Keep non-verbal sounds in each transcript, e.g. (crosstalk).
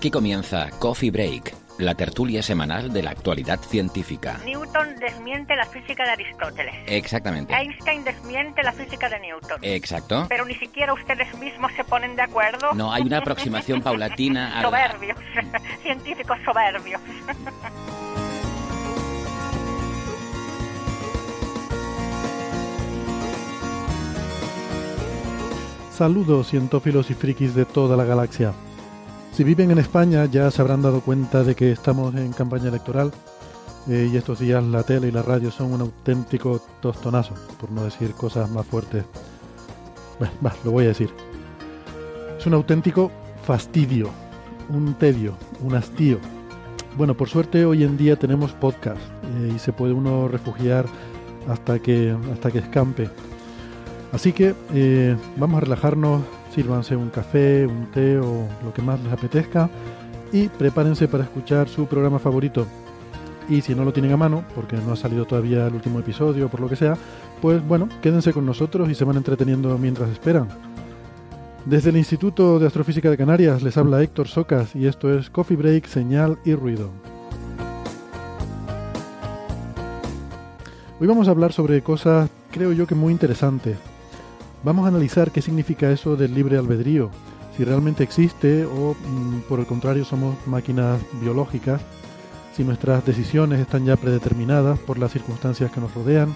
Aquí comienza Coffee Break, la tertulia semanal de la actualidad científica. Newton desmiente la física de Aristóteles. Exactamente. Einstein desmiente la física de Newton. Exacto. Pero ni siquiera ustedes mismos se ponen de acuerdo. No hay una aproximación paulatina (laughs) a la- Soberbios. (laughs) Científicos soberbios. Saludos cientófilos y frikis de toda la galaxia. Si viven en España ya se habrán dado cuenta de que estamos en campaña electoral eh, y estos días la tele y la radio son un auténtico tostonazo, por no decir cosas más fuertes. Lo voy a decir. Es un auténtico fastidio, un tedio, un hastío. Bueno, por suerte hoy en día tenemos podcast eh, y se puede uno refugiar hasta que, hasta que escampe. Así que eh, vamos a relajarnos, sírvanse un café, un té o lo que más les apetezca y prepárense para escuchar su programa favorito. Y si no lo tienen a mano, porque no ha salido todavía el último episodio o por lo que sea, pues bueno, quédense con nosotros y se van entreteniendo mientras esperan. Desde el Instituto de Astrofísica de Canarias les habla Héctor Socas y esto es Coffee Break, Señal y Ruido. Hoy vamos a hablar sobre cosas, creo yo que muy interesantes. Vamos a analizar qué significa eso del libre albedrío, si realmente existe o mm, por el contrario somos máquinas biológicas, si nuestras decisiones están ya predeterminadas por las circunstancias que nos rodean.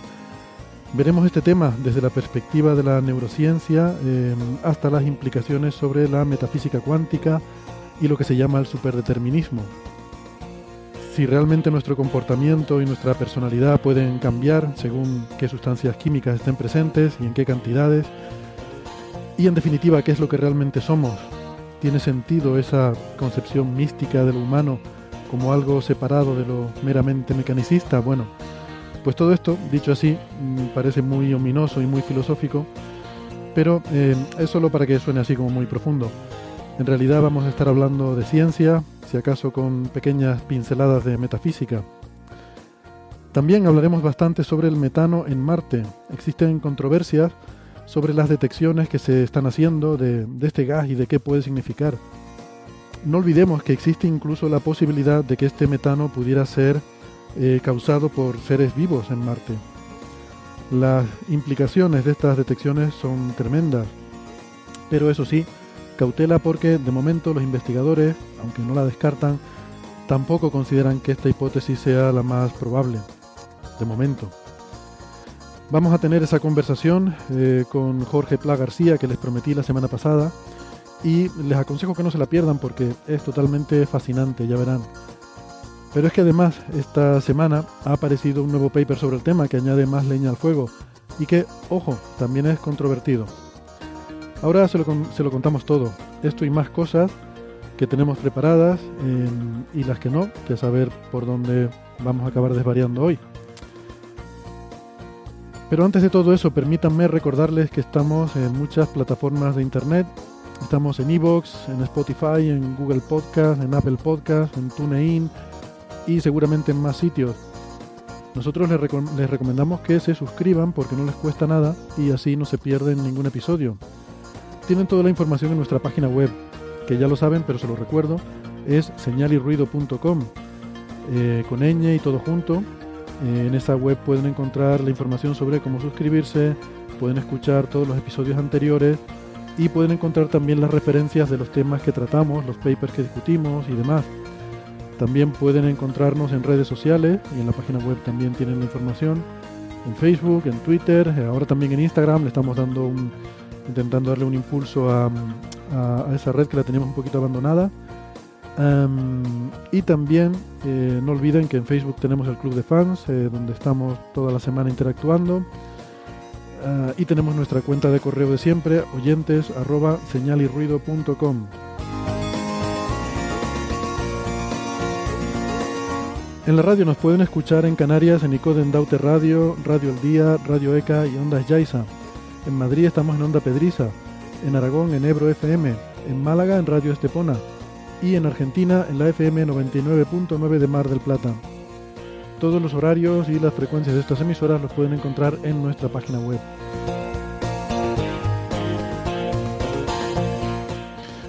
Veremos este tema desde la perspectiva de la neurociencia eh, hasta las implicaciones sobre la metafísica cuántica y lo que se llama el superdeterminismo. Si realmente nuestro comportamiento y nuestra personalidad pueden cambiar según qué sustancias químicas estén presentes y en qué cantidades. Y en definitiva, qué es lo que realmente somos. ¿Tiene sentido esa concepción mística de lo humano como algo separado de lo meramente mecanicista? Bueno, pues todo esto, dicho así, mm, parece muy ominoso y muy filosófico, pero eh, es solo para que suene así como muy profundo. En realidad vamos a estar hablando de ciencia, si acaso con pequeñas pinceladas de metafísica. También hablaremos bastante sobre el metano en Marte. Existen controversias sobre las detecciones que se están haciendo de, este gas y de qué puede significar. No olvidemos que existe incluso la posibilidad de que este metano pudiera ser eh, causado por seres vivos en Marte. Las implicaciones de estas detecciones son tremendas, pero eso sí, cautela porque de momento los investigadores, aunque no la descartan, tampoco consideran que esta hipótesis sea la más probable, de momento. Vamos a tener esa conversación eh, con Jorge Pla García que les prometí la semana pasada y les aconsejo que no se la pierdan porque es totalmente fascinante, ya verán. Pero es que además esta semana ha aparecido un nuevo paper sobre el tema que añade más leña al fuego y que, ojo, también es controvertido. Ahora se lo, contamos todo, esto y más cosas que tenemos preparadas y las que no, que saber por dónde vamos a acabar desvariando hoy. Pero antes de todo eso, permítanme recordarles que estamos en muchas plataformas de internet. Estamos en Evox, en Spotify, en Google Podcast, en Apple Podcast, en TuneIn y seguramente en más sitios. Nosotros les recomendamos que se suscriban porque no les cuesta nada y así no se pierden ningún episodio. Tienen toda la información en nuestra página web, que ya lo saben, pero se lo recuerdo, es señalirruido.com, eh, con ñ y todo junto. Eh, en esa web pueden encontrar la información sobre cómo suscribirse, pueden escuchar todos los episodios anteriores y pueden encontrar también las referencias de los temas que tratamos, los papers que discutimos y demás. También pueden encontrarnos en redes sociales y en la página web también tienen la información. En Facebook, en Twitter, eh, ahora también en Instagram le estamos dando un, intentando darle un impulso a, a, esa red que la teníamos un poquito abandonada. y también eh, no olviden que en Facebook tenemos el club de fans, eh, donde estamos toda la semana interactuando. Ah, y tenemos nuestra cuenta de correo de siempre, oyentes arroba. En la radio nos pueden escuchar en Canarias en Icoden Daute Radio, Radio El Día, Radio ECA y Ondas Yaiza. En Madrid estamos en Onda Pedriza, en Aragón en Ebro FM, en Málaga en Radio Estepona y en Argentina en la FM 99.9 de Mar del Plata. Todos los horarios y las frecuencias de estas emisoras los pueden encontrar en nuestra página web.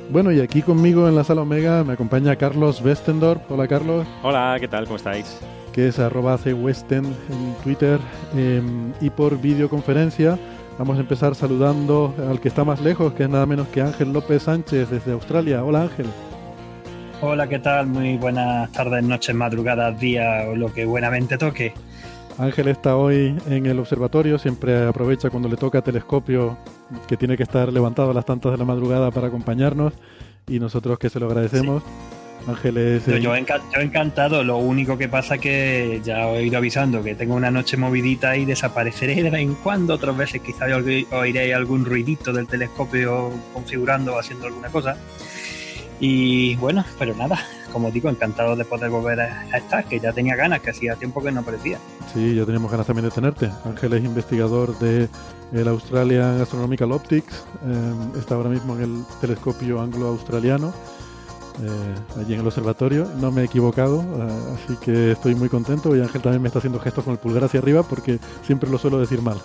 Bueno, y aquí conmigo en la sala Omega me acompaña Carlos Westendorf. Hola, Carlos. Hola, ¿qué tal? ¿Cómo estáis? Que es arroba en Twitter em, y por videoconferencia. Vamos a empezar saludando al que está más lejos, que es nada menos que Ángel López Sánchez desde Australia. Hola, Ángel. Hola, ¿qué tal? Muy buenas tardes, noches, madrugadas, días o lo que buenamente toque. Ángel está hoy en el observatorio, siempre aprovecha cuando le toca telescopio que tiene que estar levantado a las tantas de la madrugada para acompañarnos y nosotros que se lo agradecemos. Ángeles. Yo, yo, encantado, lo único que pasa que ya he ido avisando que tengo una noche movidita y desapareceré de vez en cuando, otras veces quizá oiré algún ruidito del telescopio configurando o haciendo alguna cosa. Y bueno, pero nada, como digo, encantado de poder volver a, estar, que ya tenía ganas, que hacía tiempo que no aparecía. Sí, ya teníamos ganas también de tenerte. Ángel es investigador de el Australian Astronomical Optics, eh, está ahora mismo en el telescopio anglo-australiano, eh, allí en el observatorio. No me he equivocado, eh, así que estoy muy contento y Ángel también me está haciendo gestos con el pulgar hacia arriba porque siempre lo suelo decir mal.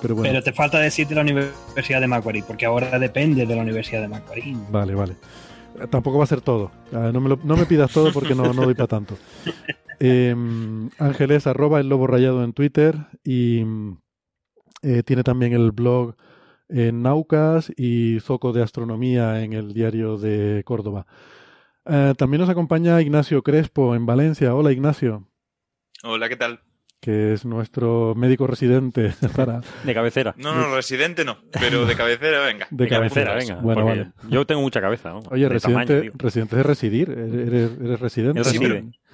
Pero, bueno. Pero te falta decir de la Universidad de Macquarie, porque ahora depende de la Universidad de Macquarie. Vale, vale. Tampoco va a ser todo. No me, no me pidas todo porque no, no doy para tanto. (laughs) Eh, Ángeles, arroba el lobo rayado en Twitter y eh, tiene también el blog en Naucas y Zoco de Astronomía en el diario de Córdoba. Eh, también nos acompaña Ignacio Crespo en Valencia. Hola Ignacio. Hola, ¿qué tal? que es nuestro médico residente (laughs) para... De cabecera. No, no, residente no, pero de cabecera, venga. De, cabecera, venga. Bueno, vale. Yo tengo mucha cabeza, ¿no? Oye, residente, residente es residir, eres, eres residente.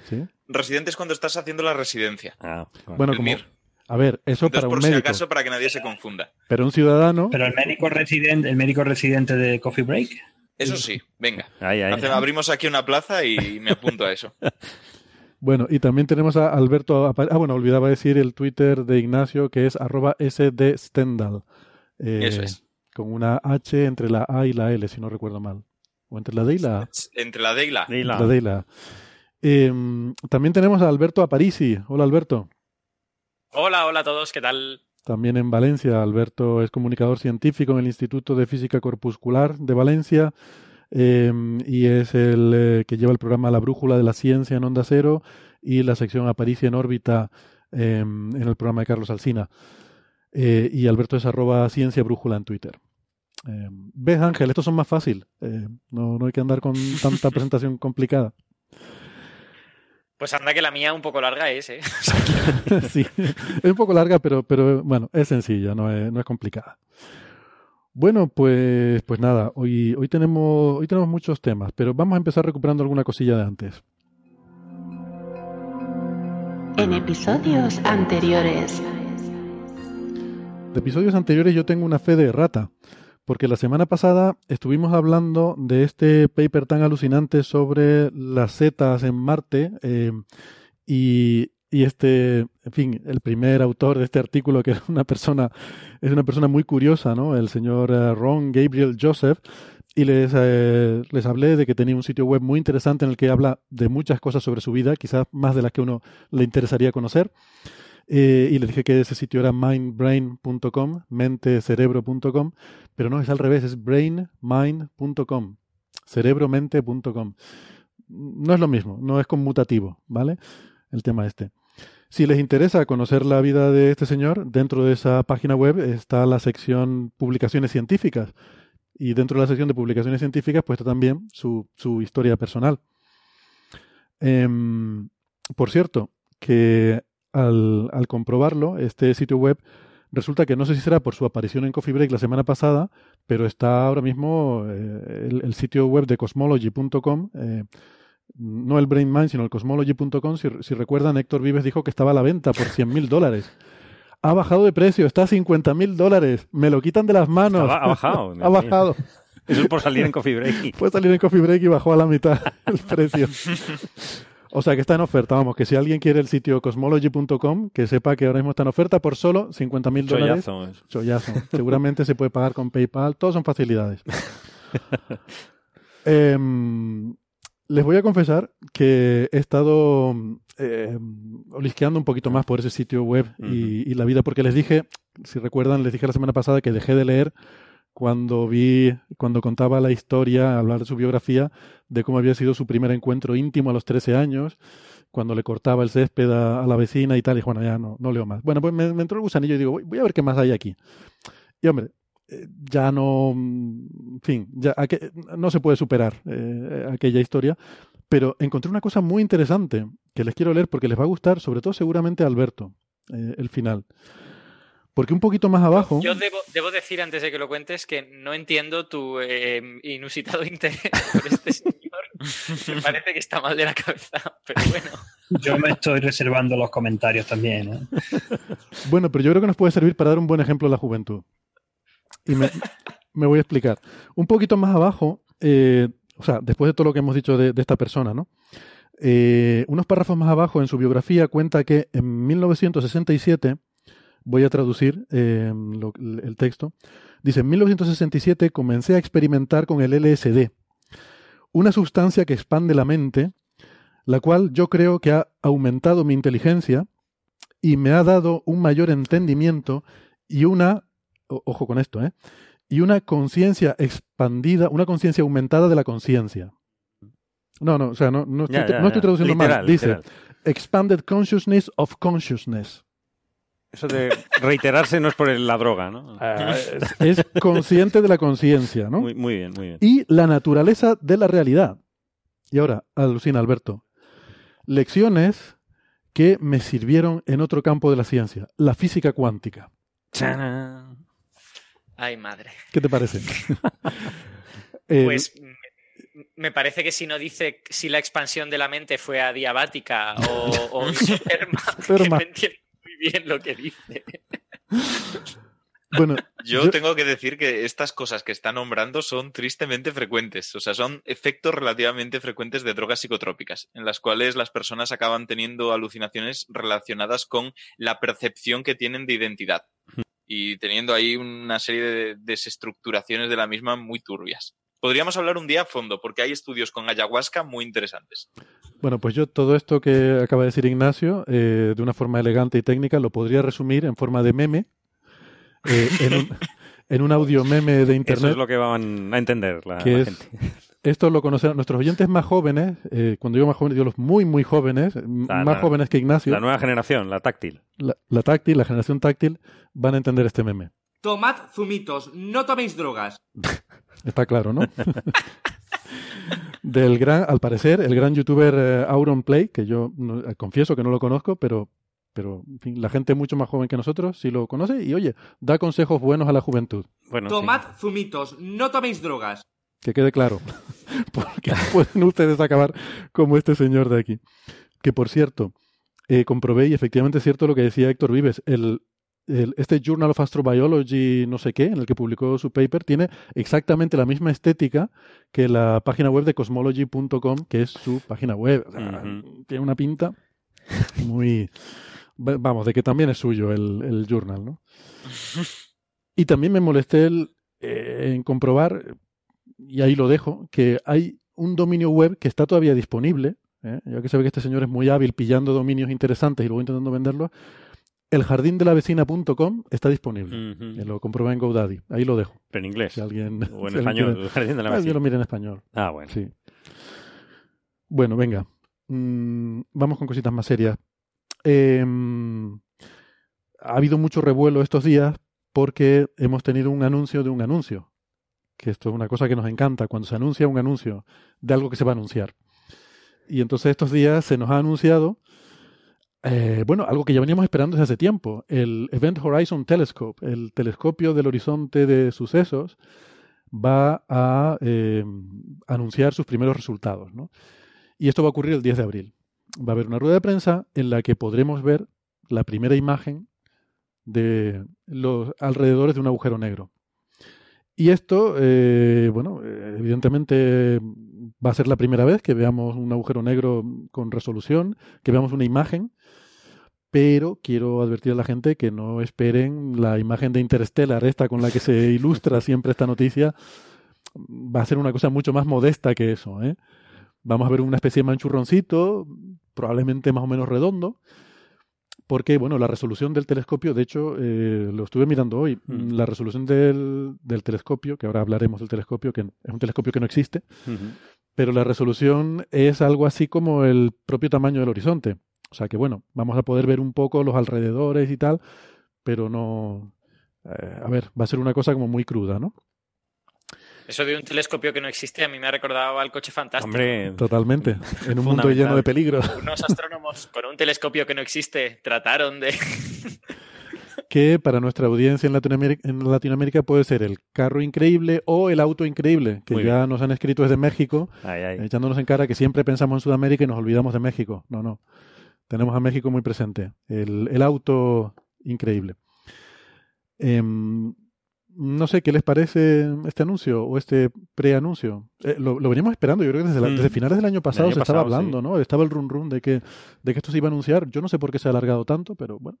¿Sí? Residente es cuando estás haciendo la residencia. Ah, bueno, como... A ver, eso para un médico. por si acaso, para que nadie se confunda. Pero un ciudadano... Pero el médico residente, el médico residente de Coffee Break... Eso sí, venga. abrimos aquí una plaza y me apunto a eso. (laughs) Bueno, y también tenemos a Alberto. Ah, bueno, olvidaba decir el Twitter de Ignacio que es arroba sdstendal. Eh, Eso es. Con una H entre la A y la L, si no recuerdo mal. O entre la D y la A. Entre la D y la A. La D y la A. Em, también tenemos a Alberto Aparici. Hola, Alberto. Hola, hola a todos, ¿qué tal? También en Valencia. Alberto es comunicador científico en el Instituto de Física Corpuscular de Valencia Em, y es el eh, que lleva el programa La Brújula de la Ciencia en Onda Cero y la sección Aparicia en órbita em, en el programa de Carlos Alsina. Eh, y Alberto es arroba ciencia brújula en Twitter. Em, ¿Ves, Ángel? Estos son más fácil. Eh, no, no hay que andar con tanta (laughs) presentación complicada. Pues anda que la mía un poco larga es, ¿eh? (laughs) (laughs) sí, es un poco larga, pero, pero bueno, es sencilla, no es, no es complicada. Bueno, pues, pues nada, hoy, hoy, tenemos, hoy tenemos muchos temas, pero vamos a empezar recuperando alguna cosilla de antes. En episodios anteriores. De episodios anteriores yo tengo una fe de rata, porque la semana pasada estuvimos hablando de este paper tan alucinante sobre las setas en Marte eh, y, y este, en fin, el primer autor de este artículo, que es una persona, es una persona muy curiosa, ¿no? El señor eh, Ron Gabriel Joseph, y les, eh, les hablé de que tenía un sitio web muy interesante en el que habla de muchas cosas sobre su vida, quizás más de las que uno le interesaría conocer. Eh, y le dije que ese sitio era mindbrain.com, mentecerebro.com, pero no, es al revés, es brainmind.com, cerebromente.com. No es lo mismo, no es conmutativo, ¿vale? El tema este. Si les interesa conocer la vida de este señor, dentro de esa página web está la sección publicaciones científicas. Y dentro de la sección de publicaciones científicas, pues está también su, su historia personal. Em, por cierto, que al, al, comprobarlo, este sitio web resulta que no sé si será por su aparición en Coffee Break la semana pasada, pero está ahora mismo eh, el, sitio web de cosmology.com, eh, no el Brain Mind, sino el cosmology.com. Si, si, recuerdan, Héctor Vives dijo que estaba a la venta por 100 mil dólares. Ha bajado de precio, está a 50 mil dólares. Me lo quitan de las manos. ha bajado. (laughs) ha bajado. Eso es por salir en Coffee Break. Puede salir en Coffee Break y bajó a la mitad el precio. (laughs) O sea que está en oferta, vamos, que si alguien quiere el sitio cosmology.com, que sepa que ahora mismo está en oferta por solo 50 mil dólares. Chollazo. (laughs) Seguramente se puede pagar con PayPal, todos son facilidades. (laughs) Em, les voy a confesar que he estado eh, olisqueando un poquito más por ese sitio web y, la vida, porque les dije, si recuerdan, les dije la semana pasada que dejé de leer cuando vi, cuando contaba la historia, hablar de su biografía, de cómo había sido su primer encuentro íntimo a los 13 años, cuando le cortaba el césped a, la vecina y tal, y bueno, ya no, no leo más. Bueno, pues me, entró el gusanillo y digo, voy, a ver qué más hay aquí. Y hombre, eh, ya no, en fin, ya no se puede superar eh, aquella historia, pero encontré una cosa muy interesante que les quiero leer porque les va a gustar, sobre todo seguramente Alberto, eh, el final. Porque un poquito más abajo. Yo debo, decir antes de que lo cuentes que no entiendo tu inusitado (laughs) interés por este. Me parece que está mal de la cabeza, pero bueno. (laughs) Yo me estoy reservando los comentarios también. ¿eh? (laughs) Bueno, pero yo creo que nos puede servir para dar un buen ejemplo a la juventud. Y me, voy a explicar. Un poquito más abajo, eh, o sea, después de todo lo que hemos dicho de, esta persona, ¿no? unos párrafos más abajo en su biografía cuenta que en 1967 voy a traducir eh, el texto. Dice, en 1967 comencé a experimentar con el LSD, una sustancia que expande la mente, la cual yo creo que ha aumentado mi inteligencia y me ha dado un mayor entendimiento y una, ojo con esto, ¿eh? y una conciencia expandida, una conciencia aumentada de la conciencia. No, no, o sea, no, no, estoy, traduciendo mal. Dice, expanded consciousness of consciousness. Eso de reiterarse no es por la droga, ¿no? Ah, es, consciente de la conciencia, ¿no? Muy, muy, bien, muy bien. Y la naturaleza de la realidad. Y ahora, alucina Alberto. Lecciones que me sirvieron en otro campo de la ciencia, la física cuántica. Ay, madre. ¿Qué te parece? (laughs) pues me parece que si no dice si la expansión de la mente fue adiabática o, o (laughs) bien lo que dice. Bueno, yo, tengo que decir que estas cosas que está nombrando son tristemente frecuentes, o sea, son efectos relativamente frecuentes de drogas psicotrópicas, en las cuales las personas acaban teniendo alucinaciones relacionadas con la percepción que tienen de identidad y teniendo ahí una serie de desestructuraciones de la misma muy turbias. Podríamos hablar un día a fondo, porque hay estudios con ayahuasca muy interesantes. Bueno, pues yo todo esto que acaba de decir Ignacio, eh, de una forma elegante y técnica, lo podría resumir en forma de meme, eh, en, un, (laughs) audio meme de internet. Eso es lo que van a entender la, gente. (laughs) Esto lo conocen nuestros oyentes más jóvenes, eh, cuando digo más jóvenes, digo los muy, muy jóvenes, más jóvenes que Ignacio. La nueva generación, la táctil. La, la táctil, la generación táctil, van a entender este meme. Tomad zumitos, no toméis drogas. (laughs) Está claro, ¿no? Del gran, al parecer, el gran youtuber eh, Auron Play, que yo eh, confieso que no lo conozco, pero, pero la gente mucho más joven que nosotros sí lo conoce y, oye, da consejos buenos a la juventud. Bueno, Tomad zumitos, no toméis drogas. Que quede claro, (laughs) porque pueden ustedes acabar como este señor de aquí. Que, por cierto, eh, comprobé y efectivamente es cierto lo que decía Héctor Vives, el, este Journal of Astrobiology, no sé qué, en el que publicó su paper, tiene exactamente la misma estética que la página web de cosmology.com, que es su página web. Tiene una pinta muy... Vamos, de que también es suyo el, journal, ¿no? Y también me molesté eh, en comprobar, y ahí lo dejo, que hay un dominio web que está todavía disponible, ¿eh? ya que se ve que este señor es muy hábil pillando dominios interesantes y luego intentando venderlos, Eljardindelavecina.com está disponible. Lo comprobé en GoDaddy. Ahí lo dejo. Pero en inglés. Si alguien, o en (laughs) español. el jardín de la vecina. lo mire en español. Ah, bueno. Sí. Bueno, venga. Mm, vamos con cositas más serias. Em, ha habido mucho revuelo estos días porque hemos tenido un anuncio de un anuncio. Que esto es una cosa que nos encanta, cuando se anuncia un anuncio de algo que se va a anunciar. Y entonces estos días se nos ha anunciado Eh, bueno, algo que ya veníamos esperando desde hace tiempo, el Event Horizon Telescope, el telescopio del horizonte de sucesos, va a eh, anunciar sus primeros resultados. ¿no? Y esto va a ocurrir el 10 de abril. Va a haber una rueda de prensa en la que podremos ver la primera imagen de los alrededores de un agujero negro. Y esto, eh, bueno, evidentemente va a ser la primera vez que veamos un agujero negro con resolución, que veamos una imagen, pero quiero advertir a la gente que no esperen la imagen de Interstellar, esta con la que se (laughs) ilustra siempre esta noticia, va a ser una cosa mucho más modesta que eso. ¿eh? Vamos a ver una especie de manchurroncito, probablemente más o menos redondo, porque, bueno, la resolución del telescopio, de hecho, eh, lo estuve mirando hoy, Mm. la resolución del, del telescopio, que ahora hablaremos del telescopio, que es un telescopio que no existe, pero la resolución es algo así como el propio tamaño del horizonte. O sea que, bueno, vamos a poder ver un poco los alrededores y tal, pero no... eh, a ver, va a ser una cosa como muy cruda, ¿no? Eso de un telescopio que no existe a mí me ha recordado al coche fantástico. Hombre, Totalmente. En un mundo lleno de peligros. (laughs) Unos astrónomos con un telescopio que no existe trataron de... (laughs) que para nuestra audiencia en Latinoamérica, en Latinoamérica puede ser el carro increíble o el auto increíble, que Muy ya nos han escrito desde México, ay, ay. echándonos en cara que siempre pensamos en Sudamérica y nos olvidamos de México. No, no. Tenemos a México muy presente. El, el auto increíble. Em, no sé qué les parece este anuncio o este preanuncio. Eh, lo, lo veníamos esperando, yo creo que desde, la- Mm. desde finales del año pasado año se estaba hablando, ¿no? Estaba el run run de que, de que esto se iba a anunciar. Yo no sé por qué se ha alargado tanto, pero bueno.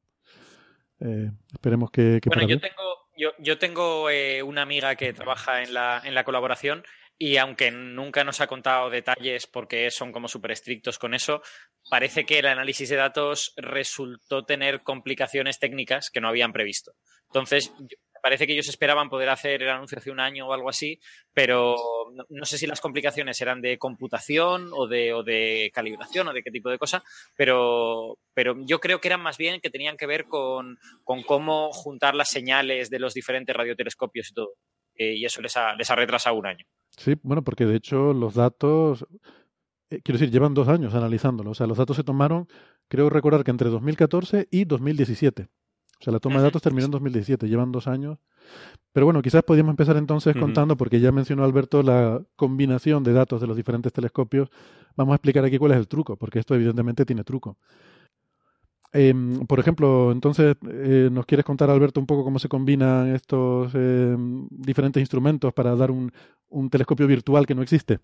Eh, esperemos que, que Bueno, yo bien. tengo, yo, yo tengo eh, una amiga que trabaja en la, en la colaboración y aunque nunca nos ha contado detalles porque son como súper estrictos con eso, parece que el análisis de datos resultó tener complicaciones técnicas que no habían previsto. Entonces, parece que ellos esperaban poder hacer el anuncio hace un año o algo así, pero no, no sé si las complicaciones eran de computación o de, o de calibración o de qué tipo de cosa, pero, pero yo creo que eran más bien que tenían que ver con, con cómo juntar las señales de los diferentes radiotelescopios y todo. Eh, y eso les ha, les ha retrasado un año. Sí, bueno, porque de hecho los datos, eh, quiero decir, llevan dos años analizándolo. O sea, los datos se tomaron, creo recordar que entre 2014 y 2017. O sea, la toma de datos terminó en 2017, llevan dos años. Pero bueno, quizás podríamos empezar entonces contando, porque ya mencionó Alberto la combinación de datos de los diferentes telescopios. Vamos a explicar aquí cuál es el truco, porque esto evidentemente tiene truco. Em, por ejemplo, entonces, eh, ¿nos quieres contar, Alberto, un poco cómo se combinan estos em, diferentes instrumentos para dar un, telescopio virtual que no existe?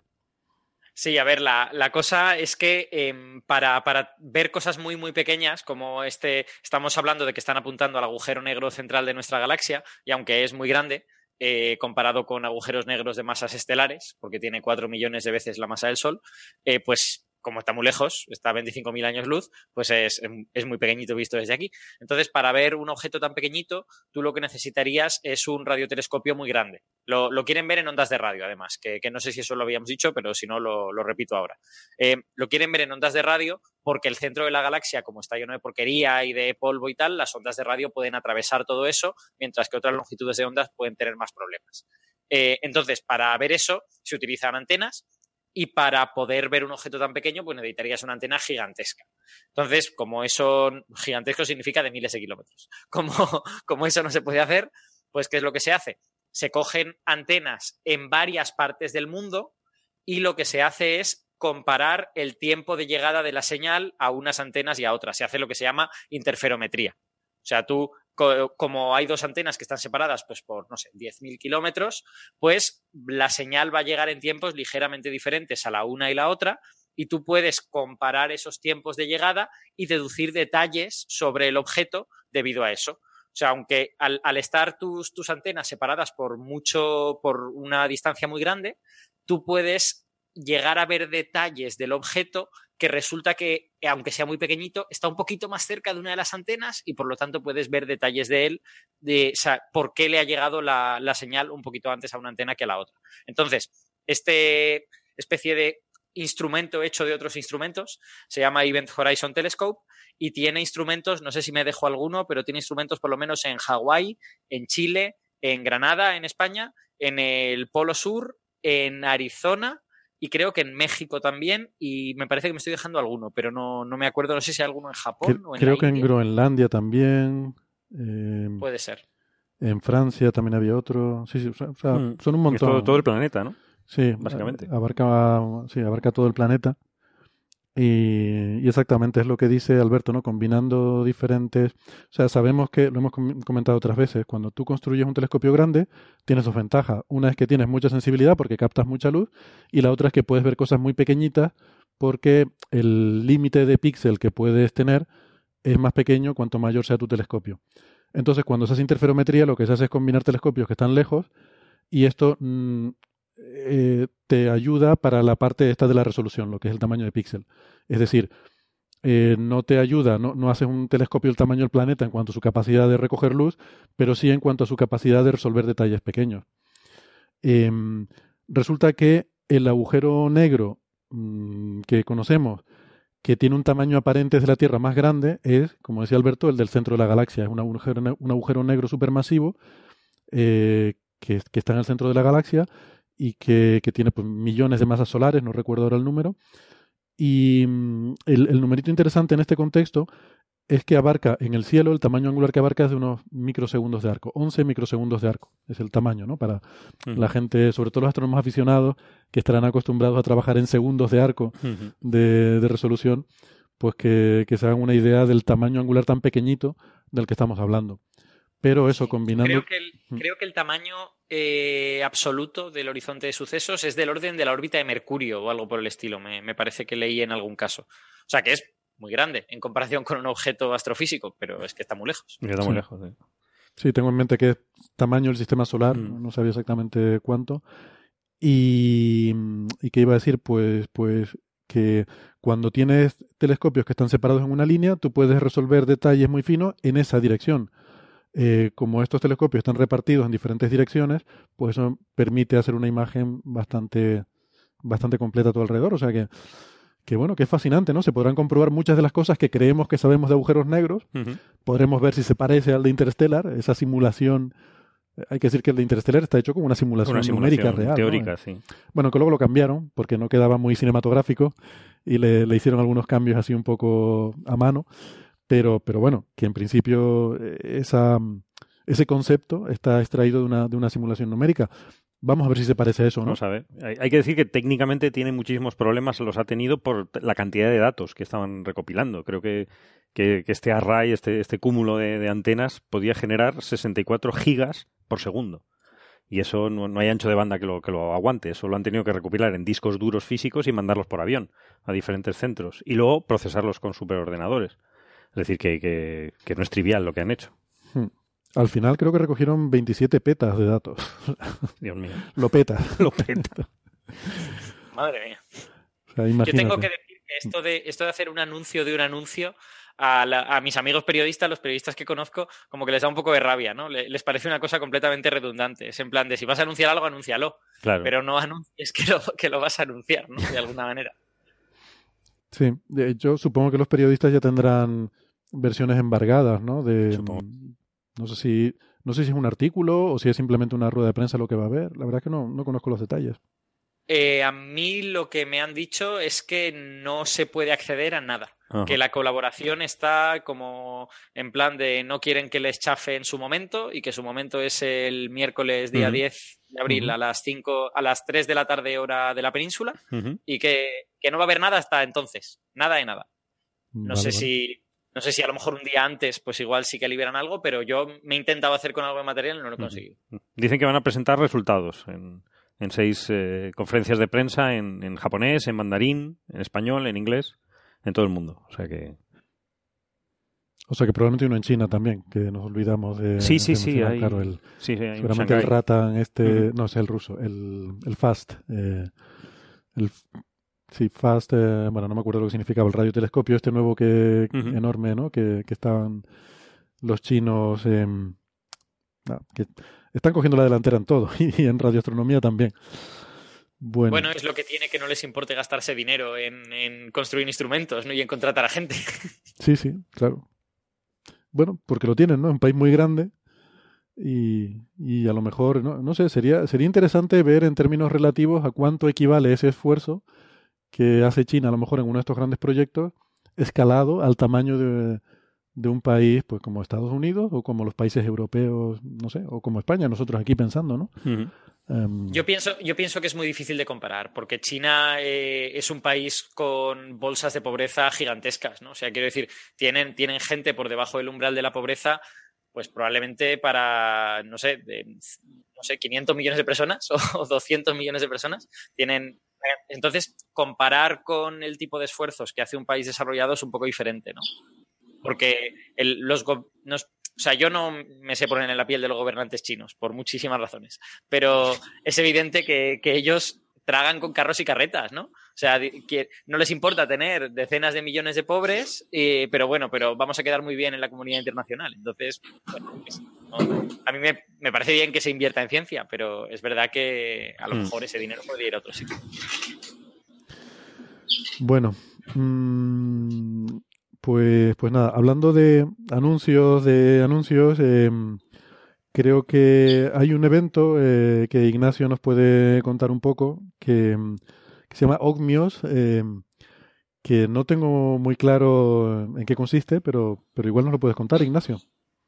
Sí, a ver, la, cosa es que em, para, ver cosas muy, muy pequeñas, como este, estamos hablando de que están apuntando al agujero negro central de nuestra galaxia, y aunque es muy grande, eh, comparado con agujeros negros de masas estelares, porque tiene 4 millones de veces la masa del Sol, eh, pues como está muy lejos, está a 25.000 años luz, pues es, es muy pequeñito visto desde aquí. Entonces, para ver un objeto tan pequeñito, tú lo que necesitarías es un radiotelescopio muy grande. Lo, lo quieren ver en ondas de radio, además, que, que, no sé si eso lo habíamos dicho, pero si no, lo, lo repito ahora. Eh, lo quieren ver en ondas de radio porque el centro de la galaxia, como está lleno de porquería y de polvo y tal, las ondas de radio pueden atravesar todo eso, mientras que otras longitudes de ondas pueden tener más problemas. Eh, entonces, para ver eso, se utilizan antenas y para poder ver un objeto tan pequeño, pues necesitarías una antena gigantesca. Entonces, como eso gigantesco significa de miles de kilómetros, (laughs) como, como eso no se puede hacer, pues ¿qué es lo que se hace? Se cogen antenas en varias partes del mundo y lo que se hace es comparar el tiempo de llegada de la señal a unas antenas y a otras. Se hace lo que se llama interferometría. O sea, tú, como hay dos antenas que están separadas pues por, no sé, 10.000 kilómetros, pues la señal va a llegar en tiempos ligeramente diferentes a la una y la otra y tú puedes comparar esos tiempos de llegada y deducir detalles sobre el objeto debido a eso. O sea, aunque al, al estar tus, tus antenas separadas por mucho, por una distancia muy grande, tú puedes llegar a ver detalles del objeto que resulta que, aunque sea muy pequeñito, está un poquito más cerca de una de las antenas y por lo tanto puedes ver detalles de él, de por qué le ha llegado la, la, señal un poquito antes a una antena que a la otra. Entonces, este especie de instrumento hecho de otros instrumentos se llama Event Horizon Telescope y tiene instrumentos, no sé si me dejo alguno, pero tiene instrumentos por lo menos en Hawái, en Chile, en Granada, en España, en el Polo Sur, en Arizona y creo que en México también, y me parece que me estoy dejando alguno, pero no, no me acuerdo, no sé si hay alguno en Japón o en Creo la que en. Groenlandia también. eh, Puede ser. en Francia también había otro. Sí, sí, o sea, Mm. son un Es montón. todo, todo el planeta, ¿no? Sí, Básicamente. Abarca, sí, abarca todo el planeta. Y, exactamente es lo que dice Alberto, ¿no? Combinando diferentes. O sea, sabemos que, lo hemos com- comentado otras veces, cuando tú construyes un telescopio grande, tienes dos ventajas. Una es que tienes mucha sensibilidad porque captas mucha luz, y la otra es que puedes ver cosas muy pequeñitas porque el límite de píxel que puedes tener es más pequeño cuanto mayor sea tu telescopio. Entonces, cuando se hace interferometría, lo que se hace es combinar telescopios que están lejos y esto mm, eh, te ayuda para la parte esta de la resolución, lo que es el tamaño de píxel. Es decir, eh, no te ayuda, no, no haces un telescopio del tamaño del planeta en cuanto a su capacidad de recoger luz, pero sí en cuanto a su capacidad de resolver detalles pequeños. Em, resulta que el agujero negro mm, que conocemos, que tiene un tamaño aparente de la Tierra más grande, es, como decía Alberto, el del centro de la galaxia. Es un agujero, un agujero negro supermasivo eh, que, que está en el centro de la galaxia y que, que tiene pues, millones de masas solares, no recuerdo ahora el número. Y mm, el, el numerito interesante en este contexto es que abarca en el cielo, el tamaño angular que abarca es de unos microsegundos de arco, 11 microsegundos de arco, es el tamaño, ¿no? Para Ujú. la gente, sobre todo los astrónomos aficionados, que estarán acostumbrados a trabajar en segundos de arco de resolución, pues que, que se hagan una idea del tamaño angular tan pequeñito del que estamos hablando. Pero eso, combinando... Creo que el, Mm. creo que el tamaño eh, absoluto del horizonte de sucesos es del orden de la órbita de Mercurio o algo por el estilo. Me, me parece que leí en algún caso. O sea que es muy grande en comparación con un objeto astrofísico, pero es que está muy lejos. Está muy Sí. lejos. sí. Sí, tengo en mente que es tamaño del sistema solar, Mm. no sabía exactamente cuánto. Y, y que iba a decir, pues, pues que cuando tienes telescopios que están separados en una línea, tú puedes resolver detalles muy finos en esa dirección. Eh, como estos telescopios están repartidos en diferentes direcciones, pues eso permite hacer una imagen bastante, bastante completa a tu alrededor. O sea que, que bueno, que es fascinante, ¿no? Se podrán comprobar muchas de las cosas que creemos que sabemos de agujeros negros podremos ver si se parece al de Interstellar, esa simulación. Hay que decir que el de Interstellar está hecho como una simulación, Una numérica simulación real. ¿no? teórica, sí. Bueno, que luego lo cambiaron porque no quedaba muy cinematográfico y le, le hicieron algunos cambios así un poco a mano. Pero, pero bueno, que en principio eh, esa, ese concepto está extraído de una, de una simulación numérica. Vamos a ver si se parece a eso, ¿no? Vamos a. Hay, que decir que técnicamente tiene muchísimos problemas, los ha tenido por la cantidad de datos que estaban recopilando. Creo que, que, que este array, este, este cúmulo de, de antenas, podía generar 64 gigas por segundo. Y eso no, no hay ancho de banda que lo, que lo aguante. Eso lo han tenido que recopilar en discos duros físicos y mandarlos por avión a diferentes centros. Y luego procesarlos con superordenadores. Es decir, que, que, que no es trivial lo que han hecho. Hmm. Al final creo que recogieron 27 petas de datos. (laughs) Dios mío. Lo peta. (laughs) Lo peta. Madre mía. O sea, Yo tengo que decir que esto de, esto de hacer un anuncio de un anuncio a, la- a mis amigos periodistas, los periodistas que conozco, como que les da un poco de rabia, ¿no? Le- Les parece una cosa completamente redundante. Es en plan de si vas a anunciar algo, anúncialo. Claro. Pero no anuncies que lo, que lo vas a anunciar, ¿no? De alguna manera. Sí, de hecho, supongo que los periodistas ya tendrán versiones embargadas, ¿no? De, Supongo. no sé si, no sé si es un artículo o si es simplemente una rueda de prensa lo que va a haber. La verdad es que no, no conozco los detalles. Eh, a mí lo que me han dicho es que no se puede acceder a nada. Ajá. Que la colaboración está como en plan de no quieren que les chafe en su momento y que su momento es el miércoles día Ujú. 10 de abril a las 5, a las 3 de la tarde hora de la península y que, que no va a haber nada hasta entonces. Nada de nada. No Vale, sé vale. si. No sé si a lo mejor un día antes, pues igual sí que liberan algo, pero yo me he intentado hacer con algo de material y no lo he conseguido. Dicen que van a presentar resultados en, en seis eh, conferencias de prensa en, en japonés, en mandarín, en español, en inglés, en todo el mundo. O sea que O sea que probablemente uno en China también, que nos olvidamos de. sí, sí, de sí, hay, claro, el, sí, sí, hay un seguramente el. Ratan, este. No, es el ruso, el, el FAST. eh, el, sí, FAST, eh, bueno, no me acuerdo lo que significaba, el radiotelescopio este nuevo que Ujú. enorme, ¿no? Que, que estaban los chinos. ah, que están cogiendo la delantera en todo (laughs) y en radioastronomía también. Bueno, Bueno, es lo que tiene que no les importe gastarse dinero en, en construir instrumentos ¿no? y en contratar a gente. (laughs) sí, sí, claro. Bueno, porque lo tienen, ¿no? Un país muy grande Y, y a lo mejor, no, no sé, sería, sería interesante ver en términos relativos a cuánto equivale ese esfuerzo que hace China, a lo mejor en uno de estos grandes proyectos, escalado al tamaño de, de un país pues como Estados Unidos o como los países europeos, no sé, o como España, nosotros aquí pensando, ¿no? Em, Yo pienso, yo pienso que es muy difícil de comparar, porque China eh, es un país con bolsas de pobreza gigantescas, ¿no? O sea, quiero decir, tienen, tienen gente por debajo del umbral de la pobreza, pues probablemente para, no sé, de, no sé, 500 millones de personas (laughs) o 200 millones de personas tienen. Entonces, comparar con el tipo de esfuerzos que hace un país desarrollado es un poco diferente, ¿no? Porque el- los, nos- o sea, yo no me sé poner en la piel de los gobernantes chinos, por muchísimas razones, pero es evidente que, que ellos tragan con carros y carretas, ¿no? O sea, no les importa tener decenas de millones de pobres, eh, pero bueno, pero vamos a quedar muy bien en la comunidad internacional. Entonces, bueno, pues, a mí me, me parece bien que se invierta en ciencia, pero es verdad que a lo Mm. mejor ese dinero podría ir a otro sitio. Bueno, mm, pues, pues nada, hablando de anuncios, de anuncios, em, creo que hay un evento eh, que Ignacio nos puede contar un poco, que, em, que se llama Ogmios, em, que no tengo muy claro en qué consiste, pero, pero igual nos lo puedes contar, Ignacio.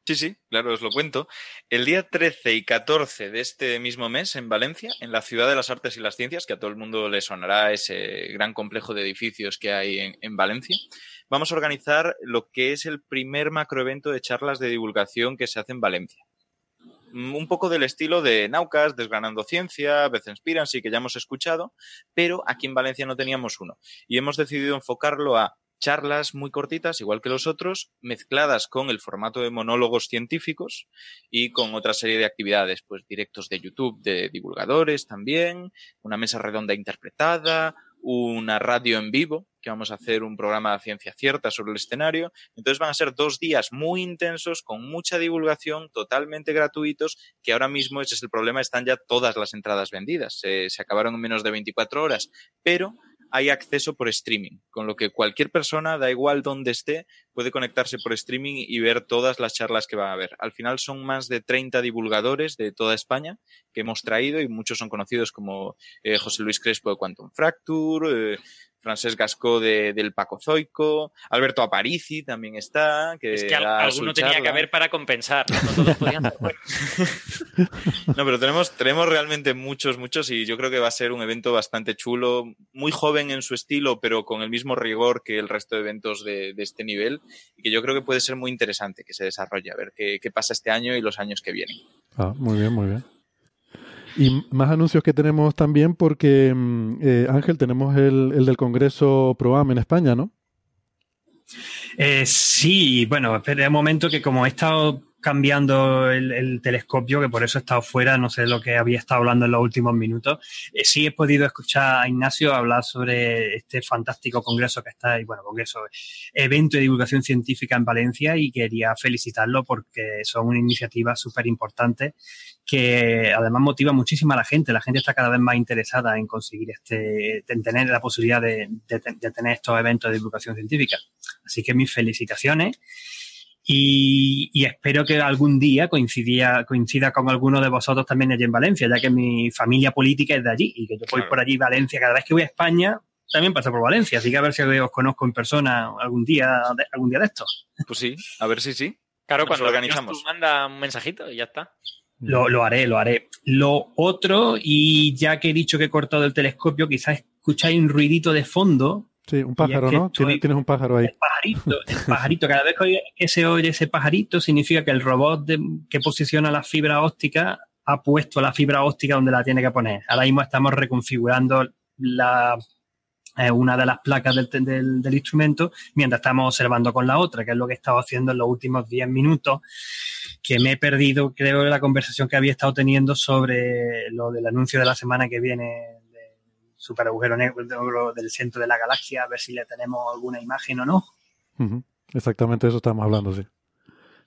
Sí, sí, claro, os lo cuento. El día 13 y 14 de este mismo mes en Valencia, en la Ciudad de las Artes y las Ciencias, que a todo el mundo le sonará ese gran complejo de edificios que hay en, en Valencia, vamos a organizar lo que es el primer macroevento de charlas de divulgación que se hace en Valencia. Mm, Un poco del estilo de Naucas, Desgranando Ciencia, Inspirancy, que ya hemos escuchado, pero aquí en Valencia no teníamos uno. Y hemos decidido enfocarlo a charlas muy cortitas, igual que los otros, mezcladas con el formato de monólogos científicos y con otra serie de actividades, pues directos de YouTube de divulgadores también, una mesa redonda interpretada, una radio en vivo, que vamos a hacer un programa de ciencia cierta sobre el escenario. Entonces van a ser dos días muy intensos, con mucha divulgación, totalmente gratuitos, que ahora mismo ese es el problema, están ya todas las entradas vendidas, se, se acabaron en menos de 24 horas, pero hay acceso por streaming, con lo que cualquier persona, da igual dónde esté, puede conectarse por streaming y ver todas las charlas que va a haber. Al final son más de 30 divulgadores de toda España que hemos traído y muchos son conocidos como eh, José Luis Crespo de Quantum Fracture, eh, Francesc Gascó de, del Pacozoico, Alberto Aparici también está. Que Es que al- alguno tenía que haber para compensar, no, No todos podían. (laughs) No, pero tenemos, tenemos realmente muchos, muchos y yo creo que va a ser un evento bastante chulo, muy joven en su estilo, pero con el mismo rigor que el resto de eventos de, de este nivel y que yo creo que puede ser muy interesante que se desarrolle, a ver qué, qué pasa este año y los años que vienen. Ah, muy bien, muy bien. Y más anuncios que tenemos también porque, mm, eh, Ángel, tenemos el, el del Congreso ProAm en España, ¿no? Eh, sí, bueno, espera un momento que como he estado cambiando el, el telescopio, que por eso he estado fuera, no sé lo que había estado hablando en los últimos minutos, eh, sí he podido escuchar a Ignacio hablar sobre este fantástico congreso que está, y bueno, congreso, evento de divulgación científica en Valencia y quería felicitarlo porque son una iniciativa súper importante que además motiva muchísimo a la gente. La gente está cada vez más interesada en conseguir este, en tener la posibilidad de, de, de tener estos eventos de divulgación científica. Así que mis felicitaciones. Y, y, espero que algún día coincida, coincida con alguno de vosotros también allí en Valencia, ya que mi familia política es de allí y que yo voy Claro. por allí Valencia. Cada vez que voy a España, también paso por Valencia. Así que a ver si os conozco en persona algún día, de- algún día de estos. Pues sí, a ver si sí. Claro, Nos cuando lo organizamos. tú manda un mensajito y ya está. Lo, lo haré, lo haré. Lo otro, y ya que he dicho que he cortado el telescopio, quizás escucháis un ruidito de fondo. Sí, un pájaro, que ¿no? estoy- Tienes, un pájaro ahí. pajarito, el pajarito. Cada vez que, oye- que se oye ese pajarito, significa que el robot de- que posiciona la fibra óptica ha puesto la fibra óptica donde la tiene que poner. Ahora mismo estamos reconfigurando la, eh, una de las placas del, del- del instrumento mientras estamos observando con la otra, que es lo que he estado haciendo en los últimos 10 minutos, que me he perdido, creo, la conversación que había estado teniendo sobre lo del anuncio de la semana que viene super agujero negro del centro de la galaxia, a ver si le tenemos alguna imagen o no. Ujú. Exactamente eso estamos hablando, sí.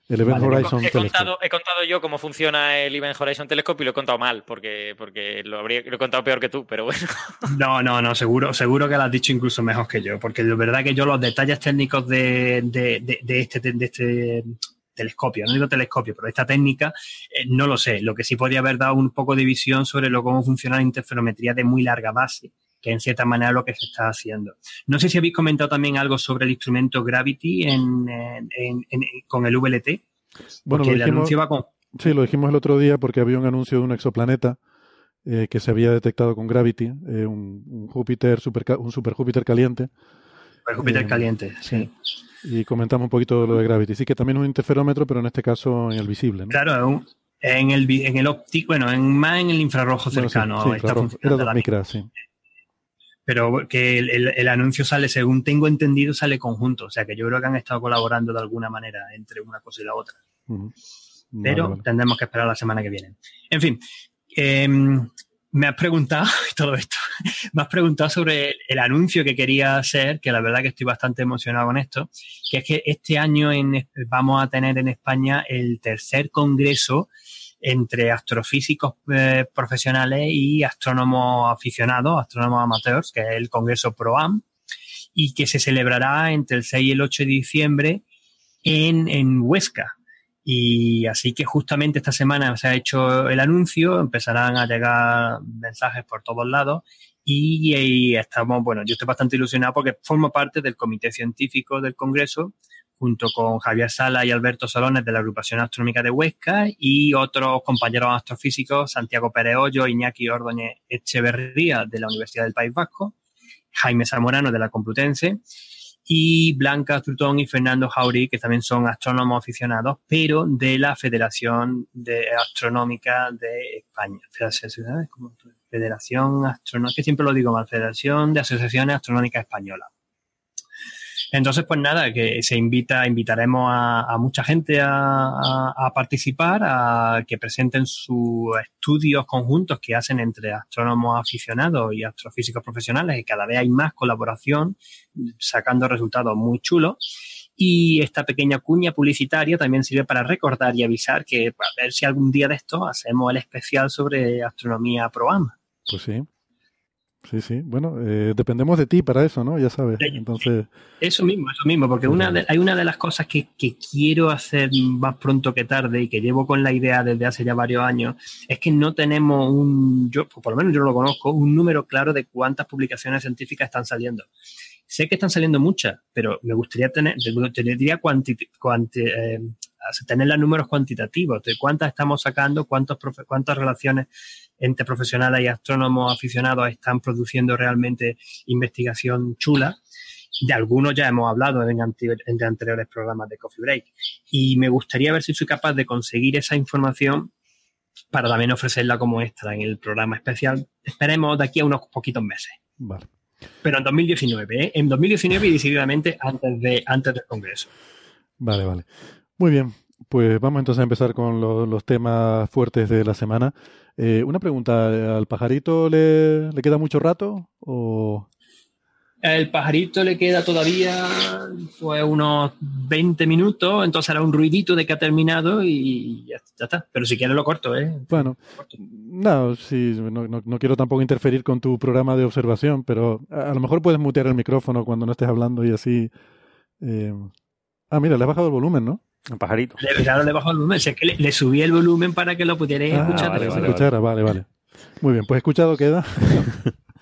El Event Vale, Horizon He Telescope. contado, he contado yo cómo funciona el Event Horizon Telescope y lo he contado mal, porque, porque lo, habría, lo he contado peor que tú, pero bueno. (laughs) No, no, no, seguro, seguro que lo has dicho incluso mejor que yo, porque de verdad que yo los detalles técnicos de, de, de- de este, de este telescopio, no digo telescopio, pero esta técnica, eh, no lo sé. Lo que sí podría haber dado un poco de visión sobre lo, cómo funciona la interferometría de muy larga base, que en cierta manera es lo que se está haciendo. No sé si habéis comentado también algo sobre el instrumento Gravity en, en, en, con el VLT. Bueno, lo dijimos, con... sí, lo dijimos el otro día porque había un anuncio de un exoplaneta eh, que se había detectado con Gravity, eh, un, un, Júpiter, super, un super Júpiter caliente. Super Júpiter eh, caliente, sí. Y comentamos un poquito lo de Gravity. Sí que también es un interferómetro, pero en este caso en el visible. ¿no? Claro, en el, en el óptico, bueno, en, más en el infrarrojo cercano. Bueno, sí, sí, claro, era dos micras, sí. Pero que el, el, el, anuncio sale, según tengo entendido, sale conjunto. O sea que yo creo que han estado colaborando de alguna manera entre una cosa y la otra. Uh -huh. vale, Pero vale. tendremos que esperar la semana que viene. En fin, eh, me has preguntado, (laughs) todo esto, me has preguntado sobre el anuncio que quería hacer, que la verdad que estoy bastante emocionado con esto, que es que este año vamos a tener en España el tercer congreso entre astrofísicos eh, profesionales y astrónomos aficionados, astrónomos amateurs, que es el Congreso ProAm, y que se celebrará entre el 6 y el 8 de diciembre en, en Huesca, y así que justamente esta semana se ha hecho el anuncio, empezarán a llegar mensajes por todos lados y, estamos, bueno, yo estoy bastante ilusionado porque formo parte del comité científico del Congreso junto con Javier Sala y Alberto Salones de la Agrupación Astronómica de Huesca y otros compañeros astrofísicos, Santiago Pérez Hoyo, Iñaki Ordóñez Echeverría de la Universidad del País Vasco, Jaime Zamorano de la Complutense y Blanca Trutón y Fernando Jaurí, que también son astrónomos aficionados, pero de la Federación de Astronómica de España. Federación Astronómica, que siempre lo digo mal, Federación de Asociaciones Astronómicas Españolas. Entonces, pues nada, que se invita, invitaremos a, mucha gente a, participar, a que presenten sus estudios conjuntos que hacen entre astrónomos aficionados y astrofísicos profesionales, y cada vez hay más colaboración, sacando resultados muy chulos. Y esta pequeña cuña publicitaria también sirve para recordar y avisar que a ver si algún día de esto hacemos el especial sobre astronomía ProAm. Pues sí. Sí, sí. Bueno, eh, dependemos de ti para eso, ¿no? Ya sabes. Entonces. Eso mismo, eso mismo, porque una de, hay una de las cosas que, que, quiero hacer más pronto que tarde y que llevo con la idea desde hace ya varios años, es que no tenemos un, yo, por lo menos yo no lo conozco, un número claro de cuántas publicaciones científicas están saliendo. Sé que están saliendo muchas, pero me gustaría tener, tendría cuanti, cuanti, eh, tener los números cuantitativos de cuántas estamos sacando, cuántos, cuántas relaciones entre profesionales y astrónomos aficionados están produciendo realmente investigación chula. De algunos ya hemos hablado en, anterior, en anteriores programas de Coffee Break. Y me gustaría ver si soy capaz de conseguir esa información para también ofrecerla como extra en el programa especial. Esperemos de aquí a unos poquitos meses. Vale. Pero en 2019, ¿eh? En 2019 y decididamente antes, de, antes del Congreso. Vale, vale. Muy bien. Pues vamos entonces a empezar con lo, los temas fuertes de la semana. Eh, una pregunta, ¿al pajarito le, le, queda mucho rato o...? El pajarito le queda todavía pues, unos 20 minutos, entonces hará un ruidito de que ha terminado y ya, ya está. Pero si quieres lo corto, ¿eh? Bueno, corto. no, sí, no, no, no, quiero tampoco interferir con tu programa de observación, pero a, a, lo mejor puedes mutear el micrófono cuando no estés hablando y así... Eh... Ah, mira, le has bajado el volumen, ¿no? Un pajarito. Le, claro, le bajó el volumen. O sea, que le, le, subí el volumen para que lo pudierais ah, escuchar. Vale, vale, escuchara, vale, vale. Muy bien, pues escuchado queda.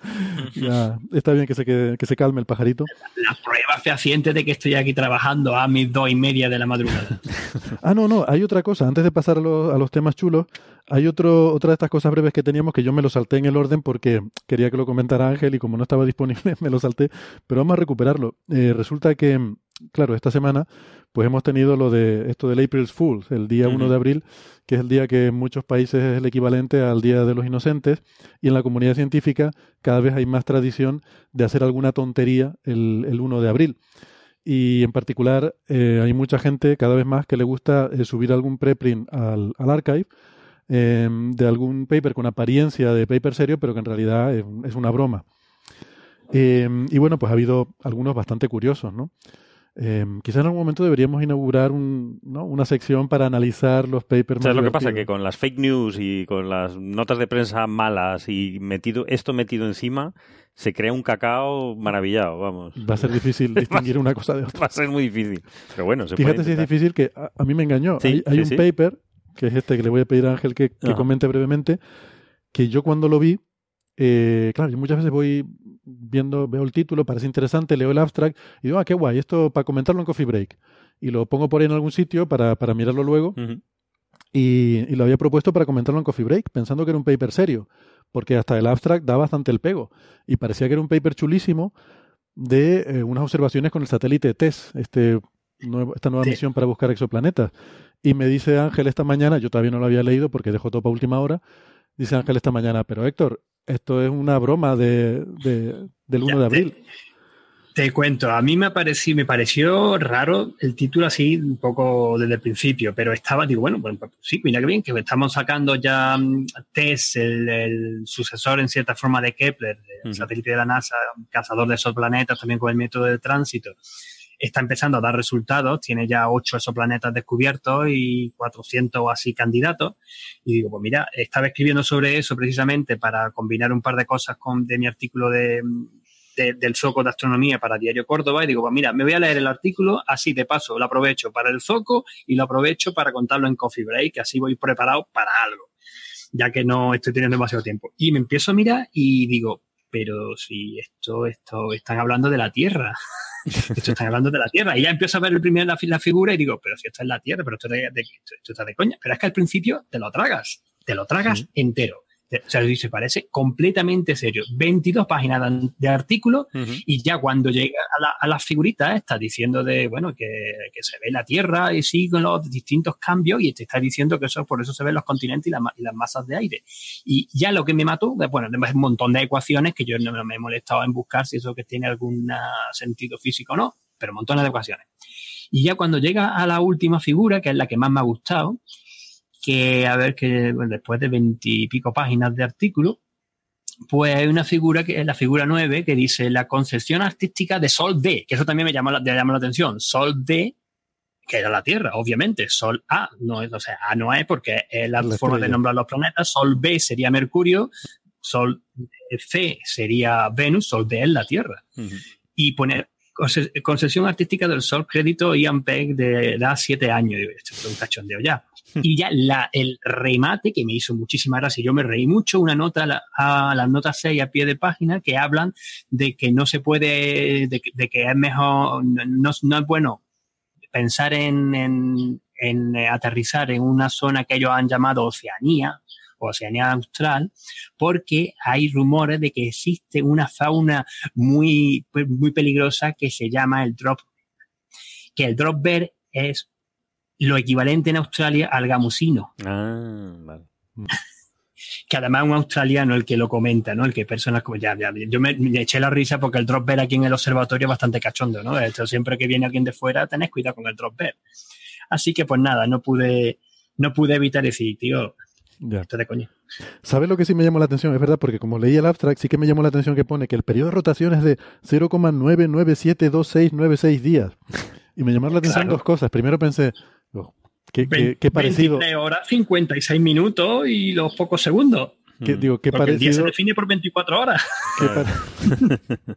(laughs) ya, está bien que se, quede, que se calme el pajarito. La prueba fehaciente de que estoy aquí trabajando a mis dos y media de la madrugada. (laughs) ah, no, no, hay otra cosa. Antes de pasar a los, a los temas chulos, hay otro, otra de estas cosas breves que teníamos que yo me lo salté en el orden porque quería que lo comentara Ángel y como no estaba disponible (laughs) me lo salté, pero vamos a recuperarlo. Eh, resulta que, claro, esta semana pues hemos tenido lo de esto del April's Fools, el día 1 uh -huh. de abril, que es el día que en muchos países es el equivalente al Día de los Inocentes, y en la comunidad científica cada vez hay más tradición de hacer alguna tontería el, el 1 de abril. Y en particular eh, hay mucha gente cada vez más que le gusta eh, subir algún preprint al, al archive eh, de algún paper con apariencia de paper serio, pero que en realidad es, es una broma. y bueno, pues ha habido algunos bastante curiosos, ¿no? Eh, quizá en algún momento deberíamos inaugurar un, ¿no? una sección para analizar los papers. ¿Sabes más lo que pasa? Que con las fake news y con las notas de prensa malas y metido esto metido encima, se crea un cacao maravillado, vamos. Va a ser difícil (laughs) (laughs) distinguir una cosa de otra. Va a ser muy difícil. Pero bueno, se Fíjate puede si es difícil que a, a mí me engañó. Sí, hay hay sí, un sí. paper, que es este que le voy a pedir a Ángel que, que comente brevemente, que yo cuando lo vi, eh, claro, yo muchas veces voy viendo, veo el título, parece interesante, leo el abstract y digo, ah, qué guay, esto para comentarlo en Coffee Break. Y lo pongo por ahí en algún sitio para, para mirarlo luego y, y lo había propuesto para comentarlo en Coffee Break, pensando que era un paper serio, porque hasta el abstract da bastante el pego y parecía que era un paper chulísimo de eh, unas observaciones con el satélite TESS, este nuevo- esta nueva Sí. misión para buscar exoplanetas. Y me dice Ángel esta mañana, yo todavía no lo había leído porque dejó todo para última hora, dice Ángel esta mañana, pero Héctor, esto es una broma de, de- del 1 Ya, de abril. Te cuento, a mí me pareció, me pareció raro el título así un poco desde el principio, pero estaba, digo, bueno, pues, pues, sí, mira que bien, que estamos sacando ya mm, TESS, el, el sucesor en cierta forma de Kepler, el satélite de la NASA, cazador de exoplanetas, también con el método de tránsito. Está empezando a dar resultados, tiene ya ocho exoplanetas descubiertos y 400 o así candidatos. Y digo, pues mira, estaba escribiendo sobre eso precisamente para combinar un par de cosas con, de mi artículo de, de- del Zoco de Astronomía para Diario Córdoba y digo, pues mira, me voy a leer el artículo, así de paso lo aprovecho para el Zoco y lo aprovecho para contarlo en Coffee Break, así voy preparado para algo, ya que no estoy teniendo demasiado tiempo. Y me empiezo a mirar y digo, pero si esto, esto, están hablando de la Tierra. Esto están hablando de la Tierra. Y ya empiezo a ver el primer, la, la figura y digo, pero si esto es la Tierra, pero esto, de, de- esto, esto está de coña. Pero es que al principio te lo tragas, te lo tragas entero. O sea, se parece completamente serio. 22 páginas de, artículo y ya cuando llega a la, a la figurita está diciendo de, bueno, que, que se ve la Tierra y sí con los distintos cambios y te está diciendo que eso por eso se ven los continentes y, la ma- y las masas de aire. Y ya lo que me mató, bueno, además un montón de ecuaciones que yo no me he molestado en buscar si eso que tiene algún ah, sentido físico o no, pero montones de ecuaciones. Y ya cuando llega a la última figura, que es la que más me ha gustado, que a ver que bueno, después de veintipico páginas de artículo, pues hay una figura que es la figura 9 que dice la concepción artística de Sol D, que eso también me llama la, me llama la atención. Sol D, que era la Tierra, obviamente. Sol A, no es, o sea, A no es porque es la, La forma de nombrar los planetas. Sol B sería Mercurio, Sol C sería Venus, Sol D es la Tierra. Ujú. Y poner conce- concesión artística del Sol, crédito Ian Peck de da siete años. Digo, Esto es un cachondeo ya. (laughs) Y ya la, el remate que me hizo muchísima gracia, yo me reí mucho, una nota, a la- a las notas 6 a pie de página que hablan de que no se puede, de, que- es mejor, no, no es bueno pensar en, en, en, aterrizar en una zona que ellos han llamado Oceanía, Oceanía Austral, porque hay rumores de que existe una fauna muy, muy peligrosa que se llama el drop, que el drop bear es lo equivalente en Australia al gamusino, Ah, vale. (laughs) que además es un australiano el que lo comenta, ¿no? El que personas como ya, ya, yo me, me eché la risa porque el drop bear aquí en el observatorio es bastante cachondo, ¿no? Hecho, siempre que viene alguien de fuera, tenés cuidado con el drop bear. Así que pues nada, no pude, no pude evitar decir, tío, Ya. esto de coño. ¿Sabes lo que sí me llamó la atención? Es verdad, porque como leí el abstract, sí que me llamó la atención que pone que el periodo de rotación es de 0,9972696 días. Y me llamaron la atención Claro. dos cosas. Primero pensé, qué, qué- qué parecido, 23 horas, 56 minutos y los pocos segundos. qué- digo, qué Porque el día se parecido, define por 24 horas. (laughs) qué, pa- (laughs)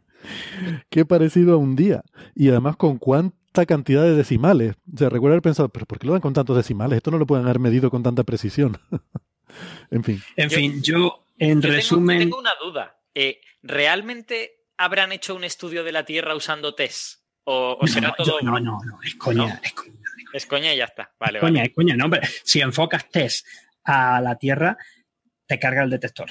qué parecido a un día. Y además con cuánta cantidad de decimales. O sea, recuerdo haber pensado, pero ¿por qué lo dan con tantos decimales? Esto no lo pueden haber medido con tanta precisión. (laughs) en fin. En Yo- fin, yo en Yo tengo- resumen... Tengo, una duda. Eh, ¿Realmente habrán hecho un estudio de la Tierra usando test? ¿O, o será no, todo.? yo- no, no, no, es coña, ¿No? es coña. Es coña y ya está. Vale, Es coña, vale. es coña, no, hombre. Si enfocas test a la Tierra, te carga el detector.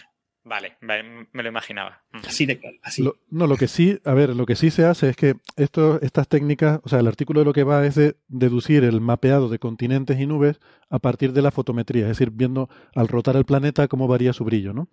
Vale, vale, me lo imaginaba. Mm. Así de claro, así. Lo- no, lo que sí, a ver, lo que sí se hace es que esto, estas técnicas, o sea, el artículo de lo que va es de deducir el mapeado de continentes y nubes a partir de la fotometría, es decir, viendo al rotar el planeta cómo varía su brillo, ¿no?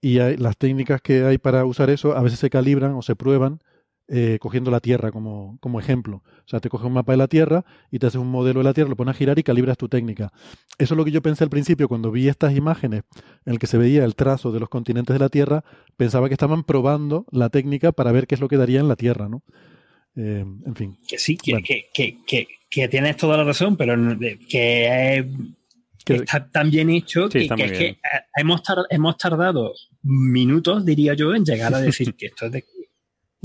Y hay, las técnicas que hay para usar eso a veces se calibran o se prueban eh, cogiendo la Tierra como, como ejemplo. O sea, te coges un mapa de la Tierra y te haces un modelo de la Tierra, lo pones a girar y calibras tu técnica. Eso es lo que yo pensé al principio cuando vi estas imágenes en el que se veía el trazo de los continentes de la Tierra, pensaba que estaban probando la técnica para ver qué es lo que daría en la Tierra, ¿no? Eh, en fin. Que sí, que, Bueno. que, que, que, que tienes toda la razón, pero que, es- Que- está tan bien hecho Sí, que, es que eh, hemos, tar- hemos tardado minutos, diría yo, en llegar a decir que esto es de...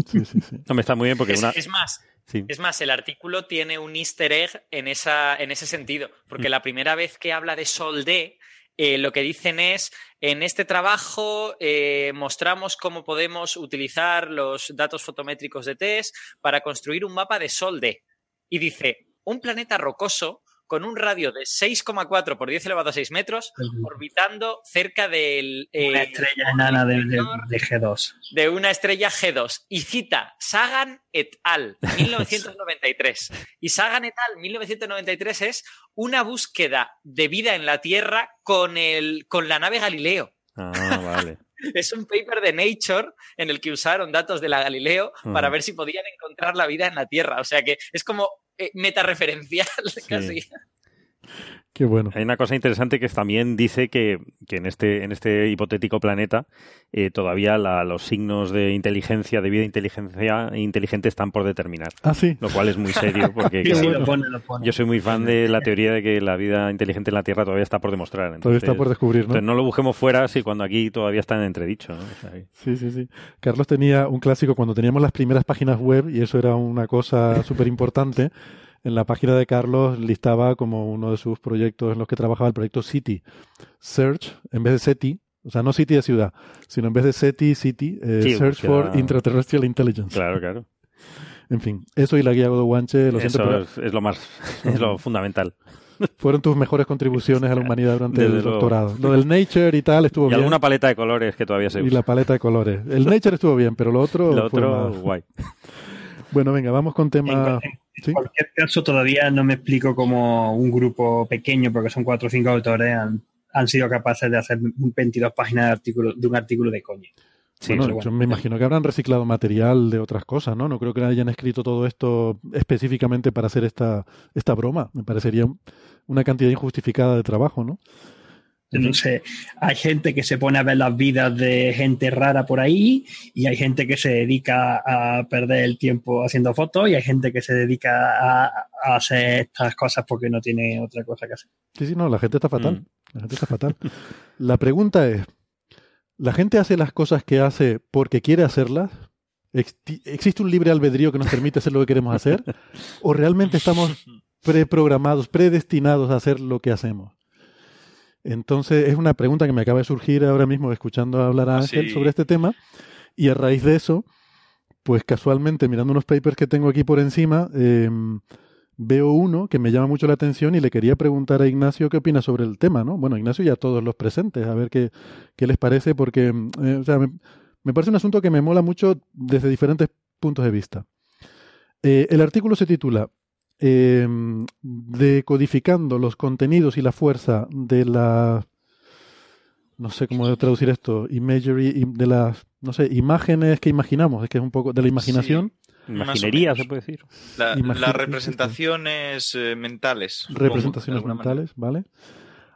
Sí, sí, sí. No me está muy bien porque Es, una. es más, Sí. es más, el artículo tiene un easter egg en, esa, en ese sentido, porque Mm. la primera vez que habla de Sol D, eh, lo que dicen es, en este trabajo eh, mostramos cómo podemos utilizar los datos fotométricos de TESS para construir un mapa de Sol D. Y dice, un planeta rocoso con un radio de 6,4 por 10 elevado a 6 metros, orbitando cerca del... eh, Una estrella enana de, de- de G2. de una estrella G2 y cita Sagan et al. (laughs) 1993. Y Sagan et al. 1993 es una búsqueda de vida en la Tierra con, el, con la nave Galileo. Ah, vale. (laughs) Es un paper de Nature en el que usaron datos de la Galileo para ver si podían encontrar la vida en la Tierra. O sea que es como eh, metareferencial (laughs) casi. Qué bueno. Hay una cosa interesante que también dice que, que en, este, en este hipotético planeta eh, todavía la- los signos de inteligencia, de vida inteligencia inteligente están por determinar. Ah, sí. Lo cual es muy serio porque (laughs) Sí, claro, sí, lo pone, lo pone. yo soy muy fan de la teoría de que la vida inteligente en la Tierra todavía está por demostrar. Todavía está por descubrir, ¿no? entonces no lo busquemos fuera si cuando aquí todavía está en entredicho. ¿no? O sea, que- Sí, sí, sí. Carlos tenía un clásico cuando teníamos las primeras páginas web y eso era una cosa súper importante. En la página de Carlos listaba como uno de sus proyectos en los que trabajaba el proyecto City. Search, en vez de SETI, o sea, no City de ciudad, sino en vez de SETI, City, eh, Sí, Search for Intraterrestrial Intelligence. claro, claro. En fin, eso y la guía Godowanche, lo siento, Eso pero es, es lo más, (laughs) es lo fundamental. fueron tus mejores contribuciones a la (laughs) humanidad durante Desde el luego. doctorado. Lo del Nature y tal estuvo Y bien. alguna paleta de colores que todavía se y usa. la paleta de colores. El Nature estuvo bien, pero lo otro, (laughs) Lo fue otro, más- guay. Bueno, venga, vamos con tema... en- en ¿Sí? cualquier caso, todavía no me explico cómo un grupo pequeño, porque son cuatro o cinco autores, han, han sido capaces de hacer 22 páginas de, artículo, de un artículo de coña. Sí, Bueno, pero yo bueno. me imagino que habrán reciclado material de otras cosas, ¿no? No creo que hayan escrito todo esto específicamente para hacer esta, esta broma. Me parecería una cantidad injustificada de trabajo, ¿no? Sé, hay gente que se pone a ver las vidas de gente rara por ahí y hay gente que se dedica a perder el tiempo haciendo fotos y hay gente que se dedica a, a hacer estas cosas porque no tiene otra cosa que hacer. Sí, sí, no, la gente está fatal. Mm. La gente está fatal. La pregunta es, ¿la gente hace las cosas que hace porque quiere hacerlas? ¿Existe un libre albedrío que nos permite hacer lo que queremos hacer? ¿O realmente estamos (laughs) preprogramados, predestinados a hacer lo que hacemos? Entonces, es una pregunta que me acaba de surgir ahora mismo escuchando hablar a Ángel sí. sobre este tema. Y a raíz de eso, pues casualmente mirando unos papers que tengo aquí por encima, eh, veo uno que me llama mucho la atención y le quería preguntar a Ignacio qué opina sobre el tema, ¿no? Bueno, Ignacio y a todos los presentes, a ver qué, qué les parece, porque eh, o sea, me, me parece un asunto que me mola mucho desde diferentes puntos de vista. Eh, el artículo se titula eh, Decodificando los contenidos y la fuerza de la no sé cómo traducir esto, imagery, de las, no sé, imágenes que imaginamos, es que es un poco de la imaginación, Imaginería, se puede decir. La- las representaciones eh, mentales. representaciones mentales, ¿vale?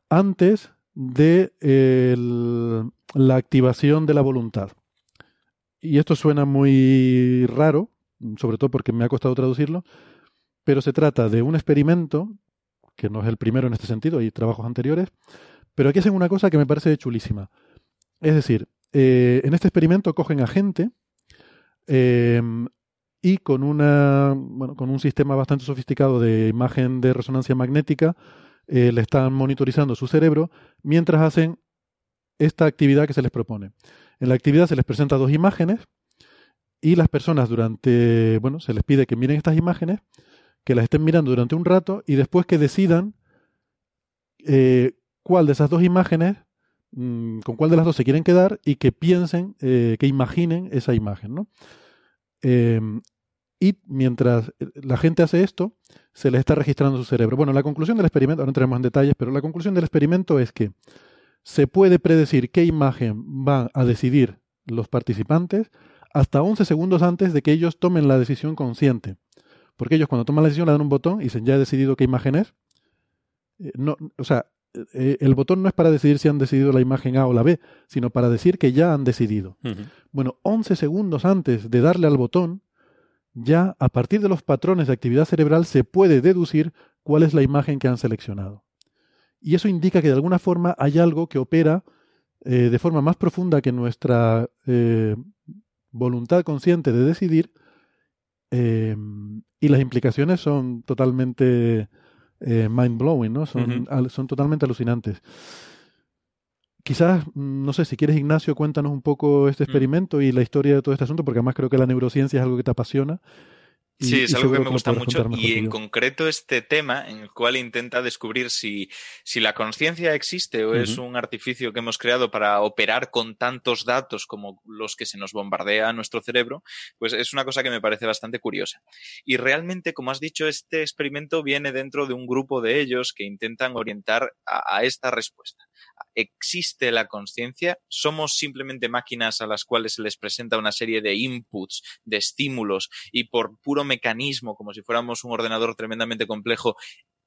Antes de el- la activación de la voluntad. Y esto suena muy raro, sobre todo porque me ha costado traducirlo, pero se trata de un experimento, que no es el primero en este sentido, hay trabajos anteriores, pero aquí hacen una cosa que me parece chulísima. Es decir, eh, en este experimento cogen a gente eh, y con, una, con un sistema bastante sofisticado de imagen de resonancia magnética eh, le están monitorizando su cerebro mientras hacen esta actividad que se les propone. En la actividad se les presenta dos imágenes y las personas durante, bueno, se les pide que miren estas imágenes, que las estén mirando durante un rato y después que decidan eh, cuál de esas dos imágenes, mm, con cuál de las dos se quieren quedar y que piensen, eh, que imaginen esa imagen, ¿no? Eh, y mientras la gente hace esto, se les está registrando su cerebro. Bueno, la conclusión del experimento, ahora entraremos en detalles, pero la conclusión del experimento es que se puede predecir qué imagen van a decidir los participantes hasta 11 segundos antes de que ellos tomen la decisión consciente. Porque ellos cuando toman la decisión le dan un botón y dicen ya he decidido qué imagen es. Eh, no, o sea, eh, el botón no es para decidir si han decidido la imagen A o la B, sino para decir que ya han decidido. Bueno, 11 segundos antes de darle al botón, ya a partir de los patrones de actividad cerebral se puede deducir cuál es la imagen que han seleccionado. Y eso indica que de alguna forma hay algo que opera eh, de forma más profunda que nuestra eh, voluntad consciente de decidir eh, y las implicaciones son totalmente mind blowing, ¿no? Son, son totalmente alucinantes. Quizás, no sé, si quieres, Ignacio, cuéntanos un poco este mm. experimento y la historia de todo este asunto, porque además creo que la neurociencia es algo que te apasiona. Sí, es algo que me gusta mucho y en concreto este tema en el cual intenta descubrir si, si la conciencia existe o es un artificio que hemos creado para operar con tantos datos como los que se nos bombardea a nuestro cerebro, pues es una cosa que me parece bastante curiosa. Y realmente, como has dicho, este experimento viene dentro de un grupo de ellos que intentan orientar a esta respuesta existe la conciencia, somos simplemente máquinas a las cuales se les presenta una serie de inputs, de estímulos, y por puro mecanismo, como si fuéramos un ordenador tremendamente complejo,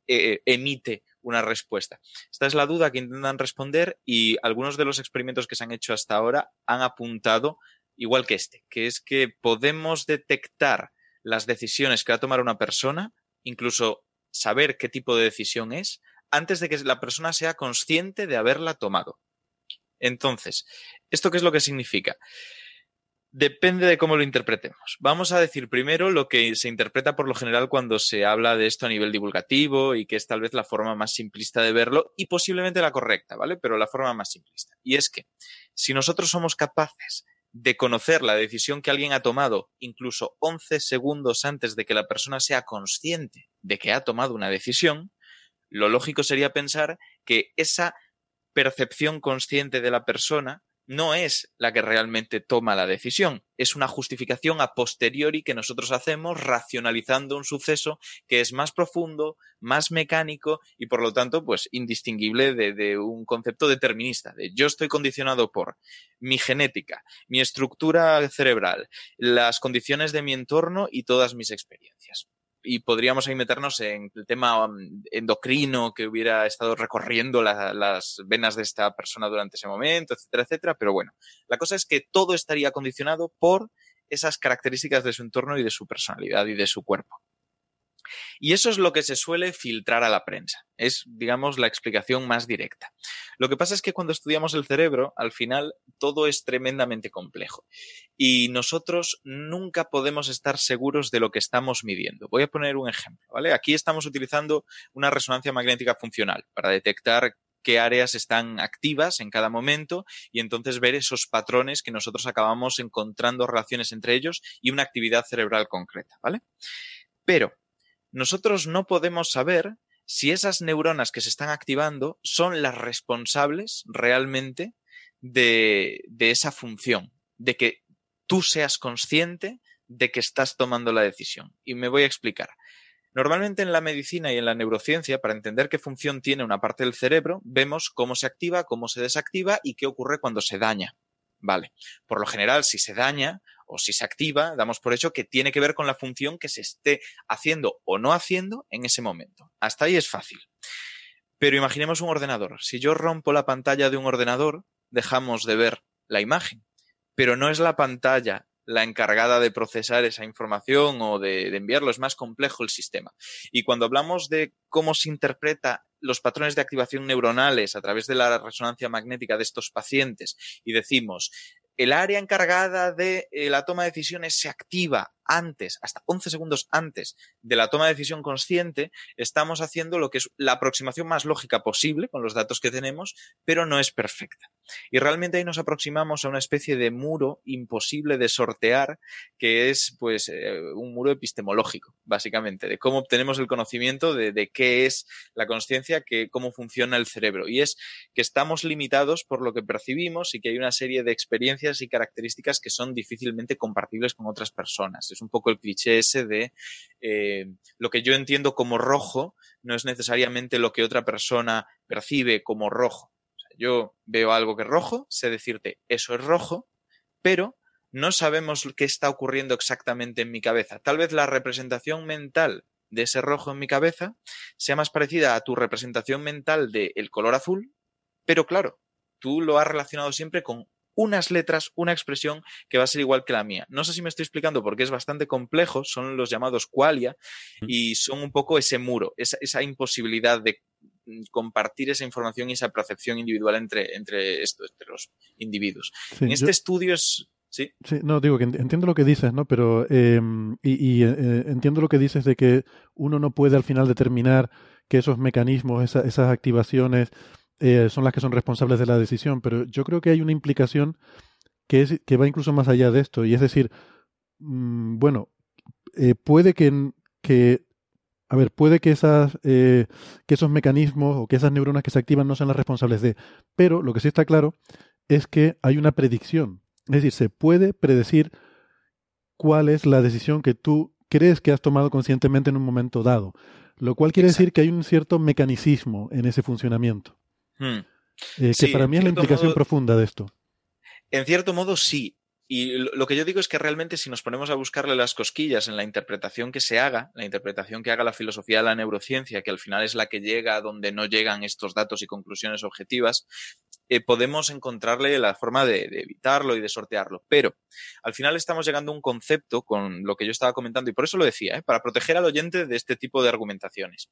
eh, emite una respuesta. Esta es la duda que intentan responder y algunos de los experimentos que se han hecho hasta ahora han apuntado igual que este, que es que podemos detectar las decisiones que va a tomar una persona, incluso saber qué tipo de decisión es, antes de que la persona sea consciente de haberla tomado. Entonces, ¿esto qué es lo que significa? Depende de cómo lo interpretemos. Vamos a decir primero lo que se interpreta por lo general cuando se habla de esto a nivel divulgativo y que es tal vez la forma más simplista de verlo y posiblemente la correcta, ¿vale? Pero la forma más simplista. Y es que si nosotros somos capaces de conocer la decisión que alguien ha tomado incluso 11 segundos antes de que la persona sea consciente de que ha tomado una decisión, lo lógico sería pensar que esa percepción consciente de la persona no es la que realmente toma la decisión, es una justificación a posteriori que nosotros hacemos racionalizando un suceso que es más profundo, más mecánico y por lo tanto pues indistinguible de, un concepto determinista, de yo estoy condicionado por mi genética, mi estructura cerebral, las condiciones de mi entorno y todas mis experiencias y podríamos ahí meternos en el tema um, endocrino que hubiera estado recorriendo las venas de esta persona durante ese momento, etcétera, etcétera. Pero bueno, la cosa es que todo estaría condicionado por esas características de su entorno y de su personalidad y de su cuerpo. Y eso es lo que se suele filtrar a la prensa. Es, digamos, la explicación más directa. Lo que pasa es que cuando estudiamos el cerebro, al final todo es tremendamente complejo. Y nosotros nunca podemos estar seguros de lo que estamos midiendo. Voy a poner un ejemplo, ¿vale? Aquí estamos utilizando una resonancia magnética funcional para detectar qué áreas están activas en cada momento y entonces ver esos patrones que nosotros acabamos encontrando relaciones entre ellos y una actividad cerebral concreta, ¿vale? Pero nosotros no podemos saber si esas neuronas que se están activando son las responsables realmente de, esa función, de que tú seas consciente de que estás tomando la decisión. Y me voy a explicar. Normalmente en la medicina y en la neurociencia, para entender qué función tiene una parte del cerebro, vemos cómo se activa, cómo se desactiva y qué ocurre cuando se daña. Vale. Por lo general, si se daña o si se activa, damos por hecho que tiene que ver con la función que se esté haciendo o no haciendo en ese momento. Hasta ahí es fácil. Pero imaginemos un ordenador. Si yo rompo la pantalla de un ordenador, dejamos de ver la imagen. Pero no es la pantalla la encargada de procesar esa información o de, enviarlo. Es más complejo el sistema. Y cuando hablamos de cómo se interpreta los patrones de activación neuronales a través de la resonancia magnética de estos pacientes y decimos el área encargada de eh, la toma de decisiones se activa antes, hasta 11 segundos antes de la toma de decisión consciente, estamos haciendo lo que es la aproximación más lógica posible con los datos que tenemos, pero no es perfecta. Y realmente ahí nos aproximamos a una especie de muro imposible de sortear, que es pues eh, un muro epistemológico, básicamente, de cómo obtenemos el conocimiento de, qué es la conciencia, cómo funciona el cerebro. Y es que estamos limitados por lo que percibimos y que hay una serie de experiencias y características que son difícilmente compartibles con otras personas es un poco el cliché ese de eh, lo que yo entiendo como rojo no es necesariamente lo que otra persona percibe como rojo. yo veo algo que es rojo, sé decirte eso es rojo, pero no sabemos qué está ocurriendo exactamente en mi cabeza. Tal vez la representación mental de ese rojo en mi cabeza sea más parecida a tu representación mental del color azul, pero claro, tú lo has relacionado siempre con unas letras, una expresión que va a ser igual que la mía. No sé si me estoy explicando porque es bastante complejo, son los llamados qualia y son un poco ese muro, esa, esa imposibilidad de mm, compartir esa información y esa percepción individual entre, entre, esto, entre los individuos. Sí, en este yo- estudio es... Sí, Sí, no, digo que ent- entiendo lo que dices, ¿no? Pero eh, y, y, eh, entiendo lo que dices de que uno no puede al final determinar que esos mecanismos, esa- esas activaciones eh, son las que son responsables de la decisión, pero yo creo que hay una implicación que es que va incluso más allá de esto y es decir, mm, bueno, eh, puede que, que a ver, puede que esas eh, que esos mecanismos o que esas neuronas que se activan no sean las responsables de, pero lo que sí está claro es que hay una predicción. Es decir, se puede predecir cuál es la decisión que tú crees que has tomado conscientemente en un momento dado, lo cual quiere decir que hay un cierto mecanicismo en ese funcionamiento, Hmm. eh, que Sí, para mí es la implicación modo- profunda de esto. En cierto modo, sí. Y lo lo que yo digo es que realmente si nos ponemos a buscarle las cosquillas en la interpretación que se haga, la interpretación que haga la filosofía de la neurociencia, que al final es la que llega a donde no llegan estos datos y conclusiones objetivas, eh, podemos encontrarle la forma de, evitarlo y de sortearlo. Pero al final estamos llegando a un concepto con lo que yo estaba comentando, y por eso lo decía, ¿eh? para proteger al oyente de este tipo de argumentaciones.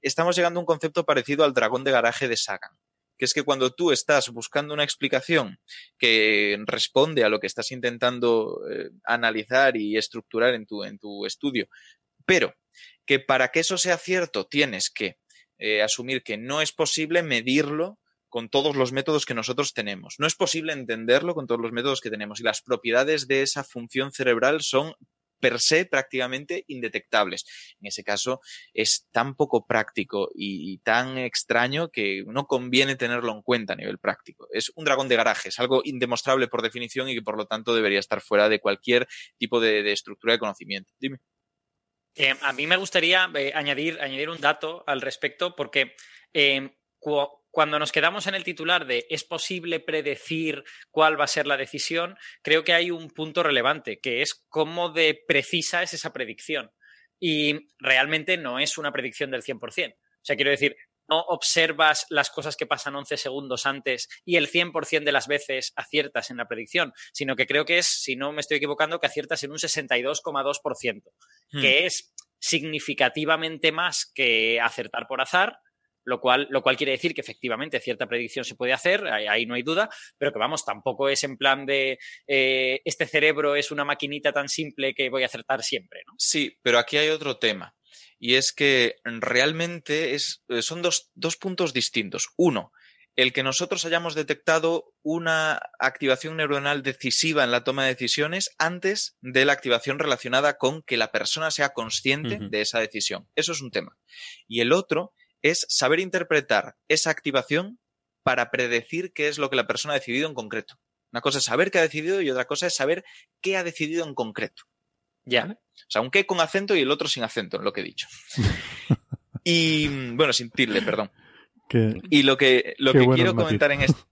Estamos llegando a un concepto parecido al dragón de garaje de Sagan que es que cuando tú estás buscando una explicación que responde a lo que estás intentando eh, analizar y estructurar en tu, en tu estudio, pero que para que eso sea cierto tienes que asumir que no es posible medirlo con todos los métodos que nosotros tenemos. No es posible entenderlo con todos los métodos que tenemos y las propiedades de esa función cerebral son per se prácticamente indetectables. En ese caso es tan poco práctico y, tan extraño que no conviene tenerlo en cuenta a nivel práctico. Es un dragón de garaje, es algo indemostrable por definición y que por lo tanto debería estar fuera de cualquier tipo de, estructura de conocimiento. Dime. Eh, a mí me gustaría eh, añadir, añadir un dato al respecto porque eh, cuando nos quedamos en el titular de es posible predecir cuál va a ser la decisión, creo que hay un punto relevante, que es cómo de precisa es esa predicción. Y realmente no es una predicción del 100%. O sea, quiero decir, no observas las cosas que pasan 11 segundos antes y el 100% de las veces aciertas en la predicción, sino que creo que es, si no me estoy equivocando, que aciertas en un 62,2%, hmm. que es significativamente más que acertar por azar, lo cual, lo cual quiere decir que efectivamente cierta predicción se puede hacer, ahí, ahí no hay duda, pero que vamos, tampoco es en plan de eh, este cerebro es una maquinita tan simple que voy a acertar siempre. ¿no? Sí, pero aquí hay otro tema. Y es que realmente es, son dos, dos puntos distintos. Uno, el que nosotros hayamos detectado una activación neuronal decisiva en la toma de decisiones antes de la activación relacionada con que la persona sea consciente uh -huh. de esa decisión. Eso es un tema. Y el otro es saber interpretar esa activación para predecir qué es lo que la persona ha decidido en concreto. Una cosa es saber qué ha decidido y otra cosa es saber qué ha decidido en concreto. Ya. ¿Vale? O sea, un qué con acento y el otro sin acento, en lo que he dicho. (laughs) y bueno, sin tilde, perdón. Qué, y lo que, lo que quiero comentar en esto.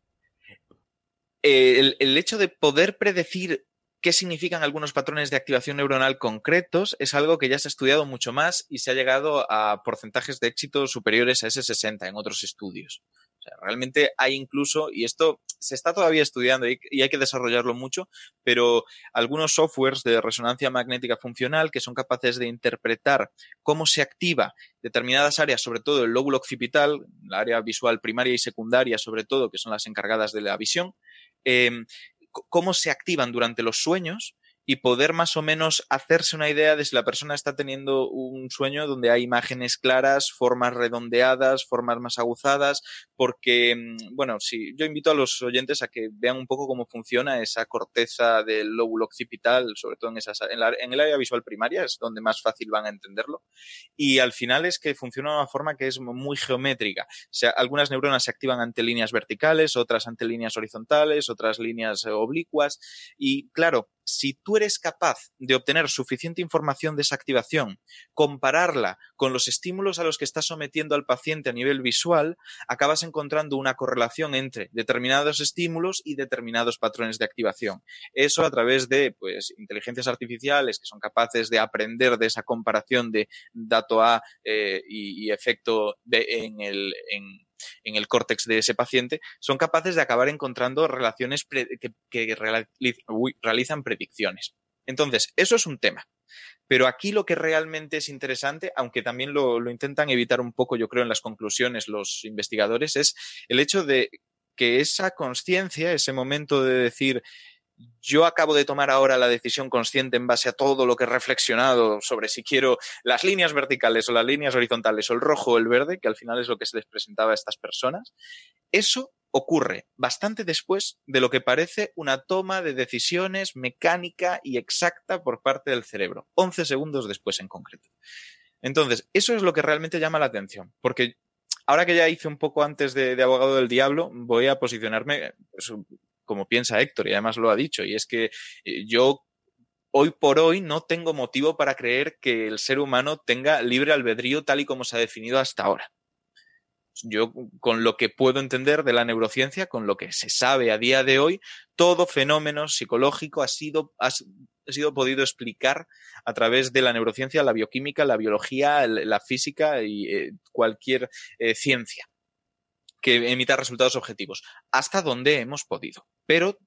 Eh, el, el hecho de poder predecir qué significan algunos patrones de activación neuronal concretos es algo que ya se ha estudiado mucho más y se ha llegado a porcentajes de éxito superiores a ese 60 en otros estudios. O sea, realmente hay incluso, y esto se está todavía estudiando y, hay que desarrollarlo mucho, pero algunos softwares de resonancia magnética funcional que son capaces de interpretar cómo se activa determinadas áreas, sobre todo el lóbulo occipital, la área visual primaria y secundaria, sobre todo, que son las encargadas de la visión, eh, cómo se activan durante los sueños y poder más o menos hacerse una idea de si la persona está teniendo un sueño donde hay imágenes claras, formas redondeadas, formas más aguzadas, porque, bueno, si yo invito a los oyentes a que vean un poco cómo funciona esa corteza del lóbulo occipital, sobre todo en, esas, la, en el área visual primaria, es donde más fácil van a entenderlo, y al final es que funciona de una forma que es muy geométrica. O sea, algunas neuronas se activan ante líneas verticales, otras ante líneas horizontales, otras líneas oblicuas, y claro, si tú eres capaz de obtener suficiente información de esa activación, compararla con los estímulos a los que estás sometiendo al paciente a nivel visual, acabas encontrando una correlación entre determinados estímulos y determinados patrones de activación. Eso a través de pues, inteligencias artificiales que son capaces de aprender de esa comparación de dato A eh, y, efecto B en el, en el córtex de ese paciente, son capaces de acabar encontrando relaciones que, realizan predicciones. Entonces, eso es un tema. Pero aquí lo que realmente es interesante, aunque también lo, lo, intentan evitar un poco, yo creo, en las conclusiones los investigadores, es el hecho de que esa conciencia, ese momento de decir, yo acabo de tomar ahora la decisión consciente en base a todo lo que he reflexionado sobre si quiero las líneas verticales o las líneas horizontales o el rojo o el verde, que al final es lo que se les presentaba a estas personas, eso ocurre bastante después de lo que parece una toma de decisiones mecánica y exacta por parte del cerebro, 11 segundos después en concreto. Entonces, eso es lo que realmente llama la atención, porque ahora que ya hice un poco antes de, abogado del diablo, voy a posicionarme pues, como piensa Héctor, y además lo ha dicho, y es que eh, yo hoy por hoy no tengo motivo para creer que el ser humano tenga libre albedrío tal y como se ha definido hasta ahora. Yo, con lo que puedo entender de la neurociencia, con lo que se sabe a día de hoy, todo fenómeno psicológico ha sido, ha, sido podido explicar a través de la neurociencia, la bioquímica, la biología, la física y eh, cualquier eh, ciencia que emita resultados objetivos, hasta donde hemos podido. Pero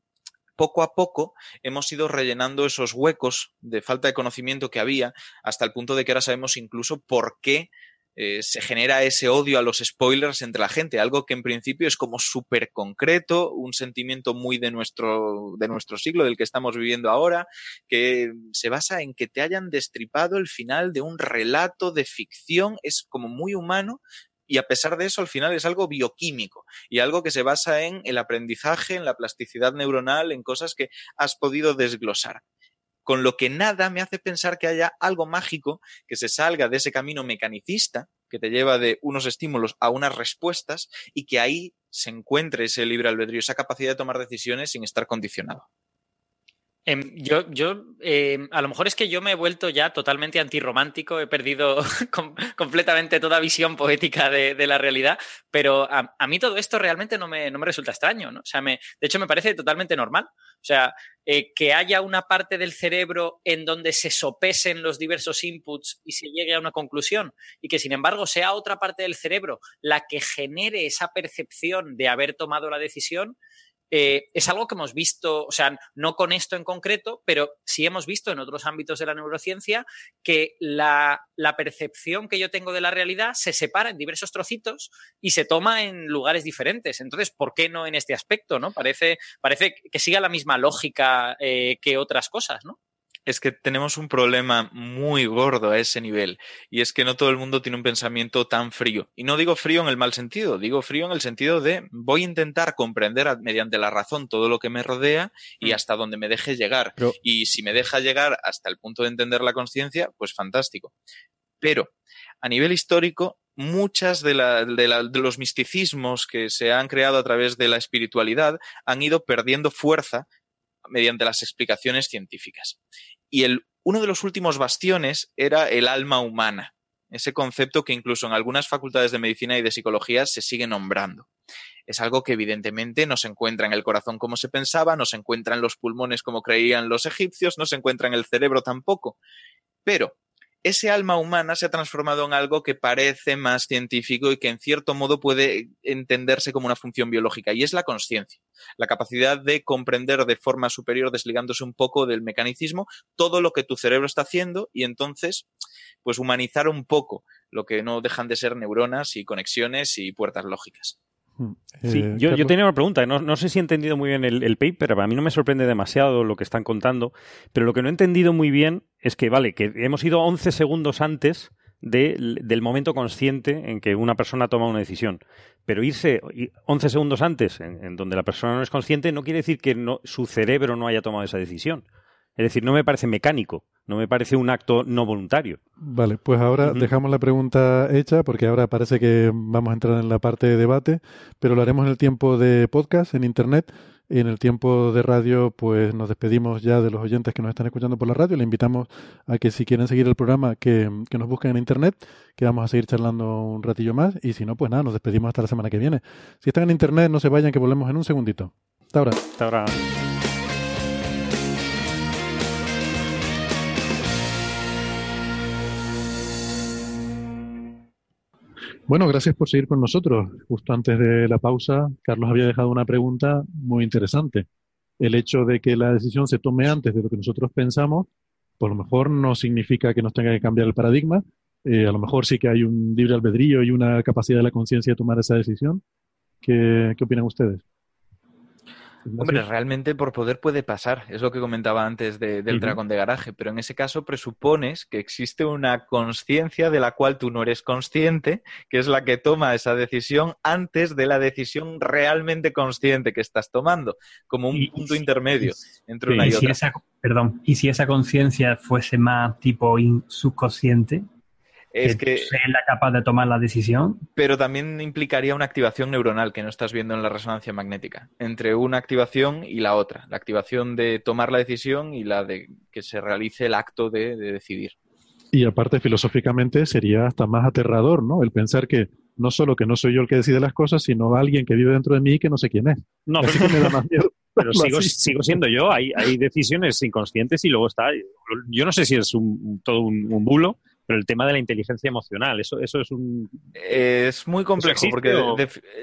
poco a poco hemos ido rellenando esos huecos de falta de conocimiento que había, hasta el punto de que ahora sabemos incluso por qué eh, se genera ese odio a los spoilers entre la gente, algo que en principio es como súper concreto, un sentimiento muy de nuestro, de nuestro siglo, del que estamos viviendo ahora, que se basa en que te hayan destripado el final de un relato de ficción, es como muy humano, y a pesar de eso al final es algo bioquímico y algo que se basa en el aprendizaje, en la plasticidad neuronal, en cosas que has podido desglosar con lo que nada me hace pensar que haya algo mágico que se salga de ese camino mecanicista que te lleva de unos estímulos a unas respuestas y que ahí se encuentre ese libre albedrío, esa capacidad de tomar decisiones sin estar condicionado. Em, yo, yo em, a lo mejor es que yo me he vuelto ya totalmente antirromántico, he perdido (laughs) completamente toda visión poética de, la realidad, pero a, mí todo esto realmente no me, no me resulta extraño, ¿no? O sea, me, de hecho me parece totalmente normal. O sea, eh, que haya una parte del cerebro en donde se sopesen los diversos inputs y se llegue a una conclusión, y que sin embargo sea otra parte del cerebro la que genere esa percepción de haber tomado la decisión, eh, es algo que hemos visto, o sea, no con esto en concreto, pero sí hemos visto en otros ámbitos de la neurociencia que la, percepción que yo tengo de la realidad se separa en diversos trocitos y se toma en lugares diferentes. Entonces, ¿por qué no en este aspecto? ¿no? Parece, parece que siga la misma lógica eh, que otras cosas, ¿no? Es que tenemos un problema muy gordo a ese nivel y es que no todo el mundo tiene un pensamiento tan frío. Y no digo frío en el mal sentido, digo frío en el sentido de voy a intentar comprender mediante la razón todo lo que me rodea y mm. hasta donde me deje llegar. Y si me deja llegar hasta el punto de entender la conciencia, pues fantástico. Pero a nivel histórico, muchas de, de, los misticismos que se han creado a través de la espiritualidad han ido perdiendo fuerza mediante las explicaciones científicas. Y el, uno de los últimos bastiones era el alma humana, ese concepto que incluso en algunas facultades de medicina y de psicología se sigue nombrando. Es algo que evidentemente no se encuentra en el corazón como se pensaba, no se encuentra en los pulmones como creían los egipcios, no se encuentra en el cerebro tampoco. Pero ese alma humana se ha transformado en algo que parece más científico y que en cierto modo puede entenderse como una función biológica, y es la conciencia, la capacidad de comprender de forma superior, desligándose un poco del mecanicismo, todo lo que tu cerebro está haciendo y entonces, pues humanizar un poco lo que no dejan de ser neuronas y conexiones y puertas lógicas. Mm. Sí, eh, yo, tenía una pregunta. No, sé si he entendido muy bien el, paper. A mí no me sorprende demasiado lo que están contando. Pero lo que no he entendido muy bien es que, vale, que hemos ido 11 segundos antes del momento consciente en que una persona toma una decisión. Pero irse 11 segundos antes, en, donde la persona no es consciente, no quiere decir que su cerebro no haya tomado esa decisión. Es decir, no me parece mecánico, no me parece un acto no voluntario. Vale, pues ahora dejamos la pregunta hecha porque ahora parece que vamos a entrar en la parte de debate, pero lo haremos en el tiempo de podcast, en Internet. Y en el tiempo de radio, pues nos despedimos ya de los oyentes que nos están escuchando por la radio. Le invitamos a que si quieren seguir el programa, que, que nos busquen en Internet, que vamos a seguir charlando un ratillo más. Y si no, pues nada, nos despedimos hasta la semana que viene. Si están en Internet, no se vayan, que volvemos en un segundito. Hasta ahora. Hasta ahora. Bueno, gracias por seguir con nosotros. Justo antes de la pausa, Carlos había dejado una pregunta muy interesante. El hecho de que la decisión se tome antes de lo que nosotros pensamos, por lo mejor no significa que nos tenga que cambiar el paradigma. Eh, a lo mejor sí que hay un libre albedrío y una capacidad de la conciencia de tomar esa decisión. ¿Qué, qué opinan ustedes? Hombre, realmente por poder puede pasar, es lo que comentaba antes de- del dragón de garaje, pero en ese caso presupones que existe una conciencia de la cual tú no eres consciente, que es la que toma esa decisión antes de la decisión realmente consciente que estás tomando, como un Y- y punto si- intermedio entre Sí, una y, Y si otra. esa, perdón, y si esa conciencia fuese más tipo in- subconsciente, Es que, la capaz de tomar la decisión, pero también implicaría una activación neuronal que no estás viendo en la resonancia magnética, entre una activación y la otra, la activación de tomar la decisión y la de que se realice el acto de, de decidir. Y aparte, filosóficamente, sería hasta más aterrador, ¿no? El pensar que no solo que no soy yo el que decide las cosas, sino alguien que vive dentro de mí que no sé quién es. No, pero, que me da más miedo. (laughs) pero sigo, siendo yo. Hay, hay decisiones inconscientes y luego está. Yo no sé si es un, todo un, un bulo, pero el tema de la inteligencia emocional, eso, eso es un. Es muy complejo porque o-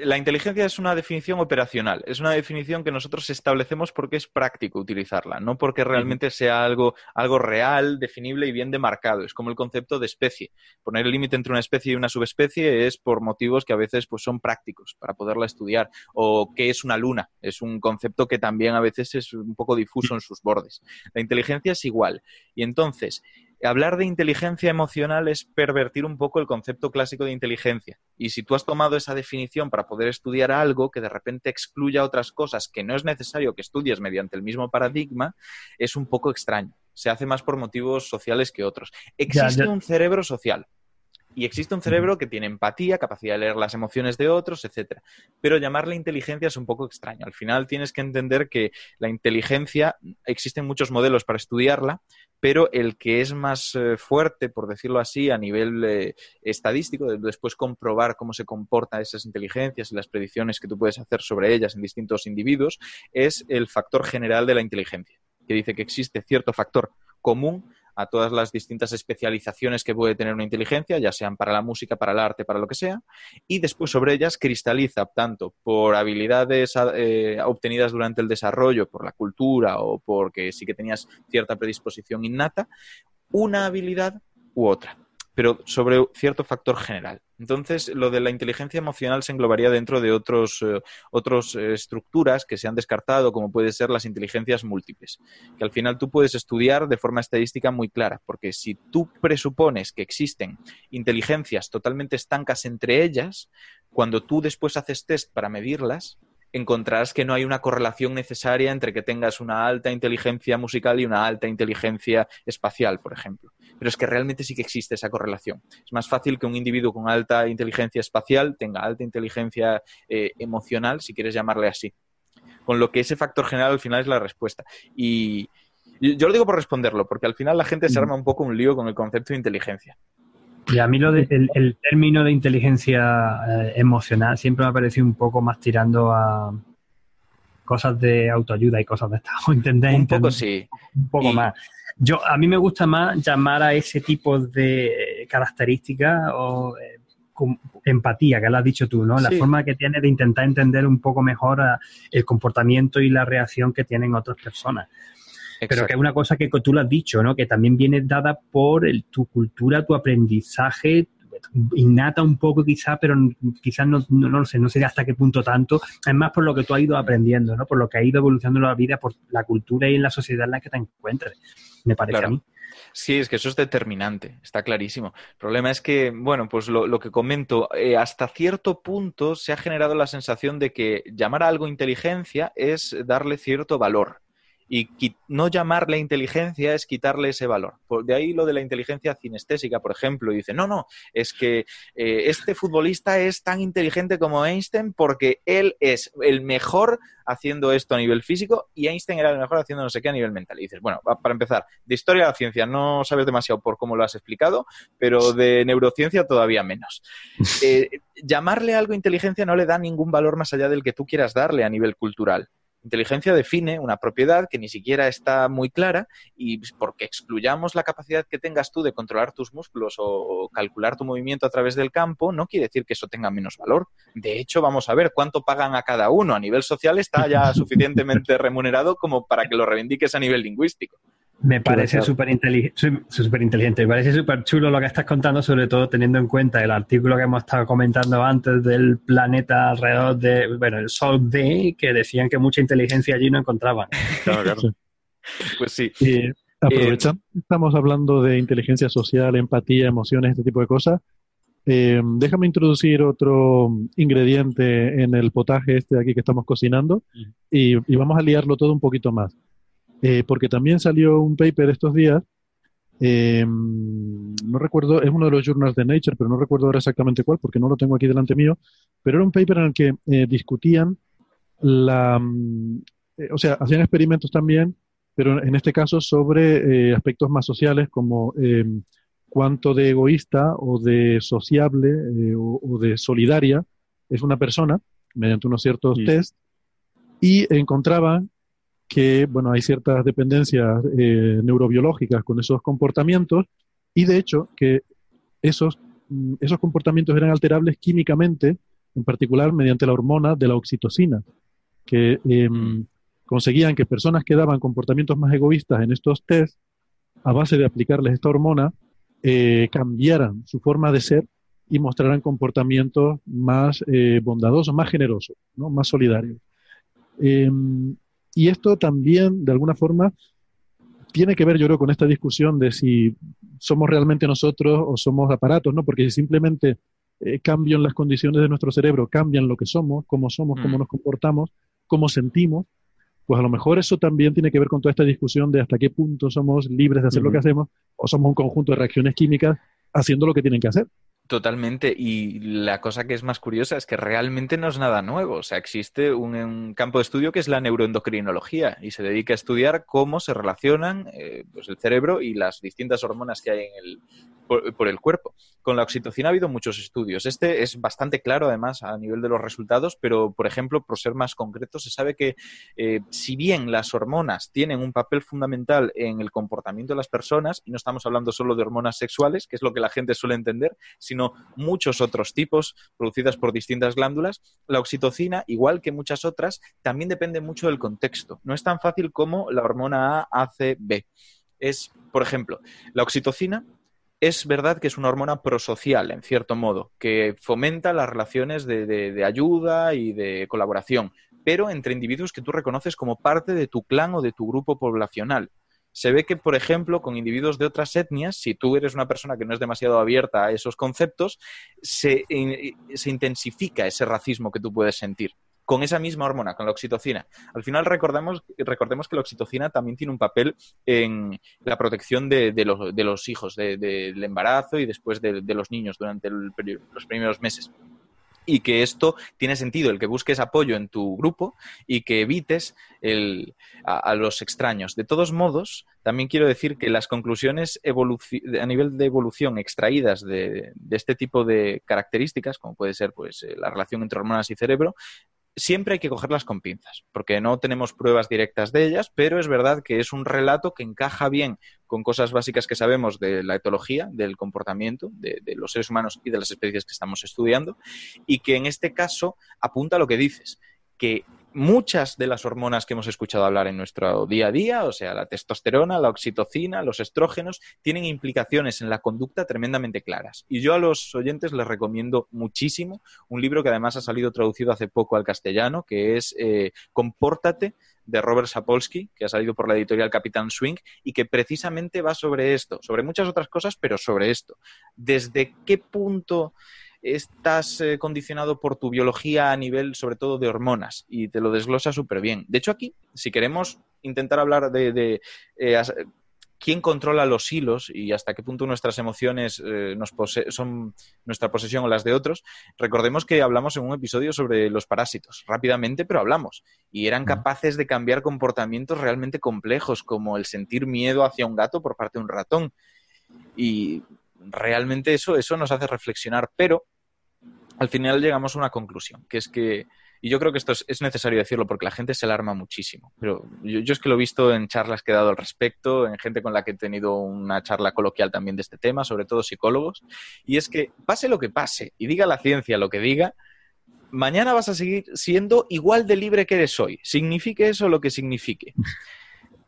la inteligencia es una definición operacional, es una definición que nosotros establecemos porque es práctico utilizarla, no porque realmente sea algo, algo real, definible y bien demarcado. Es como el concepto de especie. Poner el límite entre una especie y una subespecie es por motivos que a veces pues, son prácticos para poderla estudiar. O qué es una luna, es un concepto que también a veces es un poco difuso en sus bordes. La inteligencia es igual. Y entonces, hablar de inteligencia emocional es pervertir un poco el concepto clásico de inteligencia. Y si tú has tomado esa definición para poder estudiar algo que de repente excluya otras cosas que no es necesario que estudies mediante el mismo paradigma, es un poco extraño. Se hace más por motivos sociales que otros. Existe ya. un cerebro social. Y existe un cerebro que tiene empatía, capacidad de leer las emociones de otros, etcétera. Pero llamarle inteligencia es un poco extraño. Al final tienes que entender que la inteligencia, existen muchos modelos para estudiarla, pero el que es más eh, fuerte, por decirlo así, a nivel eh, estadístico, de después comprobar cómo se comportan esas inteligencias y las predicciones que tú puedes hacer sobre ellas en distintos individuos, es el factor general de la inteligencia, que dice que existe cierto factor común a todas las distintas especializaciones que puede tener una inteligencia, ya sean para la música, para el arte, para lo que sea, y después sobre ellas cristaliza tanto por habilidades eh, obtenidas durante el desarrollo, por la cultura o porque sí que tenías cierta predisposición innata, una habilidad u otra, pero sobre cierto factor general. Entonces, lo de la inteligencia emocional se englobaría dentro de otros, eh, otros eh, estructuras que se han descartado, como pueden ser las inteligencias múltiples, que al final tú puedes estudiar de forma estadística muy clara, porque si tú presupones que existen inteligencias totalmente estancas entre ellas, cuando tú después haces test para medirlas, encontrarás que no hay una correlación necesaria entre que tengas una alta inteligencia musical y una alta inteligencia espacial, por ejemplo. Pero es que realmente sí que existe esa correlación. Es más fácil que un individuo con alta inteligencia espacial tenga alta inteligencia eh, emocional, si quieres llamarle así. Con lo que ese factor general al final es la respuesta. Y yo lo digo por responderlo, porque al final la gente se arma un poco un lío con el concepto de inteligencia. Y a mí lo de, el, el término de inteligencia eh, emocional siempre me ha parecido un poco más tirando a cosas de autoayuda y cosas de estado. (laughs) ¿Entendéis? Un poco sí. Un poco Y- más. Yo, a mí me gusta más llamar a ese tipo de características o eh, empatía, que lo has dicho tú, ¿no? La Sí. forma que tienes de intentar entender un poco mejor a- el comportamiento y la reacción que tienen otras personas. Pero que es una cosa que tú lo has dicho, ¿no? Que también viene dada por el- tu cultura, tu aprendizaje, innata un poco quizá, pero quizás no, no, sé, no sé hasta qué punto tanto. Es más por lo que tú has ido aprendiendo, ¿no? Por lo que ha ido evolucionando la vida, por la cultura y en la sociedad en la que te encuentres, me parece Claro. a mí. Sí, es que eso es determinante, está clarísimo. El problema es que, bueno, pues lo, lo que comento, eh, hasta cierto punto se ha generado la sensación de que llamar a algo inteligencia es darle cierto valor. Y no llamarle inteligencia es quitarle ese valor. Por- de ahí lo de la inteligencia cinestésica, por ejemplo. Y dice, no, no, es que eh, este futbolista es tan inteligente como Einstein porque él es el mejor haciendo esto a nivel físico y Einstein era el mejor haciendo no sé qué a nivel mental. Y dices, bueno, para empezar, de historia de la ciencia no sabes demasiado por cómo lo has explicado, pero de neurociencia todavía menos. (laughs) Eh, llamarle algo inteligencia no le da ningún valor más allá del que tú quieras darle a nivel cultural. Inteligencia define una propiedad que ni siquiera está muy clara y porque excluyamos la capacidad que tengas tú de controlar tus músculos o, calcular tu movimiento a través del campo, no quiere decir que eso tenga menos valor. De hecho, vamos a ver cuánto pagan a cada uno. A nivel social está ya (laughs) suficientemente remunerado como para que lo reivindiques a nivel lingüístico. Me parece súper inteligente, me parece súper chulo lo que estás contando, sobre todo teniendo en cuenta el artículo que hemos estado comentando antes del planeta alrededor de, bueno, el Sol D, que decían que mucha inteligencia allí no encontraban. (laughs) Claro, claro. Pues sí. aprovechando, estamos hablando de inteligencia social, empatía, emociones, este tipo de cosas. Eh, déjame introducir otro ingrediente en el potaje este de aquí que estamos cocinando y vamos a liarlo todo un poquito más. Eh, porque también salió un paper estos días, eh, no recuerdo, es uno de los journals de Nature, pero no recuerdo ahora exactamente cuál, porque no lo tengo aquí delante mío, pero era un paper en el que eh, discutían la, mm, o sea, hacían experimentos también, pero en este caso sobre aspectos más sociales como cuánto de egoísta o de sociable o, de solidaria es una persona mediante unos ciertos test y encontraban que, bueno, hay ciertas dependencias eh, neurobiológicas con esos comportamientos y de hecho que esos, mm, esos comportamientos eran alterables químicamente, en particular mediante la hormona de la oxitocina, que em, mm. conseguían que personas que daban comportamientos más egoístas en estos test, a base de aplicarles esta hormona, eh, cambiaran su forma de ser y mostraran comportamientos más eh, bondadosos, más generosos, ¿no? más solidarios. Y esto también, de alguna forma, tiene que ver, yo creo, con esta discusión de si somos realmente nosotros o somos aparatos, ¿no? Porque si simplemente eh, cambian las condiciones de nuestro cerebro, cambian lo que somos, cómo somos, cómo mm. nos comportamos, cómo sentimos, pues a lo mejor eso también tiene que ver con toda esta discusión de hasta qué punto somos libres de hacer lo que hacemos o somos un conjunto de reacciones químicas haciendo lo que tienen que hacer. Totalmente. Y la cosa que es más curiosa es que realmente no es nada nuevo. O sea, existe un, campo de estudio que es la neuroendocrinología y se dedica a estudiar cómo se relacionan eh, pues el cerebro y las distintas hormonas que hay en el, por, el cuerpo. Con la oxitocina ha habido muchos estudios. Este es bastante claro, además, a nivel de los resultados, pero, por ejemplo, por ser más concreto, se sabe que eh, si bien las hormonas tienen un papel fundamental en el comportamiento de las personas, y no estamos hablando solo de hormonas sexuales, que es lo que la gente suele entender, sino muchos otros tipos producidas por distintas glándulas, la oxitocina, igual que muchas otras, también depende mucho del contexto. No es tan fácil como la hormona A, ACB. Es, por ejemplo, la oxitocina es verdad que es una hormona prosocial, en cierto modo, que fomenta las relaciones de, ayuda y de colaboración, pero entre individuos que tú reconoces como parte de tu clan o de tu grupo poblacional. Se ve que, por ejemplo, con individuos de otras etnias, si tú eres una persona que no es demasiado abierta a esos conceptos, se eh, intensifica ese racismo que tú puedes sentir con esa misma hormona, con la oxitocina. Al final recordemos, recordemos que la oxitocina también tiene un papel en la protección de, los, hijos, del embarazo y después de, los niños durante los primeros meses y que esto tiene sentido, el que busques apoyo en tu grupo y que evites a, los extraños. De todos modos, también quiero decir que las conclusiones a nivel de evolución extraídas de, este tipo de características, como puede ser pues, eh, la relación entre hormonas y cerebro, siempre hay que cogerlas con pinzas, porque no tenemos pruebas directas de ellas, pero es verdad que es un relato que encaja bien con cosas básicas que sabemos de la etología, del comportamiento de, los seres humanos y de las especies que estamos estudiando, y que en este caso apunta a lo que dices, que muchas de las hormonas que hemos escuchado hablar en nuestro día a día, o sea, la testosterona, la oxitocina, los estrógenos, tienen implicaciones en la conducta tremendamente claras. Y yo a los oyentes les recomiendo muchísimo un libro que además ha salido traducido hace poco al castellano, que es eh, Compórtate de Robert Sapolsky, que ha salido por la editorial Capitán Swing, y que precisamente va sobre esto, sobre muchas otras cosas, pero sobre esto. ¿Desde qué punto estás eh, condicionado por tu biología a nivel sobre todo de hormonas y te lo desglosa súper bien. De hecho, aquí, si queremos intentar hablar de, eh, quién controla los hilos y hasta qué punto nuestras emociones eh, nos son nuestra posesión o las de otros, recordemos que hablamos en un episodio sobre los parásitos, rápidamente, pero hablamos, y eran capaces de cambiar comportamientos realmente complejos, como el sentir miedo hacia un gato por parte de un ratón. Y realmente eso, eso nos hace reflexionar, pero al final llegamos a una conclusión, que es que y yo creo que esto es, es, necesario decirlo porque la gente se alarma muchísimo. Pero yo, yo, es que lo he visto en charlas que he dado al respecto, en gente con la que he tenido una charla coloquial también de este tema, sobre todo psicólogos, y es que pase lo que pase y diga la ciencia lo que diga, mañana vas a seguir siendo igual de libre que eres hoy. Signifique eso lo que signifique.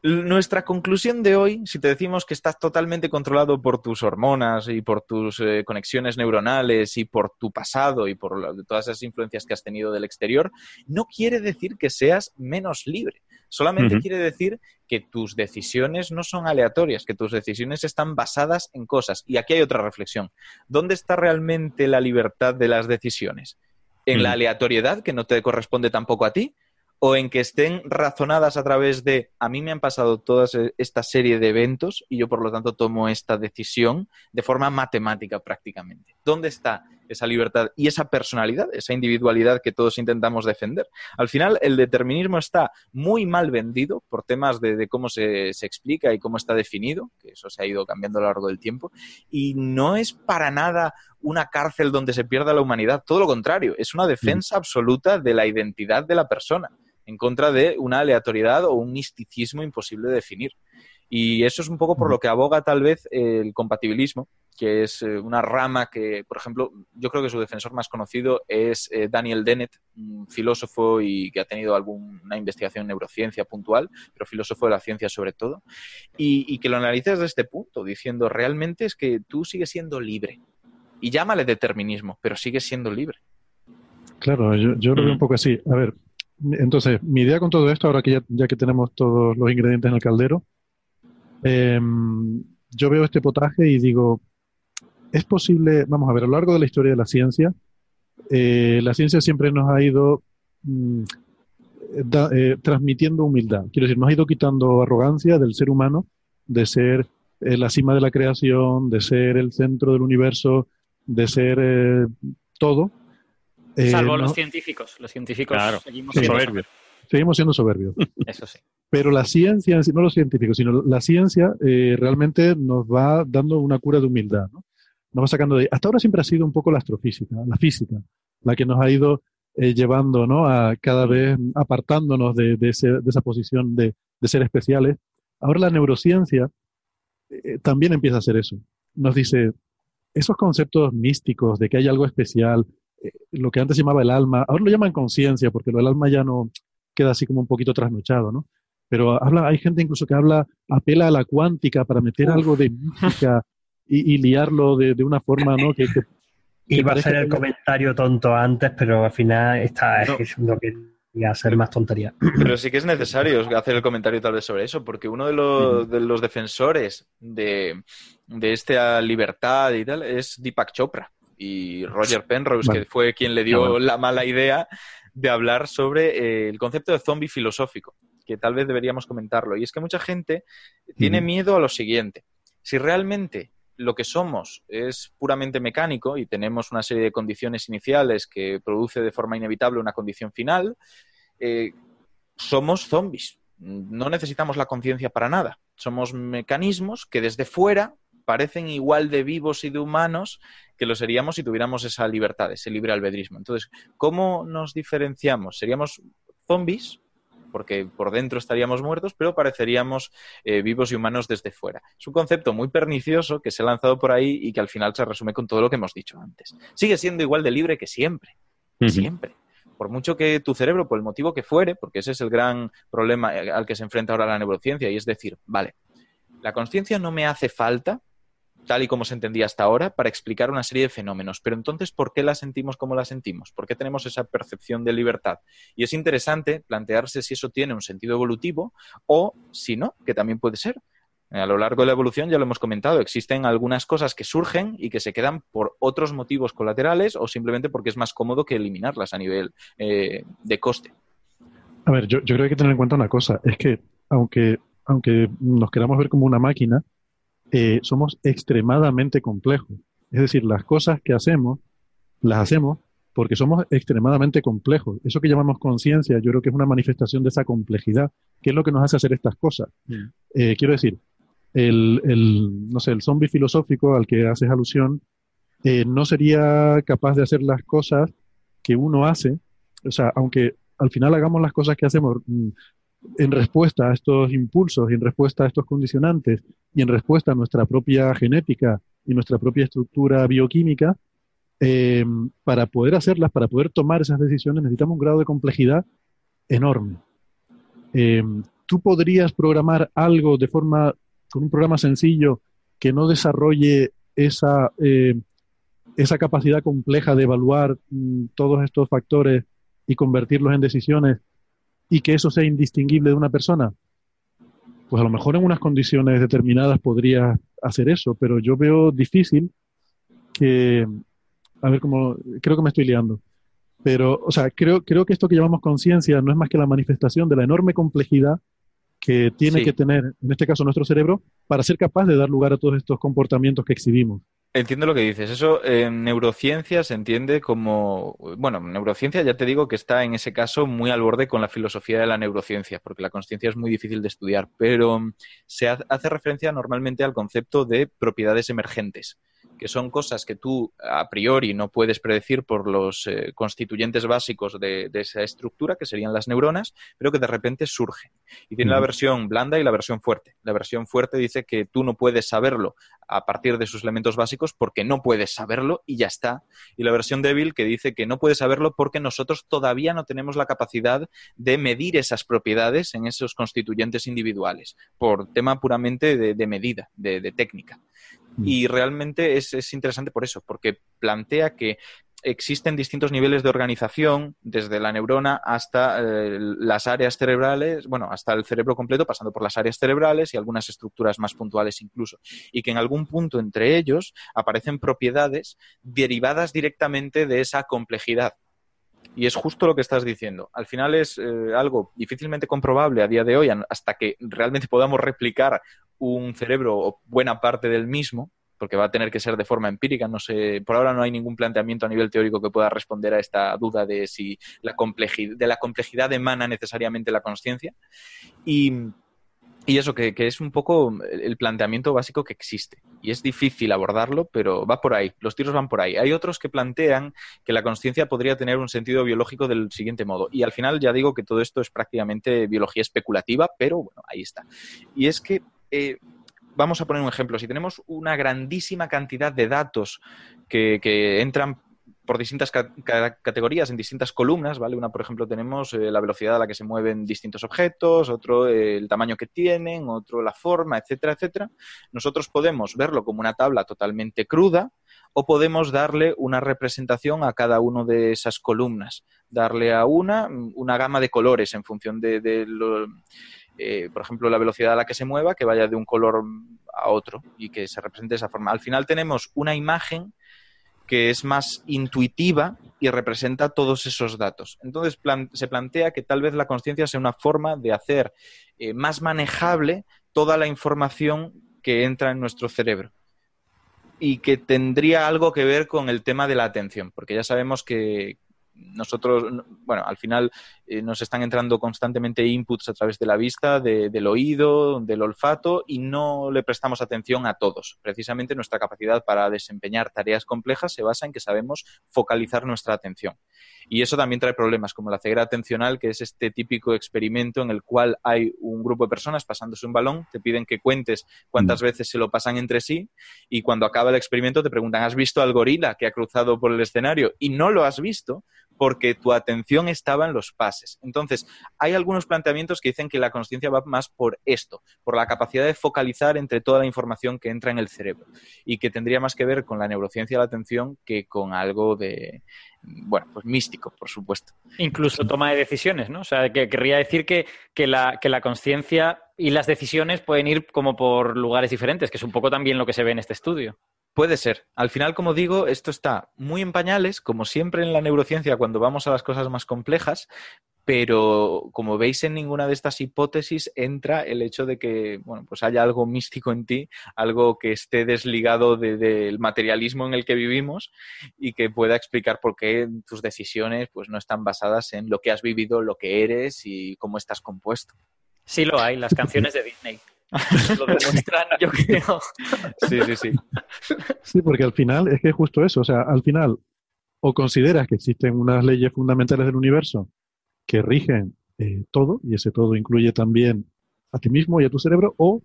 Nuestra conclusión de hoy, si te decimos que estás totalmente controlado por tus hormonas y por tus eh, conexiones neuronales y por tu pasado y por la, todas esas influencias que has tenido del exterior, no quiere decir que seas menos libre. Solamente uh -huh. quiere decir que tus decisiones no son aleatorias, que tus decisiones están basadas en cosas. Y aquí hay otra reflexión. ¿Dónde está realmente la libertad de las decisiones? ¿En uh -huh. la aleatoriedad que no te corresponde tampoco a ti? O en que estén razonadas a través de a mí me han pasado toda esta serie de eventos y yo por lo tanto tomo esta decisión de forma matemática prácticamente. ¿Dónde está esa libertad y esa personalidad, esa individualidad que todos intentamos defender? Al final el determinismo está muy mal vendido por temas de, de cómo se, se, explica y cómo está definido, que eso se ha ido cambiando a lo largo del tiempo, y no es para nada una cárcel donde se pierda la humanidad, todo lo contrario, es una defensa absoluta de la identidad de la persona en contra de una aleatoriedad o un misticismo imposible de definir. Y eso es un poco por lo que aboga tal vez el compatibilismo, que es eh, una rama que, por ejemplo, yo creo que su defensor más conocido es eh, Daniel Dennett, un filósofo y que ha tenido alguna investigación en neurociencia puntual, pero filósofo de la ciencia sobre todo, y, y que lo analiza desde este punto, diciendo realmente es que tú sigues siendo libre. Y llámale determinismo, pero sigues siendo libre. Claro, yo, yo lo veo un poco así. A ver, entonces, mi idea con todo esto, ahora que ya, que tenemos todos los ingredientes en el caldero, eh, yo veo este potaje y digo, es posible, vamos a ver, a lo largo de la historia de la ciencia, eh, la ciencia siempre nos ha ido mm, eh, transmitiendo humildad. Quiero decir, nos ha ido quitando arrogancia del ser humano, de ser eh, la cima de la creación, de ser el centro del universo, de ser todo, Salvo eh, los no, científicos. Los científicos claro, seguimos, sí, siendo soberbios. (laughs) seguimos siendo soberbios. (laughs) Eso sí. Pero la ciencia, no los científicos, sino la ciencia eh, realmente nos va dando una cura de humildad. ¿no? Nos va sacando de... Hasta ahora siempre ha sido un poco la astrofísica, la física, la que nos ha ido eh, llevando ¿no? a cada vez apartándonos de, de, ese, de esa posición de, de, ser especiales. Ahora la neurociencia eh, también empieza a hacer eso. Nos dice, esos conceptos místicos de que hay algo especial, lo que antes se llamaba el alma, ahora lo llaman conciencia, porque lo del alma ya no queda así como un poquito trasnochado, ¿no? Pero habla, hay gente incluso que habla, apela a la cuántica para meter Uf. algo de mística y, y liarlo de, de, una forma, ¿no? Que, que, que Iba a hacer el comentario tonto antes, pero al final está no. lo que iba a ser más tontería. Pero sí que es necesario hacer el comentario tal vez sobre eso, porque uno de los, de los defensores de, de esta libertad y tal es Deepak Chopra y Roger Penrose, bueno. que fue quien le dio bueno. la mala idea de hablar sobre eh, el concepto de zombie filosófico, que tal vez deberíamos comentarlo. Y es que mucha gente tiene mm. miedo a lo siguiente. Si realmente lo que somos es puramente mecánico y tenemos una serie de condiciones iniciales que produce de forma inevitable una condición final, eh, somos zombies. No necesitamos la conciencia para nada. Somos mecanismos que desde fuera parecen igual de vivos y de humanos que lo seríamos si tuviéramos esa libertad, ese libre albedrismo. Entonces, ¿cómo nos diferenciamos? ¿Seríamos zombies? porque por dentro estaríamos muertos, pero pareceríamos eh, vivos y humanos desde fuera. Es un concepto muy pernicioso que se ha lanzado por ahí y que al final se resume con todo lo que hemos dicho antes. Sigue siendo igual de libre que siempre, uh -huh. siempre. Por mucho que tu cerebro, por el motivo que fuere, porque ese es el gran problema al que se enfrenta ahora la neurociencia, y es decir, vale, la conciencia no me hace falta tal y como se entendía hasta ahora, para explicar una serie de fenómenos. Pero entonces, ¿por qué la sentimos como la sentimos? ¿Por qué tenemos esa percepción de libertad? Y es interesante plantearse si eso tiene un sentido evolutivo o si no, que también puede ser. A lo largo de la evolución, ya lo hemos comentado, existen algunas cosas que surgen y que se quedan por otros motivos colaterales o simplemente porque es más cómodo que eliminarlas a nivel eh, de coste. A ver, yo, yo creo que hay que tener en cuenta una cosa, es que aunque, aunque nos queramos ver como una máquina, eh, somos extremadamente complejos. Es decir, las cosas que hacemos, las hacemos porque somos extremadamente complejos. Eso que llamamos conciencia, yo creo que es una manifestación de esa complejidad, que es lo que nos hace hacer estas cosas. Mm. Eh, quiero decir, el, el, no sé, el zombie filosófico al que haces alusión, eh, no sería capaz de hacer las cosas que uno hace o sea, aunque al final hagamos las cosas que hacemos mm, en respuesta a estos impulsos y en respuesta a estos condicionantes y en respuesta a nuestra propia genética y nuestra propia estructura bioquímica, eh, para poder hacerlas, para poder tomar esas decisiones, necesitamos un grado de complejidad enorme. Eh, tú podrías programar algo de forma, con un programa sencillo, que no desarrolle esa, eh, esa capacidad compleja de evaluar mm, todos estos factores y convertirlos en decisiones y que eso sea indistinguible de una persona? Pues a lo mejor en unas condiciones determinadas podría hacer eso, pero yo veo difícil que, a ver cómo, creo que me estoy liando, pero, o sea, creo, creo que esto que llamamos conciencia no es más que la manifestación de la enorme complejidad que tiene que tener, en este caso, nuestro cerebro para ser capaz de dar lugar a todos estos comportamientos que exhibimos. Entiendo lo que dices. Eso en neurociencia se entiende como, bueno, neurociencia ya te digo que está en ese caso muy al borde con la filosofía de la neurociencia, porque la conciencia es muy difícil de estudiar, pero se hace referencia normalmente al concepto de propiedades emergentes que son cosas que tú a priori no puedes predecir por los eh, constituyentes básicos de, esa estructura, que serían las neuronas, pero que de repente surgen. Y tiene la versión blanda y la versión fuerte. La versión fuerte dice que tú no puedes saberlo a partir de sus elementos básicos porque no puedes saberlo y ya está. Y la versión débil que dice que no puedes saberlo porque nosotros todavía no tenemos la capacidad de medir esas propiedades en esos constituyentes individuales, por tema puramente de, medida, de técnica. Mm. Y realmente es, interesante por eso, porque plantea que existen distintos niveles de organización, desde la neurona hasta eh, las áreas cerebrales, bueno, hasta el cerebro completo, pasando por las áreas cerebrales y algunas estructuras más puntuales incluso. Y que en algún punto entre ellos aparecen propiedades derivadas directamente de esa complejidad. Y es justo lo que estás diciendo. Al final es eh, algo difícilmente comprobable a día de hoy, hasta que realmente podamos replicar un cerebro o buena parte del mismo, porque va a tener que ser de forma empírica. No sé, por ahora no hay ningún planteamiento a nivel teórico que pueda responder a esta duda de si la complejidad, de la complejidad emana necesariamente la conciencia. Y, eso, que, es un poco el planteamiento básico que existe. Y es difícil abordarlo, pero va por ahí, los tiros van por ahí. Hay otros que plantean que la conciencia podría tener un sentido biológico del siguiente modo. Y al final ya digo que todo esto es prácticamente biología especulativa, pero bueno, ahí está. Y es que eh, vamos a poner un ejemplo. Si tenemos una grandísima cantidad de datos que, entran por distintas categorías en distintas columnas, ¿vale? Una, por ejemplo, tenemos eh, la velocidad a la que se mueven distintos objetos, otro eh, el tamaño que tienen, otro la forma, etcétera, etcétera. Nosotros podemos verlo como una tabla totalmente cruda o podemos darle una representación a cada una de esas columnas, darle a una una gama de colores en función de, eh, por ejemplo, la velocidad a la que se mueva, que vaya de un color a otro y que se represente de esa forma. Al final tenemos una imagen que es más intuitiva y representa todos esos datos. Entonces se plantea que tal vez la conciencia sea una forma de hacer eh, más manejable toda la información que entra en nuestro cerebro y que tendría algo que ver con el tema de la atención, porque ya sabemos que, nosotros, bueno, al final eh, nos están entrando constantemente inputs a través de la vista, del oído, del olfato y no le prestamos atención a todos. Precisamente nuestra capacidad para desempeñar tareas complejas se basa en que sabemos focalizar nuestra atención. Y eso también trae problemas, como la ceguera atencional, que es este típico experimento en el cual hay un grupo de personas pasándose un balón, te piden que cuentes cuántas mm. veces se lo pasan entre sí y cuando acaba el experimento te preguntan, ¿has visto al gorila que ha cruzado por el escenario? Y no lo has visto porque tu atención estaba en los pases. Entonces, hay algunos planteamientos que dicen que la conciencia va más por esto, por la capacidad de focalizar entre toda la información que entra en el cerebro y que tendría más que ver con la neurociencia de la atención que con algo de, bueno, pues místico, por supuesto. Incluso toma de decisiones, ¿no? O sea, que querría decir que, que la, que la conciencia y las decisiones pueden ir como por lugares diferentes, que es un poco también lo que se ve en este estudio. Puede ser. Al final, como digo, esto está muy en pañales, como siempre en la neurociencia cuando vamos a las cosas más complejas, pero como veis en ninguna de estas hipótesis entra el hecho de que bueno pues haya algo místico en ti algo que esté desligado del materialismo en el que vivimos y que pueda explicar por qué tus decisiones pues no están basadas en lo que has vivido lo que eres y cómo estás compuesto sí lo hay las canciones de Disney (laughs) lo demuestran, yo creo. Sí, sí, sí. Sí, porque al final es que es justo eso. O sea, al final o consideras que existen unas leyes fundamentales del universo que rigen eh, todo, y ese todo incluye también a ti mismo y a tu cerebro, o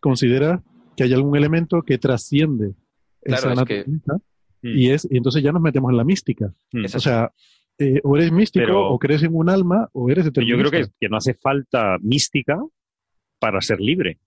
consideras que hay algún elemento que trasciende Claro, esa es que- naturaleza y es y entonces ya nos metemos en la mística. Mm. O sea, eh, o eres místico, Pero- o crees en un alma, o eres Yo determinista. creo que, que no hace falta mística para ser libre.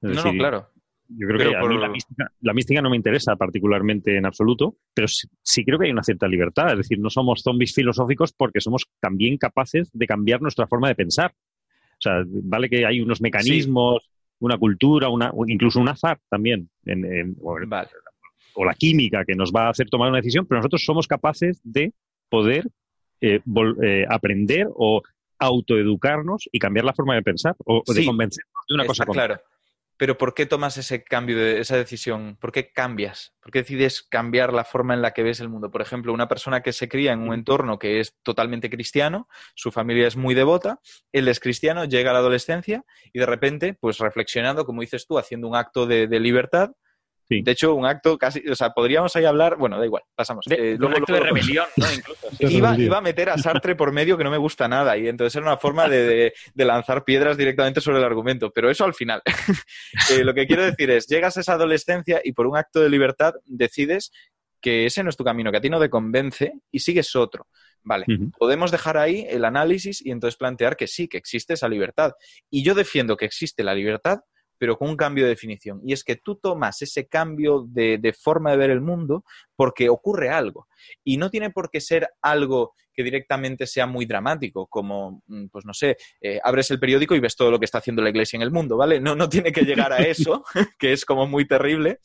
Es No, claro. Yo creo Pero que a mí la mística, la mística no me interesa particularmente en absoluto, pero sí, sí creo que hay una cierta libertad. Es decir, no somos zombies filosóficos porque somos también capaces de cambiar nuestra forma de pensar. O sea, vale que hay unos mecanismos, una cultura, una, incluso un azar también, en- en- o, Vale. o la química que nos va a hacer tomar una decisión, pero nosotros somos capaces de poder eh, eh, aprender o autoeducarnos y cambiar la forma de pensar o, o de Sí, convencernos de una cosa claro. Pero ¿por qué tomas ese cambio, de, esa decisión? ¿Por qué cambias? ¿Por qué decides cambiar la forma en la que ves el mundo? Por ejemplo, una persona que se cría en un entorno que es totalmente cristiano, su familia es muy devota, él es cristiano, llega a la adolescencia y de repente, pues reflexionando, como dices tú, haciendo un acto de, de libertad. De hecho, un acto casi, o sea, podríamos ahí hablar, bueno, da igual, pasamos. De- Eh, de un luego- acto de rebelión, ¿no? (laughs) Incluso. sí. Iba, iba a meter a Sartre por medio que no me gusta nada y entonces era una forma de, de- de lanzar piedras directamente sobre el argumento, pero eso al final. (laughs) Eh, lo que quiero decir es, llegas a esa adolescencia y por un acto de libertad decides que ese no es tu camino, que a ti no te convence y sigues otro. Vale, podemos dejar ahí el análisis y entonces plantear que sí, que existe esa libertad. Y yo defiendo que existe la libertad, pero con un cambio de definición. Y es que tú tomas ese cambio de, forma de ver el mundo porque ocurre algo. Y no tiene por qué ser algo que directamente sea muy dramático, como, mm, pues no sé, eh, abres el periódico y ves todo lo que está haciendo la iglesia en el mundo, ¿vale? No, no tiene que llegar a eso, (laughs) que es como muy terrible.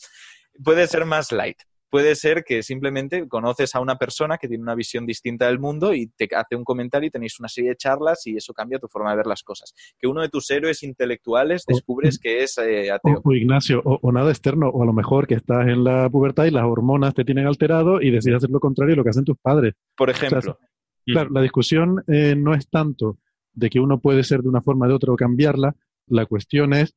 Puede ser más light. Puede ser que simplemente conoces a una persona que tiene una visión distinta del mundo y te hace un comentario y tenéis una serie de charlas y eso cambia tu forma de ver las cosas. Que uno de tus héroes intelectuales descubres que es eh, ateo. O, o Ignacio, o, o nada externo, o a lo mejor que estás en la pubertad y las hormonas te tienen alterado y decides hacer lo contrario de lo que hacen tus padres. Por O sea, ejemplo. claro, la discusión eh, no es tanto de que uno puede ser de una forma o de otra o cambiarla, la cuestión es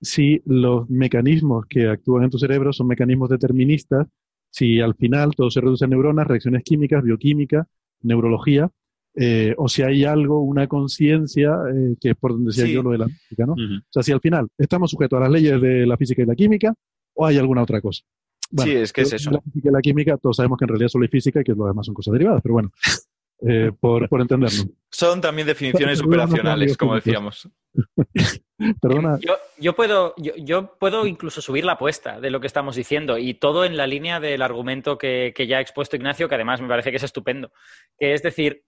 si los mecanismos que actúan en tu cerebro son mecanismos deterministas, si al final todo se reduce a neuronas, reacciones químicas, bioquímica, neurología, eh, o si hay algo, una conciencia, eh, que es por donde decía Sí. yo lo de la física, ¿no? O sea, si al final estamos sujetos a las leyes de la física y la química, o hay alguna otra cosa. Sí, es que es eso. La física y la química, todos sabemos que en realidad solo hay física y que lo demás son cosas derivadas, pero bueno, eh, por, por entendernos. Son también definiciones operacionales, como decíamos. (laughs) Perdona. Yo, puedo, yo puedo incluso subir la apuesta de lo que estamos diciendo y todo en la línea del argumento que, que ya ha expuesto Ignacio, que además me parece que es estupendo. Que es decir,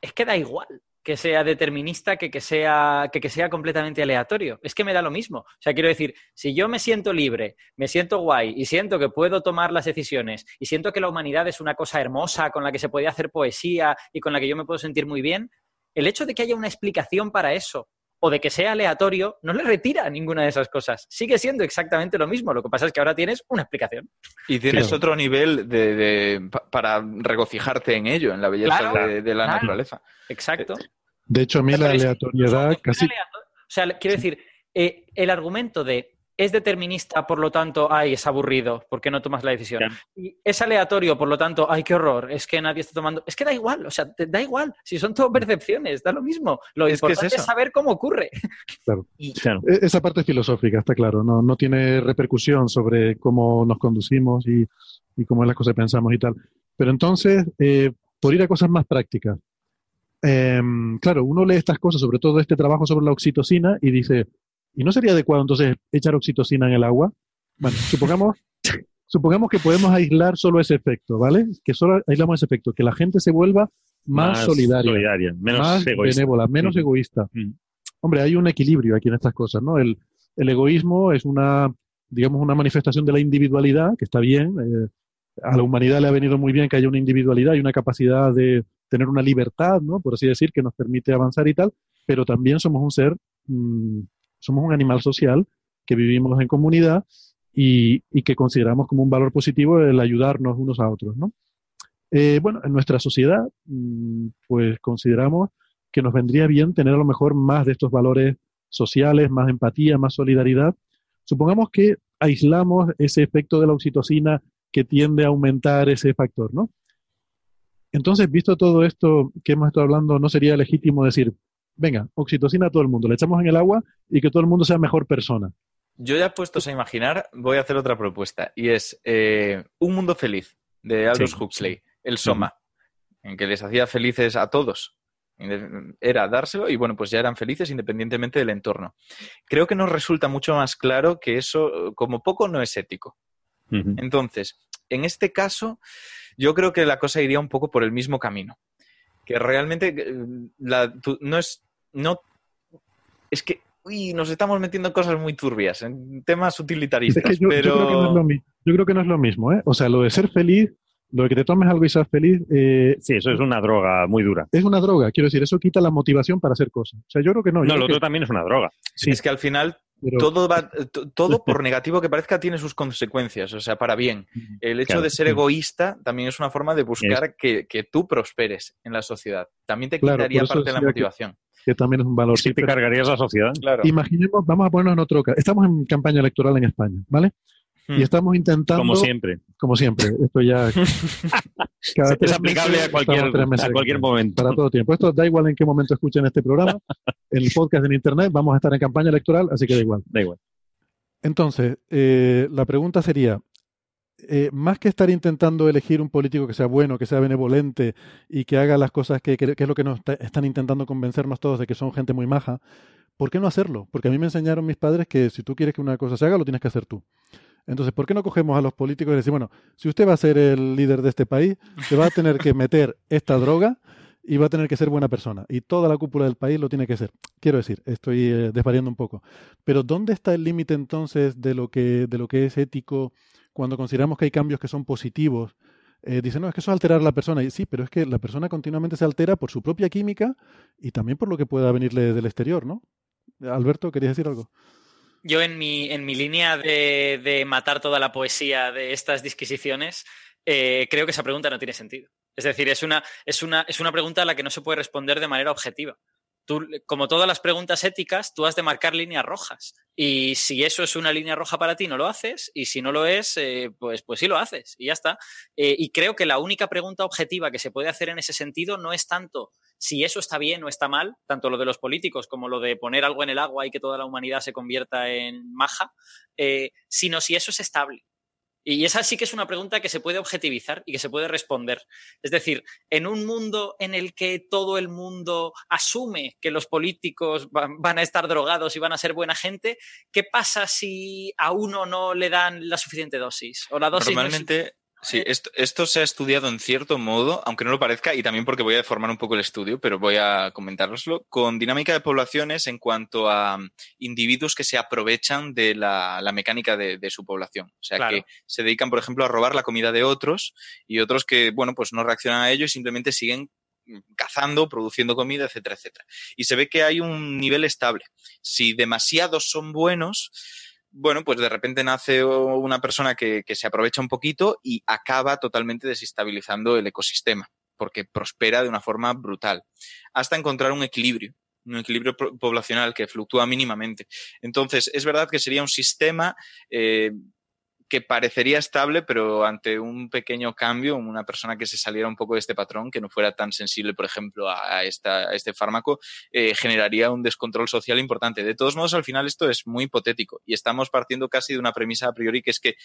es que da igual que sea determinista que que sea, que, que sea completamente aleatorio. Es que me da lo mismo. O sea, quiero decir, si yo me siento libre, me siento guay y siento que puedo tomar las decisiones y siento que la humanidad es una cosa hermosa con la que se puede hacer poesía y con la que yo me puedo sentir muy bien, el hecho de que haya una explicación para eso o de que sea aleatorio no le retira ninguna de esas cosas. Sigue siendo exactamente lo mismo. Lo que pasa es que ahora tienes una explicación. Y tienes otro nivel de, de- pa- para regocijarte en ello, en la belleza Claro, de, de la claro. naturaleza. Exacto. De hecho, a mí la aleatoriedad casi... O sea, quiero decir, eh, el argumento de es determinista, por lo tanto, ay, es aburrido, ¿por qué no tomas la decisión? Y es aleatorio, por lo tanto, ay, qué horror, es que nadie está tomando. Es que da igual, o sea, te- da igual, si son todo percepciones, da lo mismo. Lo Es que es importante es, saber cómo ocurre. (laughs) Claro. Claro. E- Esa parte filosófica, está claro, no, no tiene repercusión sobre cómo nos conducimos y, y cómo es las cosas que pensamos y tal. Pero entonces, eh, por ir a cosas más prácticas, em, claro, uno lee estas cosas, sobre todo este trabajo sobre la oxitocina, y dice, ¿y no sería adecuado entonces echar oxitocina en el agua? Bueno, supongamos, supongamos que podemos aislar solo ese efecto, ¿vale? Que solo aislamos ese efecto, que la gente se vuelva más, Más solidaria, solidaria, menos más egoísta. benévola, menos Mm. egoísta. Mm. Hombre, hay un equilibrio aquí en estas cosas, ¿no? El, el egoísmo es una, digamos, una manifestación de la individualidad, que está bien. eh, a la humanidad le ha venido muy bien que haya una individualidad y una capacidad de tener una libertad, ¿no? Por así decir, que nos permite avanzar y tal, pero también somos un ser, mm, somos un animal social que vivimos en comunidad y, que consideramos como un valor positivo el ayudarnos unos a otros, ¿no? Eh, bueno, en nuestra sociedad, mm, pues consideramos que nos vendría bien tener a lo mejor más de estos valores sociales, más empatía, más solidaridad. Supongamos que aislamos ese efecto de la oxitocina que tiende a aumentar ese factor, ¿no? Entonces, visto todo esto que hemos estado hablando, ¿no sería legítimo decir, venga, oxitocina a todo el mundo, le echamos en el agua y que todo el mundo sea mejor persona? Yo ya puestos a imaginar, voy a hacer otra propuesta y es eh, Un Mundo Feliz de Aldous Sí, Huxley, el Soma, en que les hacía felices a todos. Era dárselo y bueno, pues ya eran felices independientemente del entorno. Creo que nos resulta mucho más claro que eso, como poco, no es ético. Entonces, en este caso, yo creo que la cosa iría un poco por el mismo camino. Que realmente eh, la- tu- no es. No, es que. Uy, nos estamos metiendo en cosas muy turbias, en temas Es utilitaristas. que yo, yo pero... creo que no es lo mi- yo creo que no es lo mismo, ¿eh? O sea, lo de ser feliz, lo de que te tomes algo y seas feliz, eh, Sí, eso es una droga muy dura. es una droga. Quiero decir, eso quita la motivación para hacer cosas. O sea, yo creo que no. yo No, lo que- otro también es una droga. sí, Es que al final pero- todo, va, (laughs) to- todo, por negativo que parezca, tiene sus consecuencias, o sea, para bien. El hecho Claro, de ser egoísta también es una forma de buscar que, que tú prosperes en la sociedad. También te Claro, quitaría parte de la que- motivación. que también es un valor. Sí, te pero- cargarías la sociedad. Claro. Imaginemos, vamos a ponernos en otro caso. Estamos en campaña electoral en España, ¿vale? Hmm. Y estamos intentando, Como siempre. como siempre, esto ya (laughs) cada Es aplicable meses, a cualquier, meses a cualquier momento. para todo tiempo. Esto da igual en qué momento escuchen este programa, (laughs) el podcast en internet, vamos a estar en campaña electoral, así que da igual. Da igual. Entonces, eh, la pregunta sería, eh, más que estar intentando elegir un político que sea bueno, que sea benevolente y que haga las cosas que, que- que es lo que nos está- están intentando convencernos todos de que son gente muy maja, ¿por qué no hacerlo? Porque a mí me enseñaron mis padres que si tú quieres que una cosa se haga, lo tienes que hacer tú. Entonces, ¿por qué no cogemos a los políticos y decimos, bueno, si usted va a ser el líder de este país, se va a tener que meter esta droga y va a tener que ser buena persona. Y toda la cúpula del país lo tiene que ser. Quiero decir, estoy eh, desvariando un poco. Pero ¿dónde está el límite entonces de lo que, de lo que es ético cuando consideramos que hay cambios que son positivos? Eh, dicen, no, es que eso es alterar a la persona. Y sí, pero es que la persona continuamente se altera por su propia química y también por lo que pueda venirle del exterior, ¿no? Alberto, ¿querías decir algo? Yo en mi, en mi línea de, de matar toda la poesía de estas disquisiciones, eh, creo que esa pregunta no tiene sentido. Es decir, es una, es, una, es una pregunta a la que no se puede responder de manera objetiva. Tú, como todas las preguntas éticas, tú has de marcar líneas rojas. Y si eso es una línea roja para ti, no lo haces. Y si no lo es, eh, pues, pues sí lo haces. Y ya está. Eh, y creo que la única pregunta objetiva que se puede hacer en ese sentido no es tanto si eso está bien o está mal, tanto lo de los políticos como lo de poner algo en el agua y que toda la humanidad se convierta en maja, eh, sino si eso es estable. Y esa sí que es una pregunta que se puede objetivizar y que se puede responder. Es decir, en un mundo en el que todo el mundo asume que los políticos van, a estar drogados y van a ser buena gente, ¿qué pasa si a uno no le dan la suficiente dosis? O la dosis Normalmente, sí, esto, esto se ha estudiado en cierto modo, aunque no lo parezca, y también porque voy a deformar un poco el estudio, pero voy a comentároslo, con dinámica de poblaciones en cuanto a individuos que se aprovechan de la, la mecánica de, de su población. O sea, Claro. que se dedican, por ejemplo, a robar la comida de otros y otros que, bueno, pues no reaccionan a ello y simplemente siguen cazando, produciendo comida, etcétera, etcétera. Y se ve que hay un nivel estable. Si demasiados son buenos, bueno, pues de repente nace una persona que, se aprovecha un poquito y acaba totalmente desestabilizando el ecosistema, porque prospera de una forma brutal, hasta encontrar un equilibrio, un equilibrio poblacional que fluctúa mínimamente. Entonces, es verdad que sería un sistema eh, que parecería estable, pero ante un pequeño cambio, una persona que se saliera un poco de este patrón, que no fuera tan sensible, por ejemplo, a, esta, este fármaco, eh, generaría un descontrol social importante. De todos modos, al final esto es muy hipotético y estamos partiendo casi de una premisa a priori que es que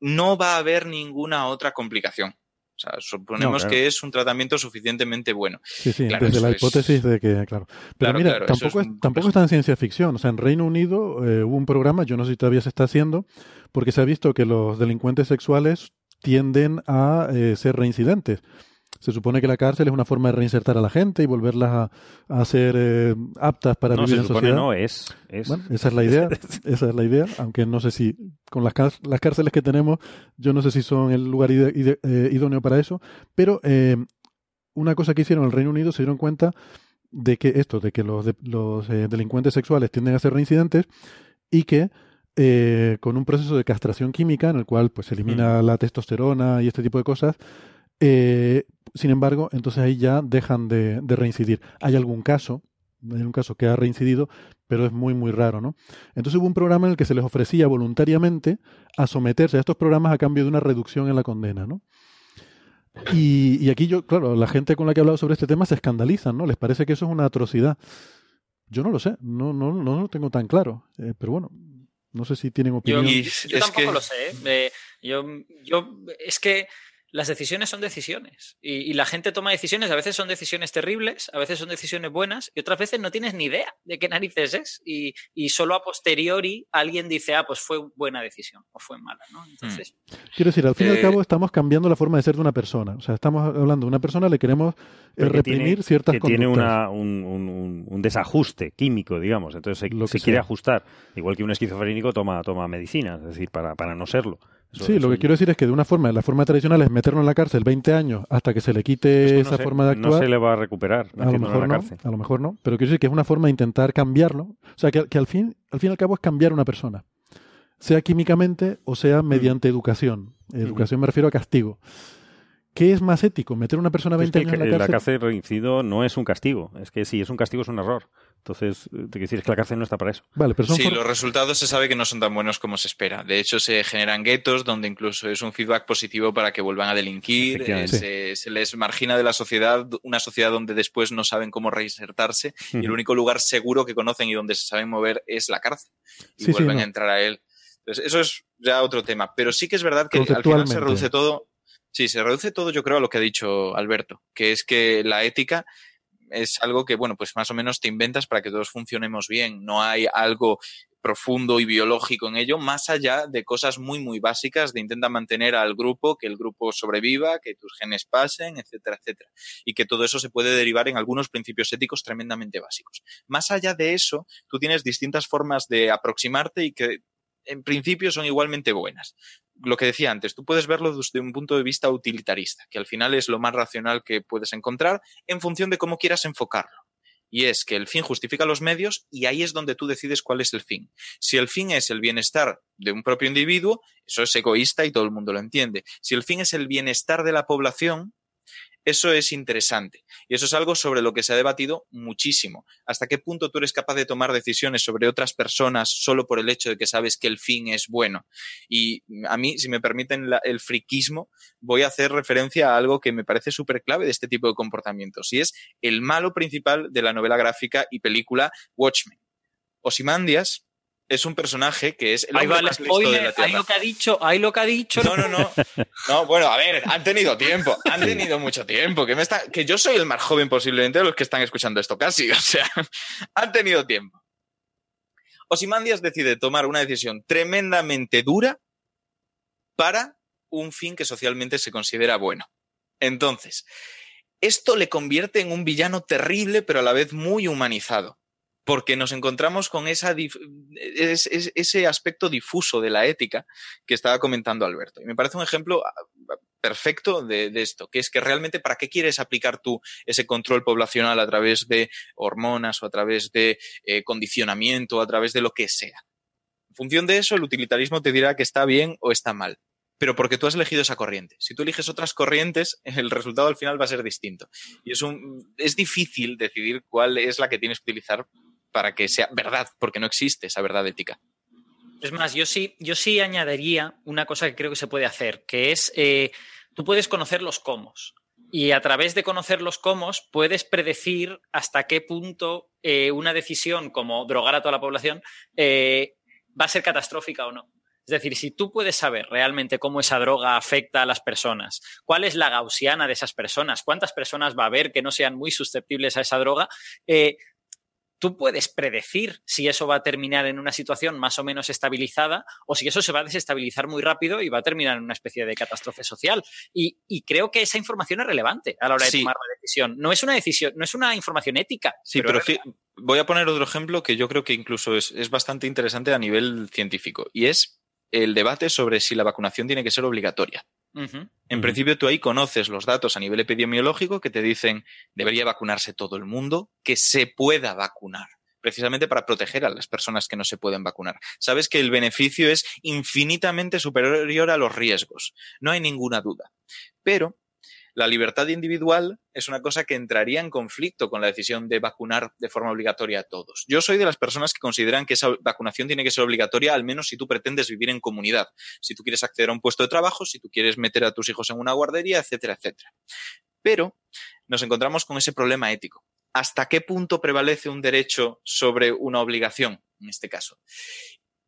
no va a haber ninguna otra complicación. O sea, suponemos No, claro. que es un tratamiento suficientemente bueno. Sí, sí, Claro, desde la es- hipótesis de que, claro. Pero Claro, mira, tampoco, es es, tampoco está en ciencia ficción. O sea, en Reino Unido eh, hubo un programa, yo no sé si todavía se está haciendo, porque se ha visto que los delincuentes sexuales tienden a eh, ser reincidentes. Se supone que la cárcel es una forma de reinsertar a la gente y volverlas a, a ser eh, aptas para No, vivir se en supone sociedad. no, es. es. Bueno, esa es la idea, (laughs) esa es la idea, aunque no sé si con las, las cárceles que tenemos, yo no sé si son el lugar ide- ide- eh, idóneo para eso, pero eh, una cosa que hicieron en el Reino Unido se dieron cuenta de que esto, de que los, de- los eh, delincuentes sexuales tienden a ser reincidentes y que con un proceso de castración química en el cual pues se elimina la testosterona y este tipo de cosas, eh, sin embargo, entonces ahí ya dejan de, de reincidir. Hay algún caso, hay un caso que ha reincidido, pero es muy, muy raro, ¿no? Entonces hubo un programa en el que se les ofrecía voluntariamente a someterse a estos programas a cambio de una reducción en la condena, ¿no? Y, y aquí yo, claro, la gente con la que he hablado sobre este tema se escandalizan, ¿no? Les parece que eso es una atrocidad. Yo no lo sé, no, no, no lo tengo tan claro. Eh, pero bueno, no sé si tienen Yo, opinión. yo tampoco lo sé. ¿eh? Eh, yo, yo, es que las decisiones son decisiones. Y, y la gente toma decisiones. A veces son decisiones terribles, a veces son decisiones buenas, y otras veces no tienes ni idea de qué narices es. Y, y solo a posteriori alguien dice, ah, pues fue buena decisión o fue mala. ¿no? Entonces, Quiero decir, al fin y al Eh, cabo estamos cambiando la forma de ser de una persona. O sea, estamos hablando de una persona, le queremos eh, reprimir tiene- ciertas que tiene una, un, un- un- un desajuste químico, digamos. Entonces se, Lo que se quiere ajustar. Igual que un esquizofrénico toma, toma medicina, es decir, para, para no serlo. Eso- Sí, lo que quiero decir es que de una forma, la forma tradicional es meterlo en la cárcel 20 años hasta que se le quite es que no esa se- forma de No actuar. se le va a recuperar a lo en mejor la no, cárcel. a lo mejor no, pero quiero decir que es una forma de intentar cambiarlo. O sea, que, que al fin, al fin y al cabo es cambiar una persona, sea químicamente o sea mediante educación. Educación me refiero a castigo. ¿Qué es más ético? ¿Meter a una persona Es 20 que años en la la cárcel? cárcel reincido no es un castigo. Es que si es un castigo es un error. Entonces, eh, te quiero decir es que la cárcel no está para eso. Vale, pero son Sí, los resultados se sabe que no son tan buenos como se espera. De hecho, se generan guetos donde incluso es un feedback positivo para que vuelvan a delinquir. eh, se, se les margina de la sociedad, una sociedad donde después no saben cómo reinsertarse y el único lugar seguro que conocen y donde se saben mover es la cárcel. Y Sí, sí, vuelven no. a entrar a él. Entonces, eso es ya otro tema. Pero sí que es verdad que al final se reduce todo. Sí, se reduce todo, yo creo, a lo que ha dicho Alberto, que es que la ética es algo que, bueno, pues más o menos te inventas para que todos funcionemos bien. No hay algo profundo y biológico en ello, más allá de cosas muy, muy básicas de intenta mantener al grupo, que el grupo sobreviva, que tus genes pasen, etcétera, etcétera. Y que todo eso se puede derivar en algunos principios éticos tremendamente básicos. Más allá de eso, tú tienes distintas formas de aproximarte y que en principio son igualmente buenas. Lo que decía antes, tú puedes verlo desde un punto de vista utilitarista, que al final es lo más racional que puedes encontrar en función de cómo quieras enfocarlo. Y es que el fin justifica los medios y ahí es donde tú decides cuál es el fin. Si el fin es el bienestar de un propio individuo, eso es egoísta y todo el mundo lo entiende. Si el fin es el bienestar de la población, eso es interesante. Y eso es algo sobre lo que se ha debatido muchísimo. ¿Hasta qué punto tú eres capaz de tomar decisiones sobre otras personas solo por el hecho de que sabes que el fin es bueno? Y a mí, si me permiten el friquismo, voy a hacer referencia a algo que me parece súper clave de este tipo de comportamientos. Y es el malo principal de la novela gráfica y película Watchmen. Osimandias es un personaje que es el hombre va más listo de la spoiler, ahí Tierra. lo que ha dicho, ahí lo que ha dicho. No, no, no. No, bueno, a ver, han tenido tiempo, (laughs) han tenido mucho tiempo. Que, me está, que yo soy el más joven posiblemente de los que están escuchando esto casi, (laughs) o sea, han tenido tiempo. Osimandias decide tomar una decisión tremendamente dura para un fin que socialmente se considera bueno. Entonces, esto le convierte en un villano terrible, pero a la vez muy humanizado porque nos encontramos con esa ese aspecto difuso de la ética que estaba comentando Alberto. Y me parece un ejemplo ah, perfecto de, esto, que es que realmente para qué quieres aplicar tú ese control poblacional a través de hormonas o a través de eh, condicionamiento o a través de lo que sea. En función de eso, el utilitarismo te dirá que está bien o está mal. Pero porque tú has elegido esa corriente. Si tú eliges otras corrientes, (laughs) el resultado al final va a ser distinto. Y es, un, es difícil decidir cuál es la que tienes que utilizar para que sea verdad, porque no existe esa verdad ética. Es más, yo sí, yo sí añadiría una cosa que creo que se puede hacer, que es eh, tú puedes conocer los cómo. Y a través de conocer los cómo puedes predecir hasta qué punto eh, una decisión como drogar a toda la población eh, va a ser catastrófica o no. Es decir, si tú puedes saber realmente cómo esa droga afecta a las personas, cuál es la gaussiana de esas personas, cuántas personas va a haber que no sean muy susceptibles a esa droga, tú puedes predecir si eso va a terminar en una situación más o menos estabilizada o si eso se va a desestabilizar muy rápido y va a terminar en una especie de catástrofe social. Y, y creo que esa información es relevante a la hora de Sí. tomar la decisión. No es una decisión, no es una información ética. Sí, pero, voy a poner otro ejemplo que yo creo que incluso es, es bastante interesante a nivel científico, y es el debate sobre si la vacunación tiene que ser obligatoria. En principio, tú ahí conoces los datos a nivel epidemiológico que te dicen debería vacunarse todo el mundo, que se pueda vacunar, precisamente para proteger a las personas que no se pueden vacunar. Sabes que el beneficio es infinitamente superior a los riesgos, no hay ninguna duda. Pero la libertad individual es una cosa que entraría en conflicto con la decisión de vacunar de forma obligatoria a todos. Yo soy de las personas que consideran que esa vacunación tiene que ser obligatoria, al menos si tú pretendes vivir en comunidad, si tú quieres acceder a un puesto de trabajo, si tú quieres meter a tus hijos en una guardería, etcétera, etcétera. Pero nos encontramos con ese problema ético. ¿Hasta qué punto prevalece un derecho sobre una obligación, en este caso?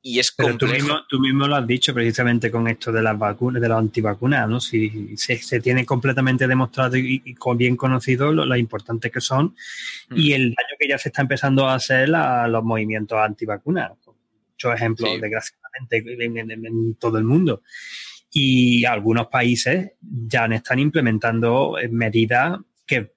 Y es Pero tú mismo, tú mismo lo has dicho precisamente con esto de las vacunas, de las antivacunas, ¿no? Si se, se tiene completamente demostrado y, y con bien conocido lo, lo importantes que son Mm. y el daño que ya se está empezando a hacer a los movimientos antivacunas. Muchos ejemplos, Sí. desgraciadamente, en, en- en todo el mundo. Y algunos países ya están implementando eh, medidas que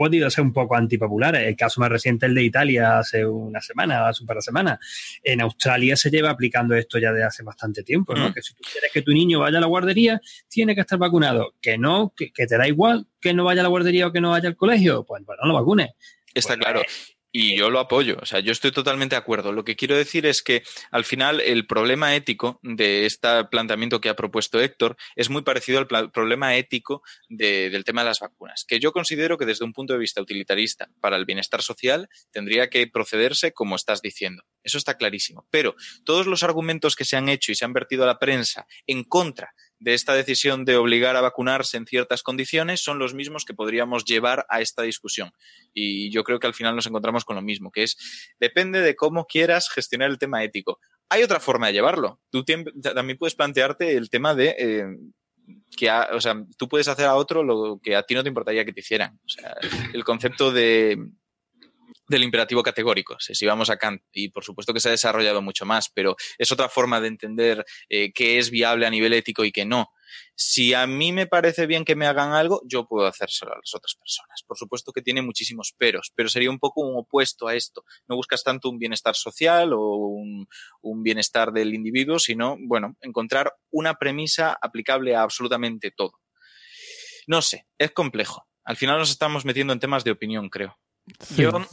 podido ser un poco antipopulares. El caso más reciente es el de Italia hace una semana, hace un par de semanas. En Australia se lleva aplicando esto ya de hace bastante tiempo, ¿no? Mm. Que si tú quieres que tu niño vaya a la guardería, tiene que estar vacunado. Que no, que, que te da igual que no vaya a la guardería o que no vaya al colegio, pues bueno, no lo vacunes. Está Pues, claro. eh, Y yo lo apoyo, o sea, yo estoy totalmente de acuerdo. Lo que quiero decir es que al final el problema ético de este planteamiento que ha propuesto Héctor es muy parecido al problema ético de- del tema de las vacunas, que yo considero que desde un punto de vista utilitarista para el bienestar social tendría que procederse como estás diciendo. Eso está clarísimo. Pero todos los argumentos que se han hecho y se han vertido a la prensa en contra de esta decisión de obligar a vacunarse en ciertas condiciones son los mismos que podríamos llevar a esta discusión. Y yo creo que al final nos encontramos con lo mismo, que es depende de cómo quieras gestionar el tema ético. Hay otra forma de llevarlo. Tú también puedes plantearte el tema de eh, que, a- o sea, tú puedes hacer a otro lo que a ti no te importaría que te hicieran. O sea, el concepto de del imperativo categórico, si vamos a Kant, y por supuesto que se ha desarrollado mucho más, pero es otra forma de entender eh, qué es viable a nivel ético y qué no. Si a mí me parece bien que me hagan algo, yo puedo hacérselo a las otras personas. Por supuesto que tiene muchísimos peros, pero sería un poco un opuesto a esto. No buscas tanto un bienestar social o un bienestar del individuo, sino, bueno, encontrar una premisa aplicable a absolutamente todo. No sé, es complejo. Al final nos estamos metiendo en temas de opinión, creo.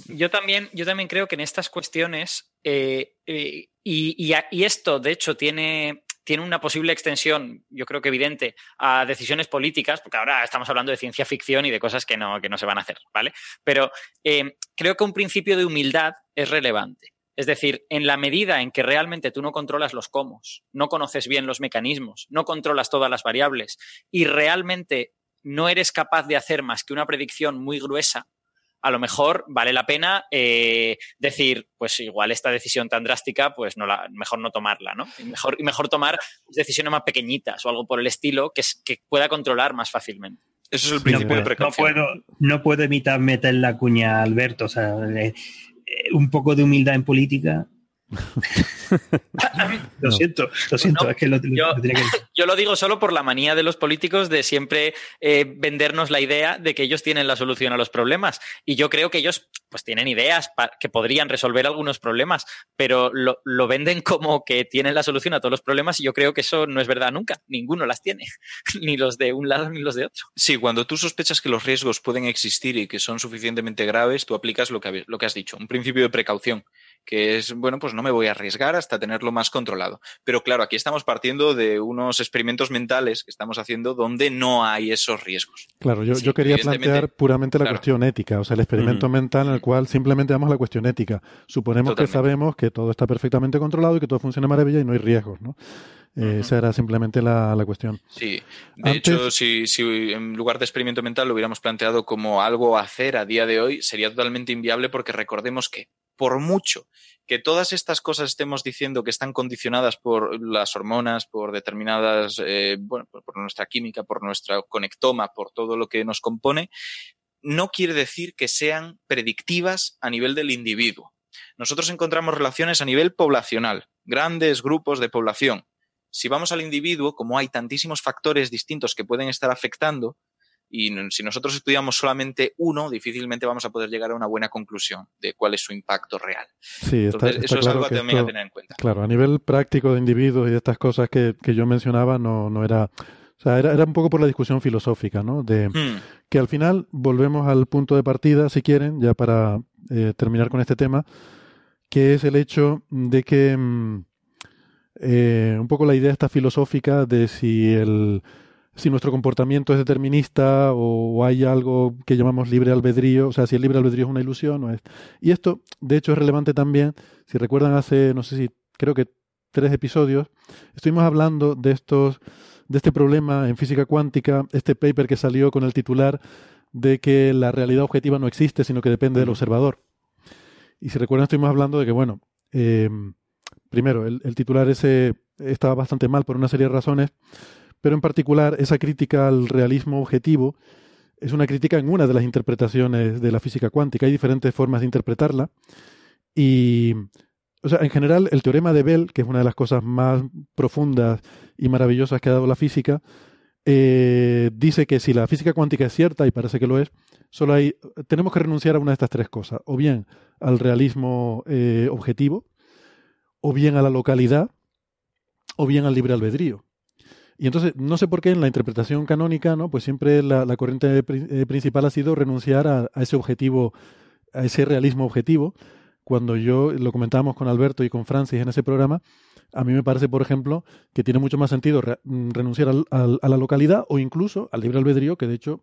Yo, también, yo también creo que en estas cuestiones, eh, eh, y esto de hecho tiene, tiene una posible extensión, yo creo que evidente, a decisiones políticas, porque ahora estamos hablando de ciencia ficción y de cosas que no, que no se van a hacer, ¿vale? Pero eh, creo que un principio de humildad es relevante. Es decir, en la medida en que realmente tú no controlas los cómo, no conoces bien los mecanismos, no controlas todas las variables y realmente no eres capaz de hacer más que una predicción muy gruesa, a lo mejor vale la pena eh, decir, pues igual esta decisión tan drástica, pues no la, mejor no tomarla, ¿no? Y mejor, y mejor tomar decisiones más pequeñitas o algo por el estilo que, es- que pueda controlar más fácilmente. Eso es el principio de bueno. No precaución. puedo, no puedo evitar meter la cuña Alberto, o sea, eh, un poco de humildad en política. (laughs) lo No. siento, lo siento, No, es que lo, lo- yo- lo tenía que decir. (laughs) Yo lo digo solo por la manía de los políticos de siempre eh, vendernos la idea de que ellos tienen la solución a los problemas. Y yo creo que ellos pues tienen ideas que podrían resolver algunos problemas, pero lo, lo venden como que tienen la solución a todos los problemas y yo creo que eso no es verdad nunca. Ninguno las tiene, (laughs) ni los de un lado ni los de otro. Sí, cuando tú sospechas que los riesgos pueden existir y que son suficientemente graves, tú aplicas lo que, lo que has dicho, un principio de precaución, que es, bueno, pues no me voy a arriesgar hasta tenerlo más controlado. Pero claro, aquí estamos partiendo de unos experimentos mentales que estamos haciendo donde no hay esos riesgos. Claro, yo, Sí, yo quería plantear puramente la claro. cuestión ética, o sea, el experimento mental en el cual simplemente damos la cuestión ética. Suponemos que sabemos que todo está perfectamente controlado y que todo funciona maravilla y no hay riesgos, ¿no? Eh. Esa era simplemente la, la cuestión. Sí, de Antes- hecho, si, si en lugar de experimento mental lo hubiéramos planteado como algo a hacer a día de hoy, sería totalmente inviable porque recordemos que por mucho que todas estas cosas estemos diciendo que están condicionadas por las hormonas, por determinadas, eh, bueno, por, por nuestra química, por nuestro conectoma, por todo lo que nos compone, no quiere decir que sean predictivas a nivel del individuo. Nosotros encontramos relaciones a nivel poblacional, grandes grupos de población. Si vamos al individuo, como hay tantísimos factores distintos que pueden estar afectando, y si nosotros estudiamos solamente uno, difícilmente vamos a poder llegar a una buena conclusión de cuál es su impacto real. Sí, está, Entonces, está eso es claro algo que también a esto- tener en cuenta. Claro, a nivel práctico de individuos y de estas cosas que, que yo mencionaba, no, no era. O sea, era, era un poco por la discusión filosófica, ¿no? De Hmm, que al final volvemos al punto de partida, si quieren, ya para eh, terminar con este tema, que es el hecho de que mm, eh, un poco la idea esta filosófica de si el, si nuestro comportamiento es determinista o, hay algo que llamamos libre albedrío, o sea, si el libre albedrío es una ilusión o es. Y esto, de hecho, es relevante también, si recuerdan hace, no sé si, creo que tres episodios, estuvimos hablando de estos, de este problema en física cuántica, este paper que salió con el titular de que la realidad objetiva no existe, sino que depende del observador. Y si recuerdan, estuvimos hablando de que, bueno, eh, primero, el, el titular ese estaba bastante mal por una serie de razones, pero en particular esa crítica al realismo objetivo es una crítica en una de las interpretaciones de la física cuántica. Hay diferentes formas de interpretarla y, o sea, en general el teorema de Bell, que es una de las cosas más profundas y maravillosas que ha dado la física, eh, dice que si la física cuántica es cierta, y parece que lo es, solo hay, tenemos que renunciar a una de estas tres cosas, o bien al realismo eh, objetivo, o bien a la localidad, o bien al libre albedrío. Y entonces, no sé por qué en la interpretación canónica, ¿no? Pues siempre la, corriente eh, principal ha sido renunciar a, ese objetivo, a ese realismo objetivo. Cuando yo lo comentábamos con Alberto y con Francis en ese programa, a mí me parece, por ejemplo, que tiene mucho más sentido mm, renunciar a la localidad o incluso al libre albedrío, que de hecho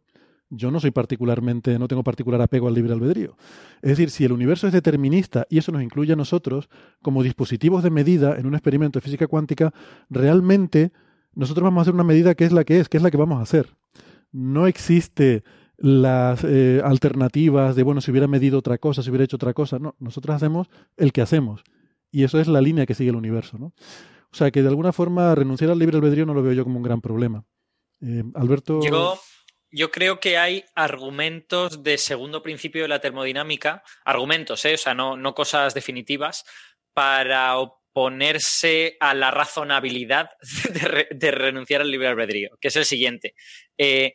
yo no soy particularmente, no tengo particular apego al libre albedrío. Es decir, si el universo es determinista y eso nos incluye a nosotros como dispositivos de medida en un experimento de física cuántica, realmente nosotros vamos a hacer una medida que es la que es, que es la que vamos a hacer. No existe las eh, alternativas de, bueno, si hubiera medido otra cosa, si hubiera hecho otra cosa. No, nosotros hacemos el que hacemos. Y eso es la línea que sigue el universo, ¿no? O sea, que de alguna forma renunciar al libre albedrío no lo veo yo como un gran problema. Eh, Alberto... Yo, creo que hay argumentos de segundo principio de la termodinámica, argumentos, ¿eh? o sea, no, no cosas definitivas, para ponerse a la razonabilidad (laughs) de, renunciar al libre albedrío, que es el siguiente. Eh,